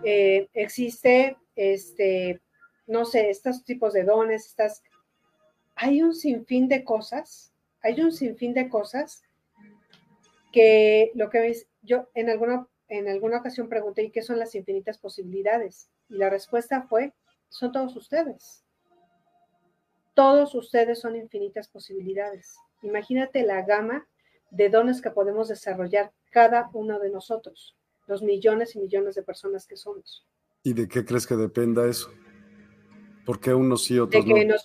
Eh, existe, este, no sé, estos tipos de dones, estas, hay un sinfín de cosas, hay un sinfín de cosas que lo que yo en alguna, en alguna ocasión pregunté, ¿y qué son las infinitas posibilidades? Y la respuesta fue, son todos ustedes todos ustedes son infinitas posibilidades. Imagínate la gama de dones que podemos desarrollar cada uno de nosotros, los millones y millones de personas que somos. ¿Y de qué crees que dependa eso? ¿Por qué unos sí, otros de que no?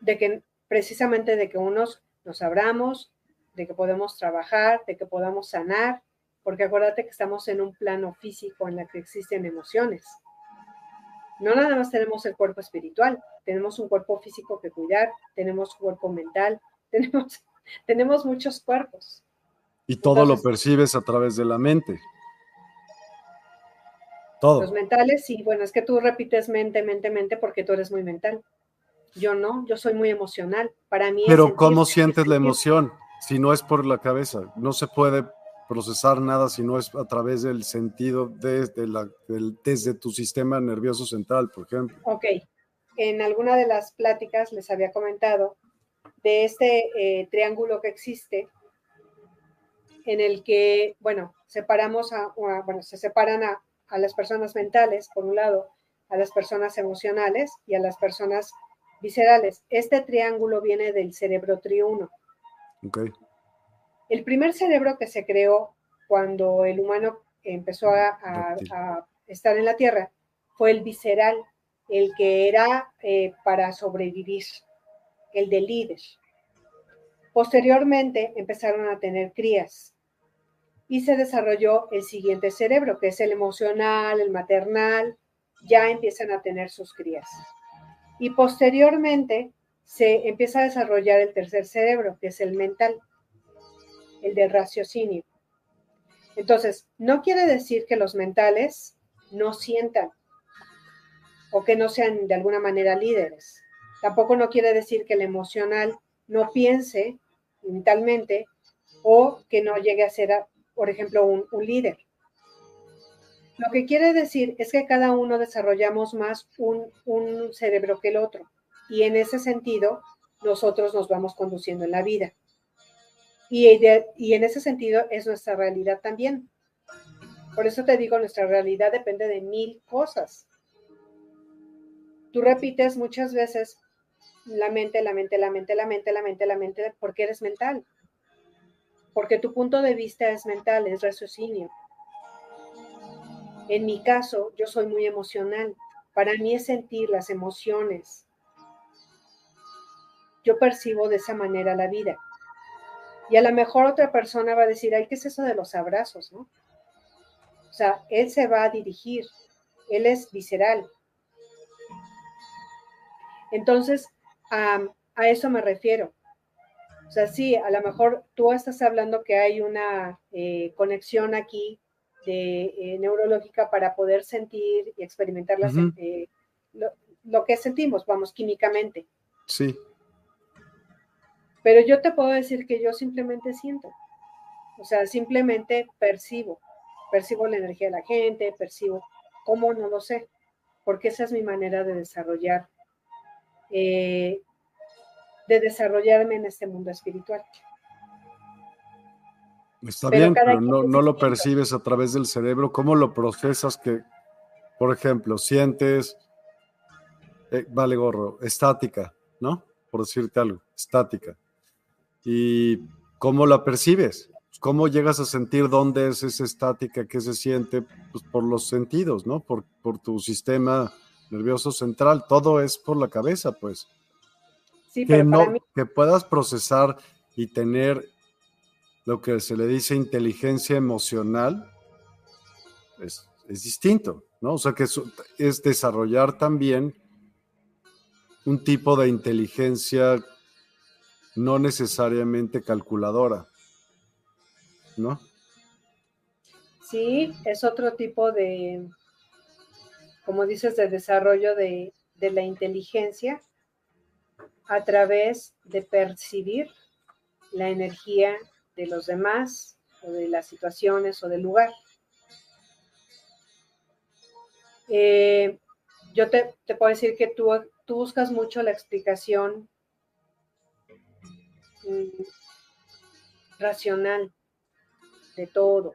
de que precisamente de que unos nos abramos, de que podemos trabajar, de que podamos sanar, porque acuérdate que estamos en un plano físico en el que existen emociones. No nada más tenemos el cuerpo espiritual, tenemos un cuerpo físico que cuidar, tenemos cuerpo mental, tenemos, tenemos muchos cuerpos. Y todo lo percibes a través de la mente. Todo. Los mentales, sí, bueno, es que tú repites mente, mente, mente porque tú eres muy mental. Yo no, yo soy muy emocional. Para mí. Pero ¿cómo sientes la emoción? Si no es por la cabeza, no se puede procesar nada si no es a través del sentido desde, la, desde tu sistema nervioso central, por ejemplo. Ok. En alguna de las pláticas les había comentado de este eh, triángulo que existe en el que, bueno, separamos a, bueno, se separan a, a las personas mentales, por un lado, a las personas emocionales y a las personas viscerales. Este triángulo viene del cerebro triuno. Okay. El primer cerebro que se creó cuando el humano empezó a, estar en la Tierra fue el visceral, el que era eh, para sobrevivir, el de líder. Posteriormente empezaron a tener crías y se desarrolló el siguiente cerebro, que es el emocional, el maternal, ya empiezan a tener sus crías. Y posteriormente se empieza a desarrollar el tercer cerebro, que es el mental el del raciocinio. Entonces, no quiere decir que los mentales no sientan o que no sean de alguna manera líderes. Tampoco no quiere decir que el emocional no piense mentalmente o que no llegue a ser, por ejemplo, un, líder. Lo que quiere decir es que cada uno desarrollamos más un, cerebro que el otro y en ese sentido nosotros nos vamos conduciendo en la vida. Y, y en ese sentido es nuestra realidad también. Por eso te digo, nuestra realidad depende de mil cosas. Tú repites muchas veces la mente, la mente, la mente, la mente, la mente, la mente, porque eres mental. Porque tu punto de vista es mental, es raciocinio. En mi caso, yo soy muy emocional. Para mí es sentir las emociones. Yo percibo de esa manera la vida. Y a lo mejor otra persona va a decir, ¿qué es eso de los abrazos? O sea, él se va a dirigir, él es visceral. Entonces, a, eso me refiero. O sea, sí, a lo mejor tú estás hablando que hay una eh, conexión aquí de eh, neurológica para poder sentir y experimentar eh, lo, que sentimos, vamos, químicamente. Sí. Pero yo te puedo decir que yo simplemente siento. O sea, simplemente percibo percibo la energía de la gente, percibo cómo, no lo sé, porque esa es mi manera de desarrollar, eh, de desarrollarme en este mundo espiritual. Está bien, pero no, lo percibes a través del cerebro. ¿Cómo lo procesas que, por ejemplo, sientes, eh, vale gorro, estática, ¿no? Por decirte algo, estática. ¿Y cómo la percibes? ¿Cómo llegas a sentir dónde es esa estática que se siente? Pues por los sentidos, ¿no? Por, por tu sistema nervioso central. Todo es por la cabeza, pues. Sí, que, no, que puedas procesar y tener lo que se le dice inteligencia emocional es, es distinto, ¿no? O sea, que es desarrollar también un tipo de inteligencia no necesariamente calculadora. ¿no? Sí, es otro tipo de, como dices, de desarrollo de, la inteligencia a través de percibir la energía de los demás o de las situaciones o del lugar. Eh, yo te, puedo decir que tú, tú, buscas mucho la explicación mm, racional de todo.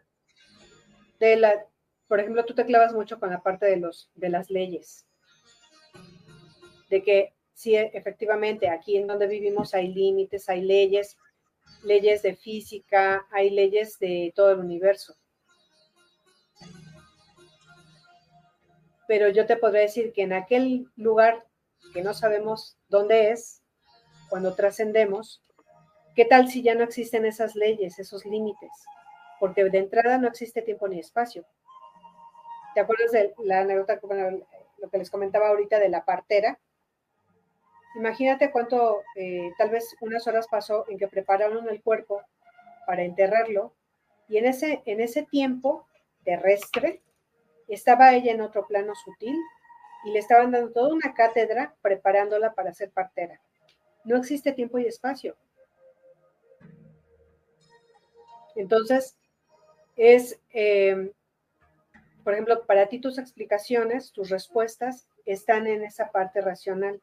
De la, por ejemplo, tú te clavas mucho con la parte de, los, de las leyes. De que sí, efectivamente, aquí en donde vivimos hay límites, hay leyes, leyes de física, hay leyes de todo el universo. Pero yo te podría decir que en aquel lugar que no sabemos dónde es, cuando trascendemos, ¿qué tal si ya no existen esas leyes, esos límites? porque de entrada no existe tiempo ni espacio. ¿Te acuerdas de la anécdota, lo que les comentaba ahorita de la partera? Imagínate cuánto, eh, tal vez unas horas pasó en que prepararon el cuerpo para enterrarlo y en ese, en ese tiempo terrestre estaba ella en otro plano sutil y le estaban dando toda una cátedra preparándola para ser partera. No existe tiempo y espacio. Entonces, es, em, por ejemplo, para ti tus explicaciones, tus respuestas están en esa parte racional.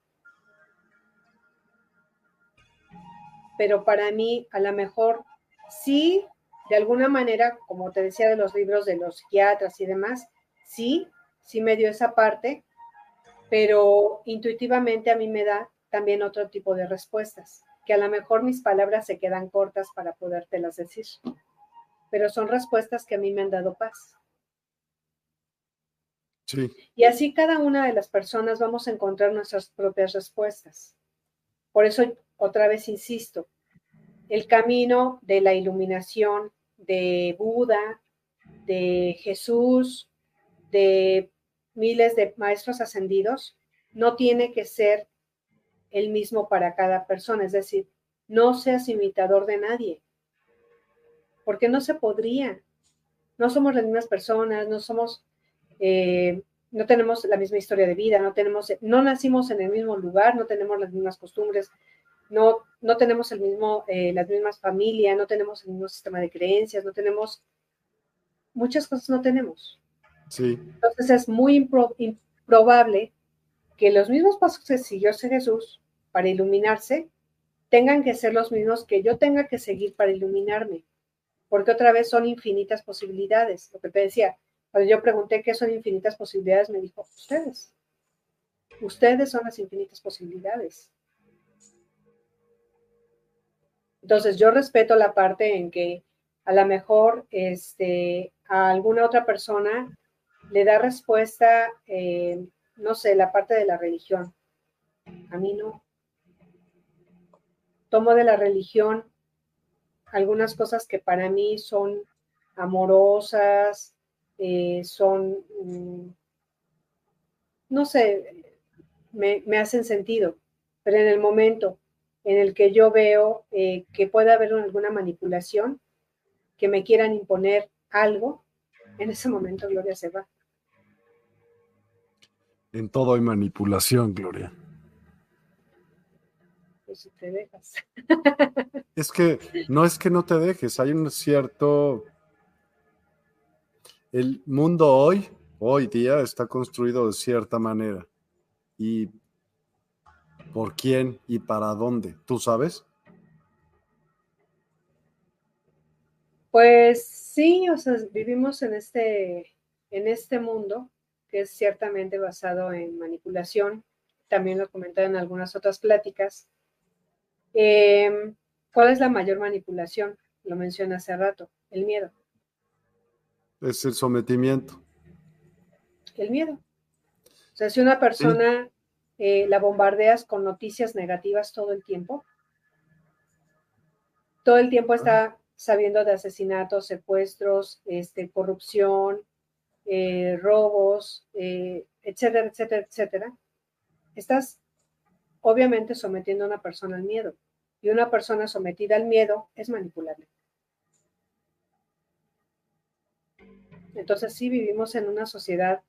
Pero para mí, a lo mejor, sí, de alguna manera, como te decía de los libros de los psiquiatras y demás, sí, sí me dio esa parte, pero intuitivamente a mí me da también otro tipo de respuestas, que a lo mejor mis palabras se quedan cortas para podértelas decir pero son respuestas que a mí me han dado paz. Sí. Y así cada una de las personas vamos a encontrar nuestras propias respuestas. Por eso, otra vez insisto, el camino de la iluminación de Buda, de Jesús, de miles de maestros ascendidos, no tiene que ser el mismo para cada persona. Es decir, no seas imitador de nadie porque no se podría. No somos las mismas personas, no somos, eh, no tenemos la misma historia de vida, no tenemos, no nacimos en el mismo lugar, no tenemos las mismas costumbres, no, no tenemos el mismo, eh, las mismas familias, no tenemos el mismo sistema de creencias, no tenemos, muchas cosas no tenemos. Sí. Entonces es muy improbable que los mismos pasos que siguió Jesús para iluminarse tengan que ser los mismos que yo tenga que seguir para iluminarme, porque otra vez son infinitas posibilidades. Lo que te decía, cuando yo pregunté qué son infinitas posibilidades, me dijo, ustedes. Ustedes son las infinitas posibilidades. Entonces yo respeto la parte en que a lo mejor este, a alguna otra persona le da respuesta, eh, no sé, la parte de la religión. A mí no. Tomo de la religión algunas cosas que para mí son amorosas, eh, son, mm, no sé, me, hacen sentido, pero en el momento en el que yo veo eh, que puede haber alguna manipulación, que me quieran imponer algo, en ese momento Gloria se va. En todo hay manipulación, Gloria. Pues si te dejas. Es que no es que no te dejes, hay un cierto... El mundo hoy, hoy día, está construido de cierta manera. ¿Y por quién y para dónde? ¿Tú sabes? Pues sí, o sea, vivimos en este, en este mundo que es ciertamente basado en manipulación. También lo comenté en algunas otras pláticas. Em, ¿Cuál es la mayor manipulación? Lo mencioné hace rato, el miedo. Es el sometimiento. El miedo. O sea, si una persona eh, la bombardeas con noticias negativas todo el tiempo, todo el tiempo está sabiendo de asesinatos, secuestros, este, corrupción, eh, robos, eh, etcétera, etcétera, etcétera, estás obviamente sometiendo a una persona al miedo. Y una persona sometida al miedo es manipulable. Entonces sí vivimos en una sociedad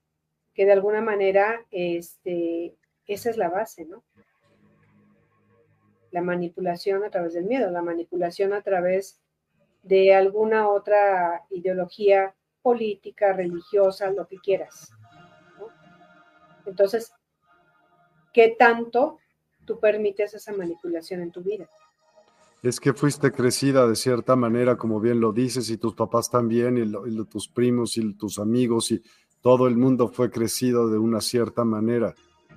que de alguna manera, este, esa es la base, ¿no? La manipulación a través del miedo, la manipulación a través de alguna otra ideología política, religiosa, lo que quieras. Entonces, ¿qué tanto tú permites esa manipulación en tu vida? Es que fuiste crecida de cierta manera, como bien lo dices, y tus papás también, y, tus primos y tus amigos, y todo el mundo fue crecido de una cierta manera.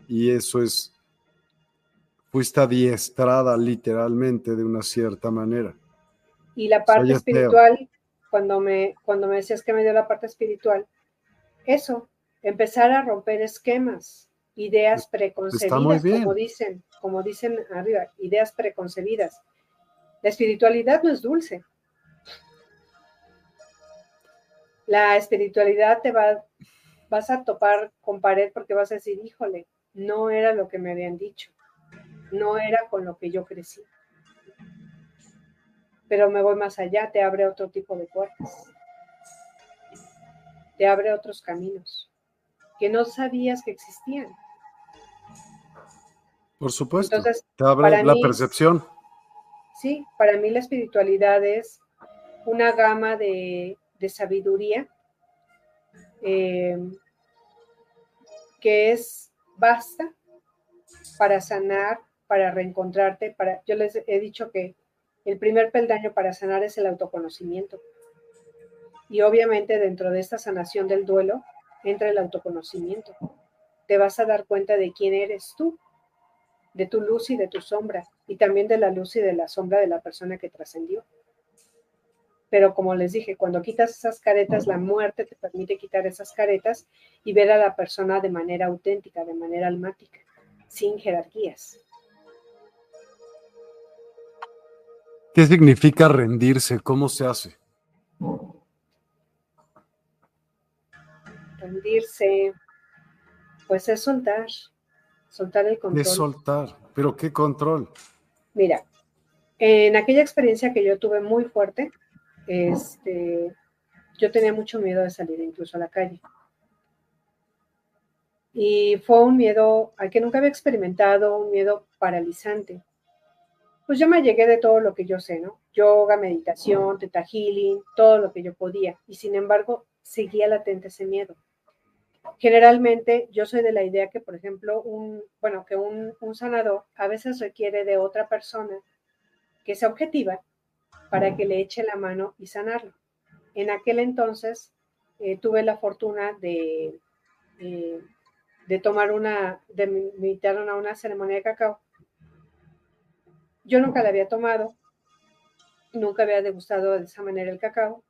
Y eso es, fuiste adiestrada literalmente de una cierta manera. Y la parte espiritual cuando me, cuando me decías que me dio la parte espiritual, eso, empezar a romper esquemas, ideas preconcebidas, como dicen, como dicen arriba, ideas preconcebidas. La espiritualidad no es dulce. La espiritualidad te va, vas a topar con pared porque vas a decir, híjole, no era lo que me habían dicho, no era con lo que yo crecí pero me voy más allá, te abre otro tipo de puertas, te abre otros caminos que no sabías que existían. Por supuesto, te abre la percepción. Sí, para mí la espiritualidad es una gama de, sabiduría eh, que es basta para sanar, para reencontrarte, para, yo les he dicho que el primer peldaño para sanar es el autoconocimiento. Y obviamente dentro de esta sanación del duelo entra el autoconocimiento. Te vas a dar cuenta de quién eres tú, de tu luz y de tu sombra, y también de la luz y de la sombra de la persona que trascendió. Pero como les dije, cuando quitas esas caretas, la muerte te permite quitar esas caretas y ver a la persona de manera auténtica, de manera almática, sin jerarquías. ¿Qué significa rendirse? ¿Cómo se hace? Rendirse, pues es soltar, soltar el control. Es soltar, pero ¿qué control? Mira, en aquella experiencia que yo tuve muy fuerte, este, yo tenía mucho miedo de salir incluso a la calle. Y fue un miedo al que nunca había experimentado, un miedo paralizante pues yo me llegué de todo lo que yo sé, ¿no? Yoga, meditación, teta healing, todo lo que yo podía. Y sin embargo, seguía latente ese miedo. generalmente yo soy de la idea que, por ejemplo, un, bueno, que un, sanador a veces requiere de otra persona que sea objetiva para que le eche la mano y sanarlo. En aquel entonces eh, tuve la fortuna de, eh, de tomar una, de invitar a una ceremonia de cacao. Yo nunca la había tomado, nunca había degustado de esa manera el cacao.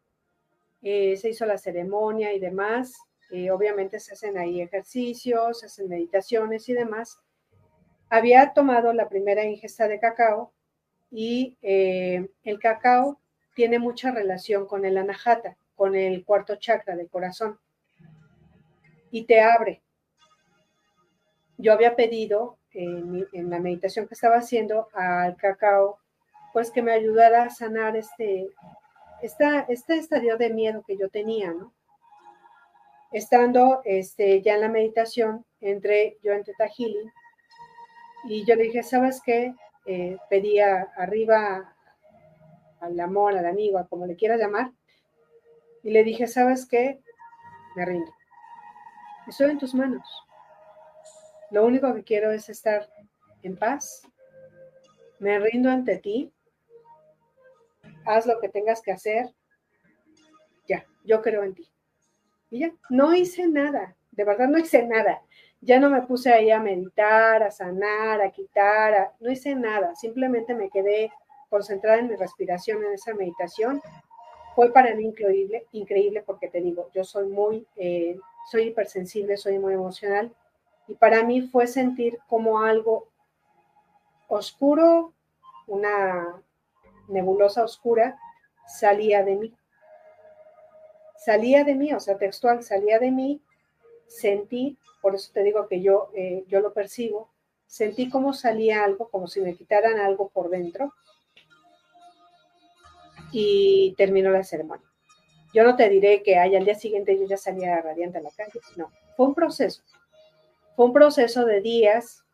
Eh, se hizo la ceremonia y demás. Obviamente se hacen ahí ejercicios, se hacen meditaciones y demás. Había tomado la primera ingesta de cacao y eh, el cacao tiene mucha relación con el anahata, con el cuarto chakra del corazón y te abre. Yo había pedido en, la meditación que estaba haciendo al cacao pues que me ayudara a sanar este, esta, este estadio de miedo que yo tenía, ¿no? Estando este, ya en la meditación, entré yo en Teta y yo le dije, ¿sabes qué? Eh, pedía arriba al amor, al amigo, como le quieras llamar, y le dije, ¿sabes qué? Me rindo. Estoy en tus manos. Lo único que quiero es estar en paz. Me rindo ante ti haz lo que tengas que hacer, ya, yo creo en ti. Y ya, no hice nada, de verdad no hice nada. Ya no me puse ahí a meditar, a sanar, a quitar, no hice nada, simplemente me quedé concentrada en mi respiración en esa meditación. Fue para mí increíble, increíble porque te digo, yo soy muy, eh, soy hipersensible, soy muy emocional y para mí fue sentir como algo oscuro, una nebulosa oscura, salía de mí. Salía de mí, o sea, textual, salía de mí, sentí, por eso te digo que yo, eh, yo lo percibo, sentí como salía algo, como si me quitaran algo por dentro, y terminó la ceremonia. Yo no te diré que al día siguiente yo ya salía radiante a la calle, no, fue un proceso, fue un proceso de días,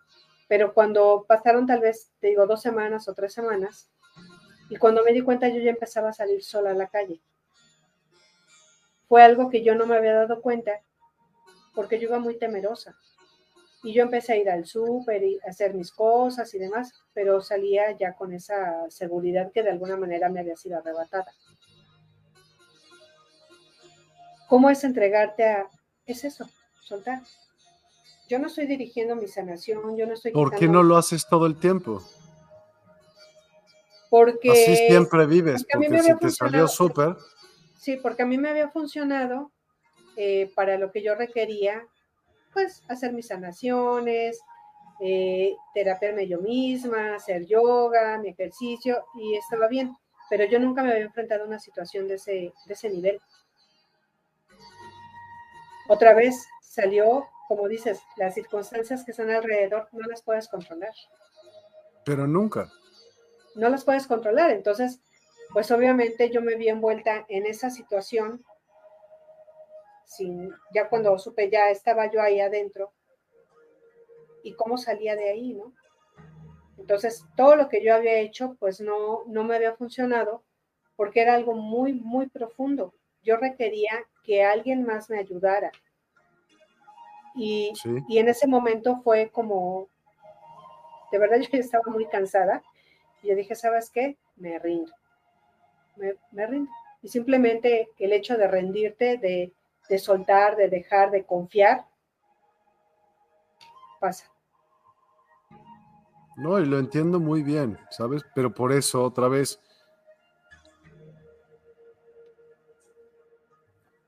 pero cuando pasaron tal vez, te digo, dos semanas o tres semanas, y cuando me di cuenta yo ya empezaba a salir sola a la calle. Fue algo que yo no me había dado cuenta porque yo iba muy temerosa. Y yo empecé a ir al súper y a hacer mis cosas y demás, pero salía ya con esa seguridad que de alguna manera me había sido arrebatada. ¿Cómo es entregarte a... Es eso, soltar. Yo no estoy dirigiendo mi sanación, yo no estoy... ¿Por qué no lo haces todo el tiempo? Porque, Así siempre vives, porque, si te salió súper. Sí, porque a mí me había funcionado eh, para lo que yo requería, pues hacer mis sanaciones, eh, terapiarme yo misma, hacer yoga, mi ejercicio, y estaba bien, pero yo nunca me había enfrentado a una situación de ese, de ese nivel. Otra vez salió, como dices, las circunstancias que están alrededor no las puedes controlar. Pero nunca no las puedes controlar. Entonces, pues obviamente yo me vi envuelta en esa situación. Sin, ya cuando supe, ya estaba yo ahí adentro. Y cómo salía de ahí, ¿no? Entonces, todo lo que yo había hecho, pues no, no me había funcionado porque era algo muy, muy profundo. Yo requería que alguien más me ayudara. Y, y en ese momento fue como, de verdad yo estaba muy cansada y yo dije, ¿sabes qué? Me rindo. Me, rindo. Y simplemente el hecho de rendirte, de, de soltar, de dejar, de confiar, pasa. No, y lo entiendo muy bien, ¿sabes? Pero por eso, otra vez,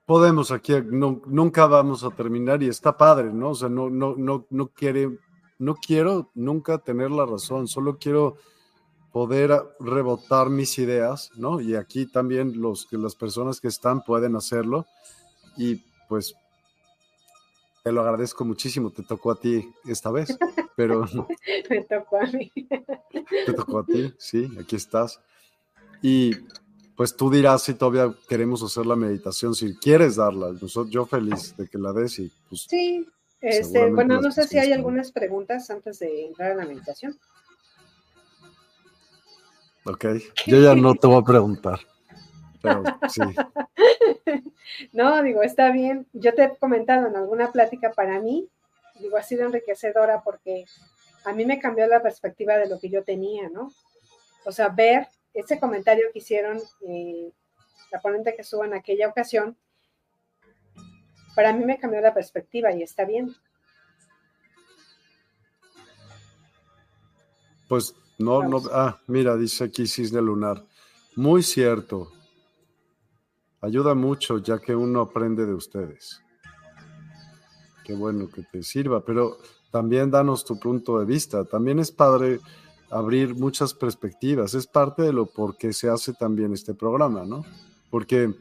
podemos aquí, nunca vamos a terminar y está padre, ¿no? O sea, no, no, no, no quiere, no quiero nunca tener la razón, solo quiero poder rebotar mis ideas, ¿no? Y aquí también los, las personas que están pueden hacerlo. Y pues te lo agradezco muchísimo, te tocó a ti esta vez, pero... Me tocó a mí. Te tocó a ti, sí, aquí estás. Y pues tú dirás si todavía queremos hacer la meditación, si quieres darla. Yo feliz de que la des y pues... Sí, este, bueno, no sé si hay algunas preguntas antes de entrar a la meditación. Ok, yo ya no te voy a preguntar. Pero sí. no, digo, está bien. Yo te he comentado en alguna plática para mí, digo, ha sido enriquecedora porque a mí me cambió la perspectiva de lo que yo tenía, ¿no? O sea, ver ese comentario que hicieron eh, la ponente que estuvo en aquella ocasión, para mí me cambió la perspectiva y está bien. Pues no, no, ah, mira, dice aquí Cisne Lunar. Muy cierto. Ayuda mucho ya que uno aprende de ustedes. Qué bueno que te sirva, pero también danos tu punto de vista. También es padre abrir muchas perspectivas. Es parte de lo por qué se hace también este programa, ¿no? Porque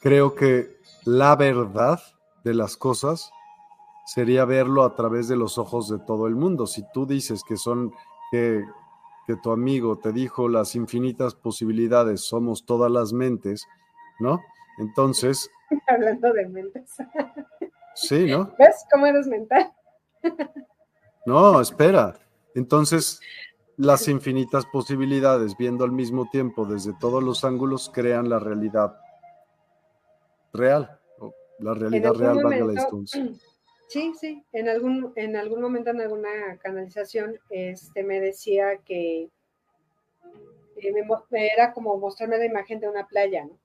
creo que la verdad de las cosas sería verlo a través de los ojos de todo el mundo. Si tú dices que son que, que tu amigo te dijo las infinitas posibilidades, somos todas las mentes, ¿no? Entonces. Hablando de mentes. Sí, ¿no? ¿Ves cómo eres mental? No, espera. Entonces, las infinitas posibilidades, viendo al mismo tiempo desde todos los ángulos, crean la realidad real, la realidad real, valga la Sí, sí, en algún, en algún momento, en alguna canalización, este, me decía que eh, era como mostrarme la imagen de una playa, ¿no?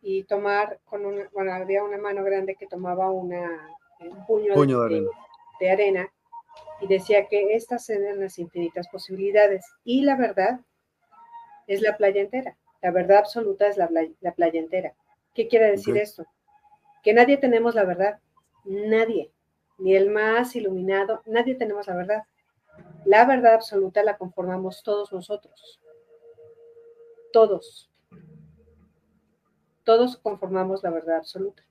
Y tomar con una, bueno, había una mano grande que tomaba una, un puño, de, arena y decía que estas eran las infinitas posibilidades. Y la verdad es la playa entera. La verdad absoluta es la, la playa entera. ¿Qué quiere decir esto? Que nadie tenemos la verdad. Nadie ni el más iluminado, nadie tenemos la verdad. La verdad absoluta la conformamos todos nosotros. Todos. Todos conformamos la verdad absoluta.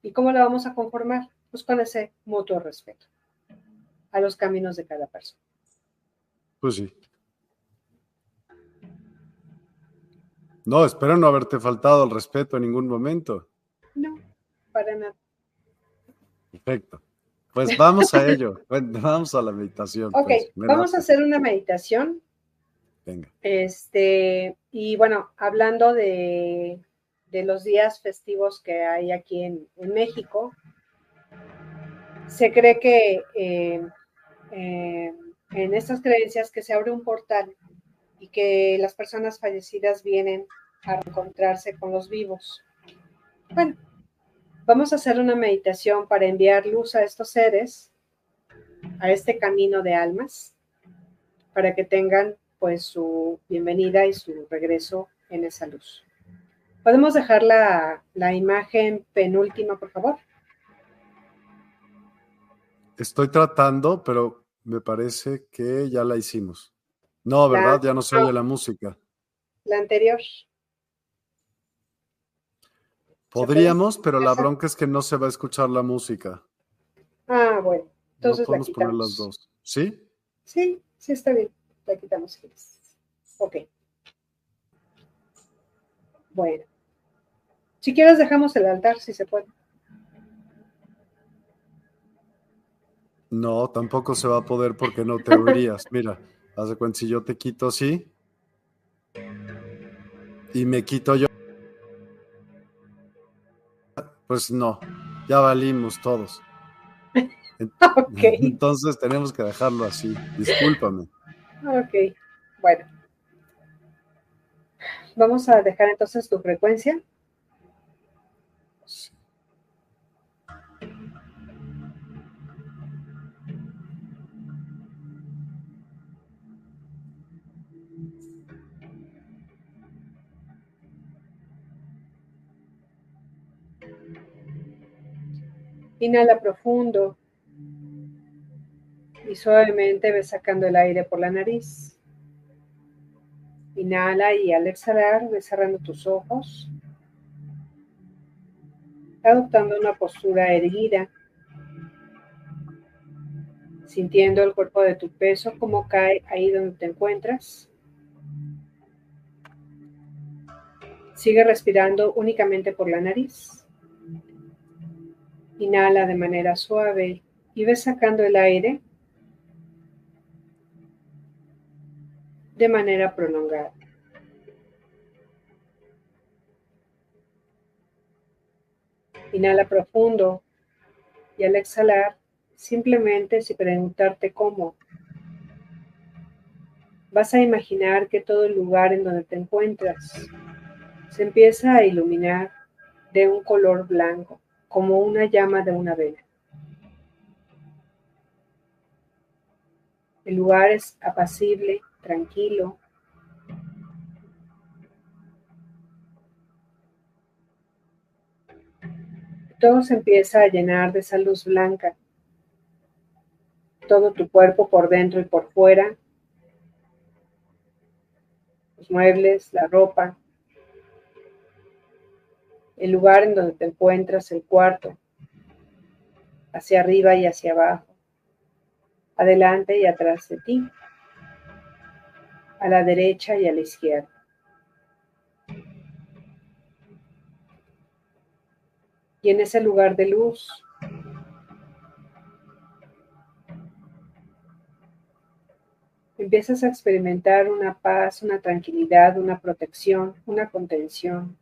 ¿Y cómo la vamos a conformar? Pues con ese mutuo respeto a los caminos de cada persona. Pues sí. No, espero no haberte faltado el respeto en ningún momento. No, para nada. Perfecto. Pues vamos a ello. vamos a la meditación. Ok, pues, vamos a hacer una meditación. Venga. Este, y bueno, hablando de, los días festivos que hay aquí en, México, se cree que eh, eh, en estas creencias que se abre un portal y que las personas fallecidas vienen a encontrarse con los vivos. Bueno, Vamos a hacer una meditación para enviar luz a estos seres, a este camino de almas, para que tengan pues su bienvenida y su regreso en esa luz. ¿Podemos dejar la, la imagen penúltima, por favor? Estoy tratando, pero me parece que ya la hicimos. No, ¿verdad? ya no se oye la música. La anterior. Podríamos, pero la bronca es que no se va a escuchar la música. Ah, bueno. Entonces no podemos poner las dos. ¿Sí? Sí, sí está bien. La quitamos. Ok. Bueno. Si quieres dejamos el altar, si se puede. No, tampoco se va a poder porque no te oirías. Mira, haz de cuenta, si yo te quito así y me quito yo. Pues no, ya valimos todos. Entonces tenemos que dejarlo así. Discúlpame. Ok, bueno. Vamos a dejar entonces tu frecuencia. Inhala profundo y suavemente ve sacando el aire por la nariz. Inhala y al exhalar ve cerrando tus ojos, adoptando una postura erguida, sintiendo el cuerpo de tu peso como cae ahí donde te encuentras. Sigue respirando únicamente por la nariz. Inhala de manera suave y ve sacando el aire de manera prolongada. Inhala profundo y al exhalar, simplemente sin preguntarte cómo, vas a imaginar que todo el lugar en donde te encuentras se empieza a iluminar de un color blanco, como una llama de una vela. El lugar es apacible, tranquilo. Todo se empieza a llenar de esa luz blanca. Todo tu cuerpo por dentro y por fuera. Los muebles, la ropa. El lugar en donde te encuentras, el cuarto. Hacia arriba y hacia abajo adelante y atrás de ti, a la derecha y a la izquierda. Y en ese lugar de luz, empiezas a experimentar una paz, una tranquilidad, una protección, una contención,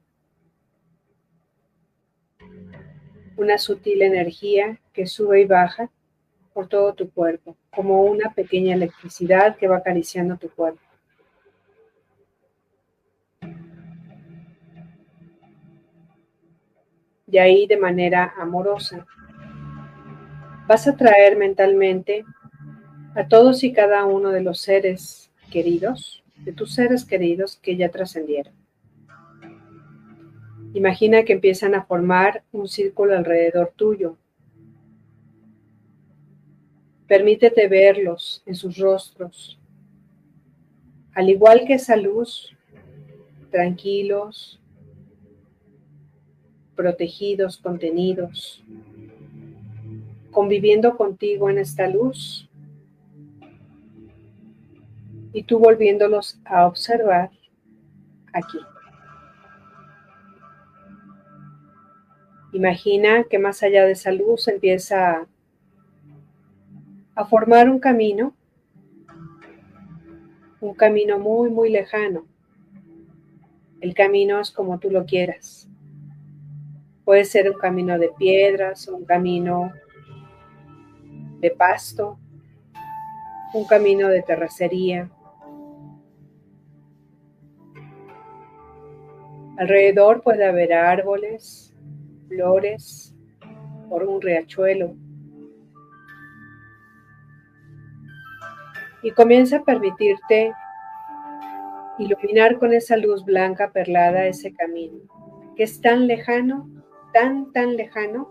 una sutil energía que sube y baja por todo tu cuerpo, como una pequeña electricidad que va acariciando tu cuerpo. Y ahí de manera amorosa vas a traer mentalmente a todos y cada uno de los seres queridos, de tus seres queridos que ya trascendieron. Imagina que empiezan a formar un círculo alrededor tuyo, Permítete verlos en sus rostros. Al igual que esa luz, tranquilos, protegidos, contenidos, conviviendo contigo en esta luz y tú volviéndolos a observar aquí. Imagina que más allá de esa luz empieza a formar un camino, un camino muy, muy lejano. El camino es como tú lo quieras. Puede ser un camino de piedras, un camino de pasto, un camino de terracería. Alrededor puede haber árboles, por un riachuelo. y comienza a permitirte iluminar con esa luz blanca perlada ese camino, que es tan lejano, tan, tan lejano.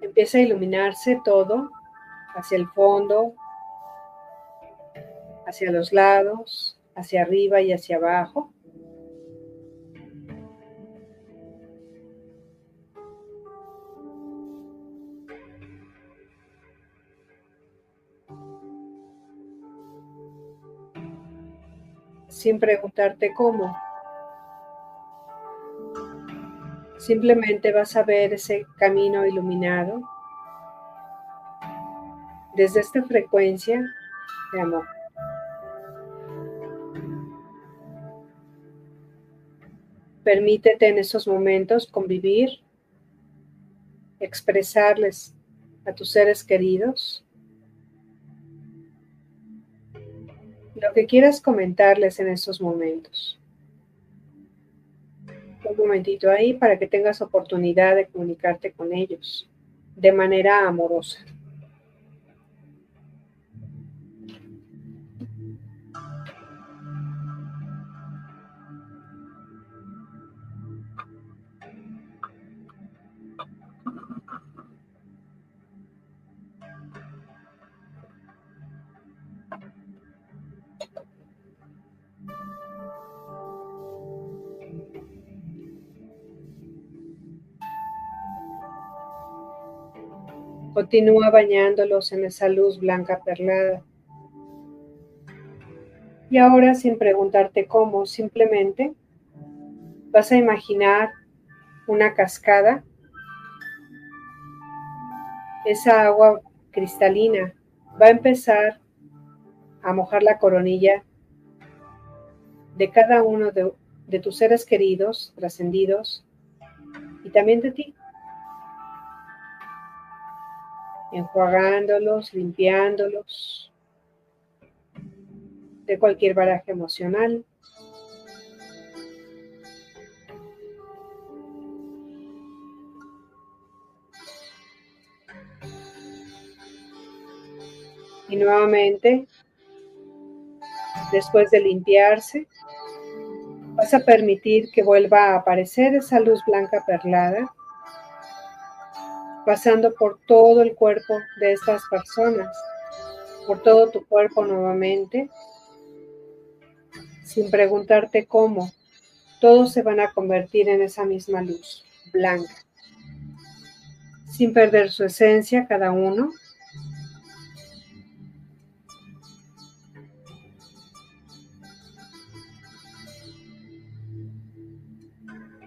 Empieza a iluminarse todo hacia el fondo, hacia los lados, hacia arriba y hacia abajo. Sin preguntarte cómo. Simplemente vas a ver ese camino iluminado desde esta frecuencia de amor. Permítete en esos momentos convivir, expresarles a tus seres queridos lo que quieras comentarles en estos momentos. Un momentito ahí para que tengas oportunidad de comunicarte con ellos de manera amorosa. Continúa bañándolos en esa luz blanca perlada. Y ahora, sin preguntarte cómo, simplemente vas a imaginar una cascada. Esa agua cristalina va a empezar a mojar la coronilla de cada uno de de tus seres queridos, trascendidos, y también de ti. Enjuagándolos, limpiándolos de cualquier baraje emocional. Y nuevamente, después de limpiarse, vas a permitir que vuelva a aparecer esa luz blanca perlada, pasando por todo el cuerpo de estas personas, por todo tu cuerpo nuevamente, sin preguntarte cómo, todos se van a convertir en esa misma luz blanca, sin perder su esencia cada uno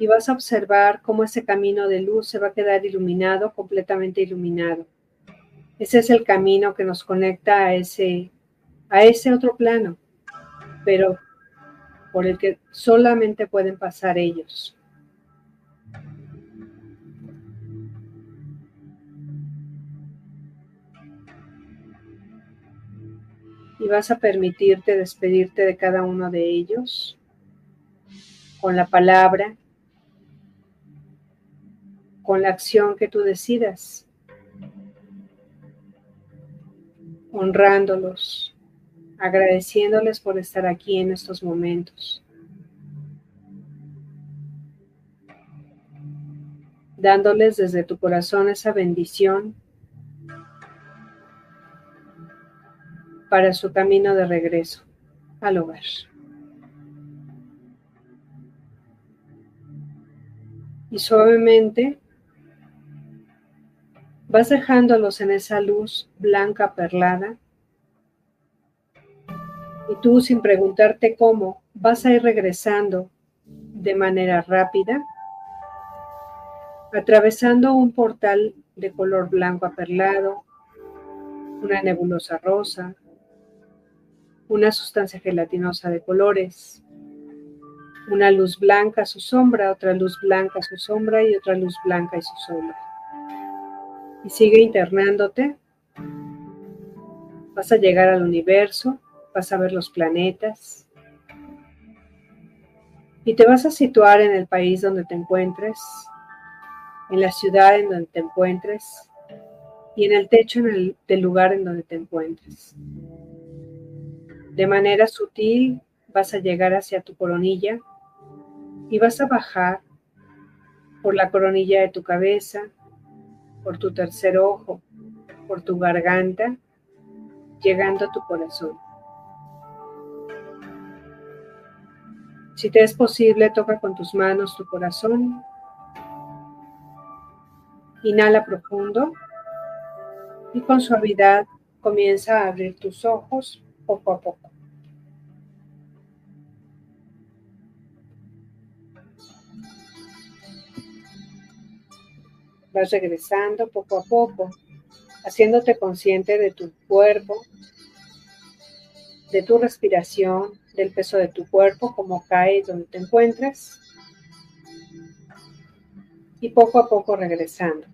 y vas a observar cómo ese camino de luz se va a quedar iluminado, completamente iluminado. Ese es el camino que nos conecta a ese, a ese otro plano, pero por el que solamente pueden pasar ellos. Y vas a permitirte despedirte de cada uno de ellos con la palabra con la acción que tú decidas, honrándolos, agradeciéndoles por estar aquí en estos momentos, dándoles desde tu corazón esa bendición para su camino de regreso al hogar. Y suavemente Vas dejándolos en esa luz blanca perlada y tú sin preguntarte cómo vas a ir regresando de manera rápida, atravesando un portal de color blanco aperlado, una nebulosa rosa, una sustancia gelatinosa de colores, una luz blanca a su sombra, otra luz blanca a su sombra y otra luz blanca y su sombra y sigue internándote. Vas a llegar al universo, vas a ver los planetas y te vas a situar en el país donde te encuentres, en la ciudad en donde te encuentres y en el techo del lugar en donde te encuentres. De manera sutil vas a llegar hacia tu coronilla y vas a bajar por la coronilla de tu cabeza, por tu tercer ojo, por tu garganta, llegando a tu corazón. Si te es posible, toca con tus manos tu corazón. Inhala profundo y con suavidad comienza a abrir tus ojos poco a poco. Vas regresando poco a poco, haciéndote consciente de tu cuerpo, de tu respiración, del peso de tu cuerpo, como cae donde te encuentres. Y poco a poco regresando.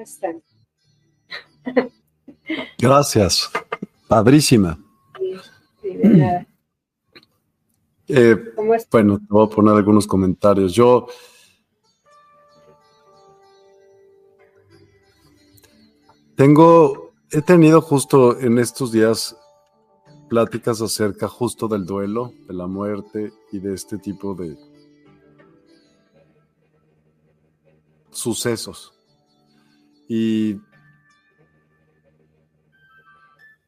¿Cómo están? Gracias. Padrísima. Sí, de nada. Eh, bueno, te voy a poner algunos comentarios. Yo tengo, he tenido justo en estos días pláticas acerca justo del duelo, de la muerte y de este tipo de sucesos. Y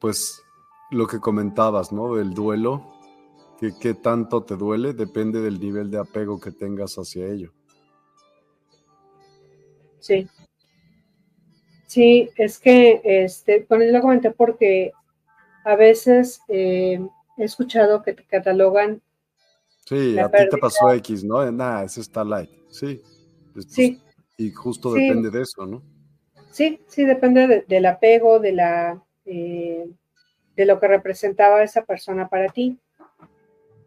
pues lo que comentabas, ¿no? Del duelo, que qué tanto te duele depende del nivel de apego que tengas hacia ello. Sí. Sí, es que, este, bueno, yo lo comenté porque a veces eh, he escuchado que te catalogan Sí, a ti te pasó X, ¿no? Nada, ese está like. Sí. sí. Y justo depende de eso, ¿no? Sí, sí, depende del apego, de la eh, de lo que representaba esa persona para ti.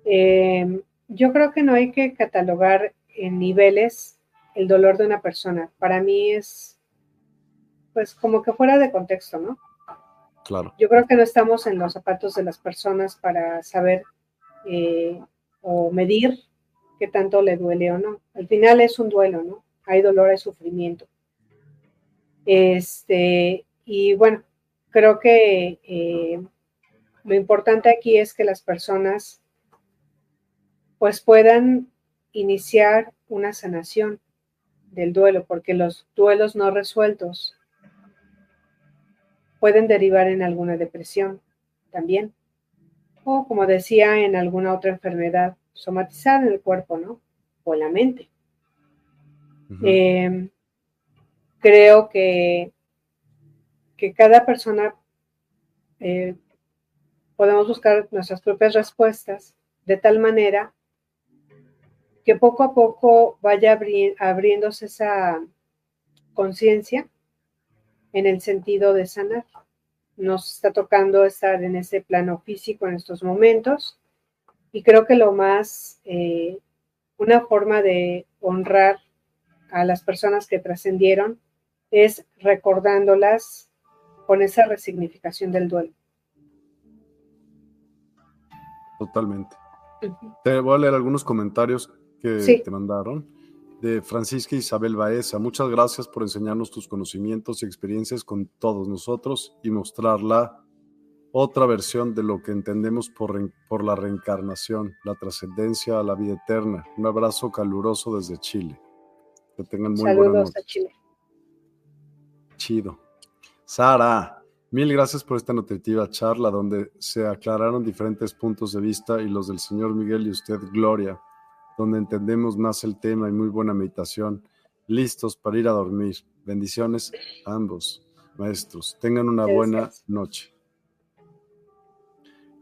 Em, yo creo que no hay que catalogar en niveles el dolor de una persona. Para mí es, pues, como que fuera de contexto, ¿no? Claro. Yo creo que no estamos en los zapatos de las personas para saber eh, o medir qué tanto le duele o no. Al final es un duelo, ¿no? Hay dolor, hay sufrimiento. Este, y bueno, creo que eh, lo importante aquí es que las personas pues puedan iniciar una sanación del duelo, porque los duelos no resueltos pueden derivar en alguna depresión también, o como decía, en alguna otra enfermedad somatizada en el cuerpo, ¿no? O en la mente. Creo que, que cada persona eh, podemos buscar nuestras propias respuestas de tal manera que poco a poco vaya abriéndose esa conciencia en el sentido de sanar. Nos está tocando estar en ese plano físico en estos momentos y creo que lo más, eh, una forma de honrar a las personas que trascendieron es recordándolas con esa resignificación del duelo. Totalmente. Te voy a leer algunos comentarios que te mandaron. De Francisca Isabel Baeza, muchas gracias por enseñarnos tus conocimientos y experiencias con todos nosotros y mostrar la otra versión de lo que entendemos por, por la reencarnación, la trascendencia a la vida eterna. Un abrazo caluroso desde Chile. Que tengan muy Saludos a Chile. Chido. Sara, Mil gracias por esta nutritiva charla donde se aclararon diferentes puntos de vista y los del señor Miguel y usted, Gloria, donde entendemos más el tema y muy buena meditación. Listos para ir a dormir. Bendiciones a ambos maestros. Tengan una buena noche.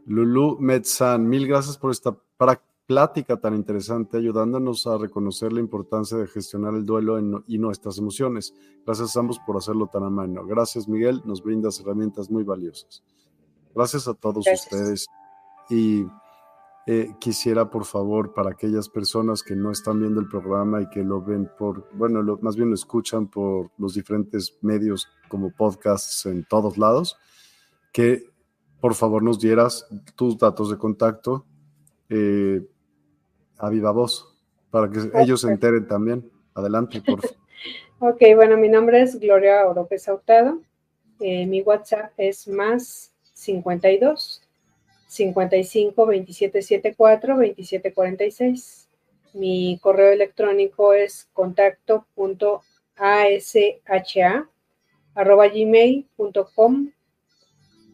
Lulu Metzan, mil gracias por esta práctica plática tan interesante, ayudándonos a reconocer la importancia de gestionar el duelo y nuestras emociones. Gracias a ambos por hacerlo tan ameno. Gracias, Miguel, nos brindas herramientas muy valiosas. Gracias a todos ustedes. Y eh, quisiera, por favor, para aquellas personas que no están viendo el programa y que lo ven por, bueno, más bien lo escuchan por los diferentes medios como podcasts en todos lados, que por favor nos dieras tus datos de contacto. Eh, a viva voz, para que ellos se enteren también. Adelante, por favor. ok, bueno, mi nombre es Gloria Oropes Autado. Eh, mi WhatsApp es más 52 55 27 74 27 46. Mi correo electrónico es contacto.asha arroba gmail.com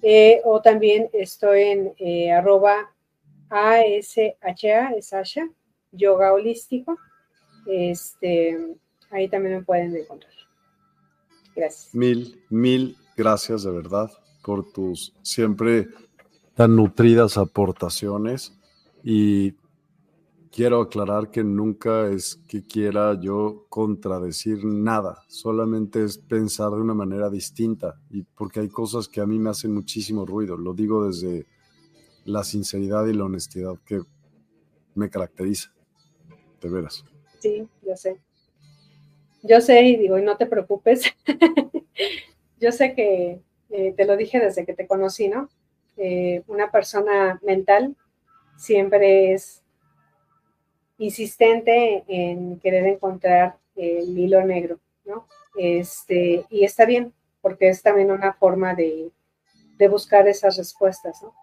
eh, o también estoy en eh, arroba ASHA, es Asha, yoga holístico. Este, ahí también me pueden encontrar. Gracias. Mil, mil gracias de verdad por tus siempre tan nutridas aportaciones y quiero aclarar que nunca es que quiera yo contradecir nada, solamente es pensar de una manera distinta y porque hay cosas que a mí me hacen muchísimo ruido, lo digo desde la sinceridad y la honestidad que me caracteriza, de veras. Sí, yo sé. Yo sé y digo, y no te preocupes. yo sé que eh, te lo dije desde que te conocí, ¿no? Eh, una persona mental siempre es insistente en querer encontrar el hilo negro, ¿no? Este, y está bien, porque es también una forma de, de buscar esas respuestas, ¿no?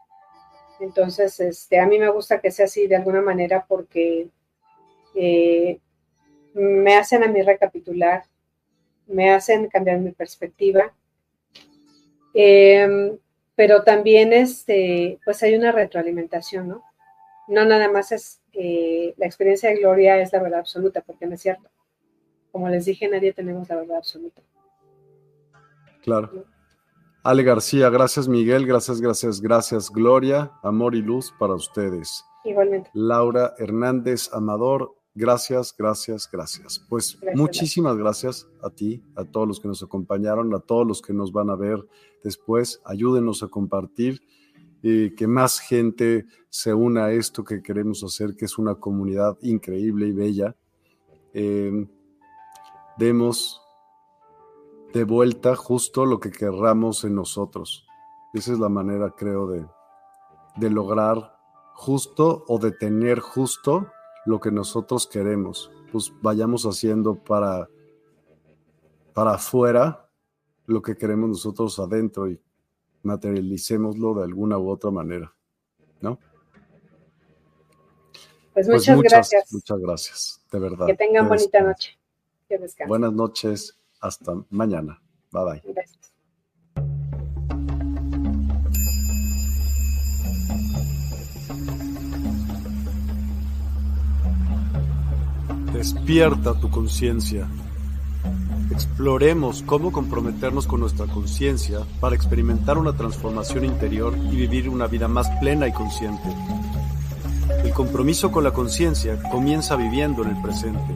Entonces, este, a mí me gusta que sea así de alguna manera porque eh, me hacen a mí recapitular, me hacen cambiar mi perspectiva, em, pero también este, pues hay una retroalimentación, ¿no? No nada más es eh, la experiencia de Gloria es la verdad absoluta, porque no es cierto. Como les dije, nadie tenemos la verdad absoluta. Claro. Ale García, gracias Miguel, gracias, gracias, gracias Gloria, amor y luz para ustedes. Igualmente. Laura Hernández Amador, gracias, gracias, gracias. Pues muchísimas gracias a ti, a todos los que nos acompañaron, a todos los que nos van a ver después. Ayúdenos a compartir y que más gente se una a esto que queremos hacer, que es una comunidad increíble y bella. Eh, demos de vuelta justo lo que querramos en nosotros. Esa es la manera, creo, de, de lograr justo o de tener justo lo que nosotros queremos. Pues vayamos haciendo para, para afuera lo que queremos nosotros adentro y materialicémoslo de alguna u otra manera, ¿no? Pues, pues muchas, gracias. Muchas gracias, de verdad. Que tengan bonita noche. Que Buenas noches. Hasta mañana. Bye bye. Despierta tu conciencia. Exploremos cómo comprometernos con nuestra conciencia para experimentar una transformación interior y vivir una vida más plena y consciente. El compromiso con la conciencia comienza viviendo en el presente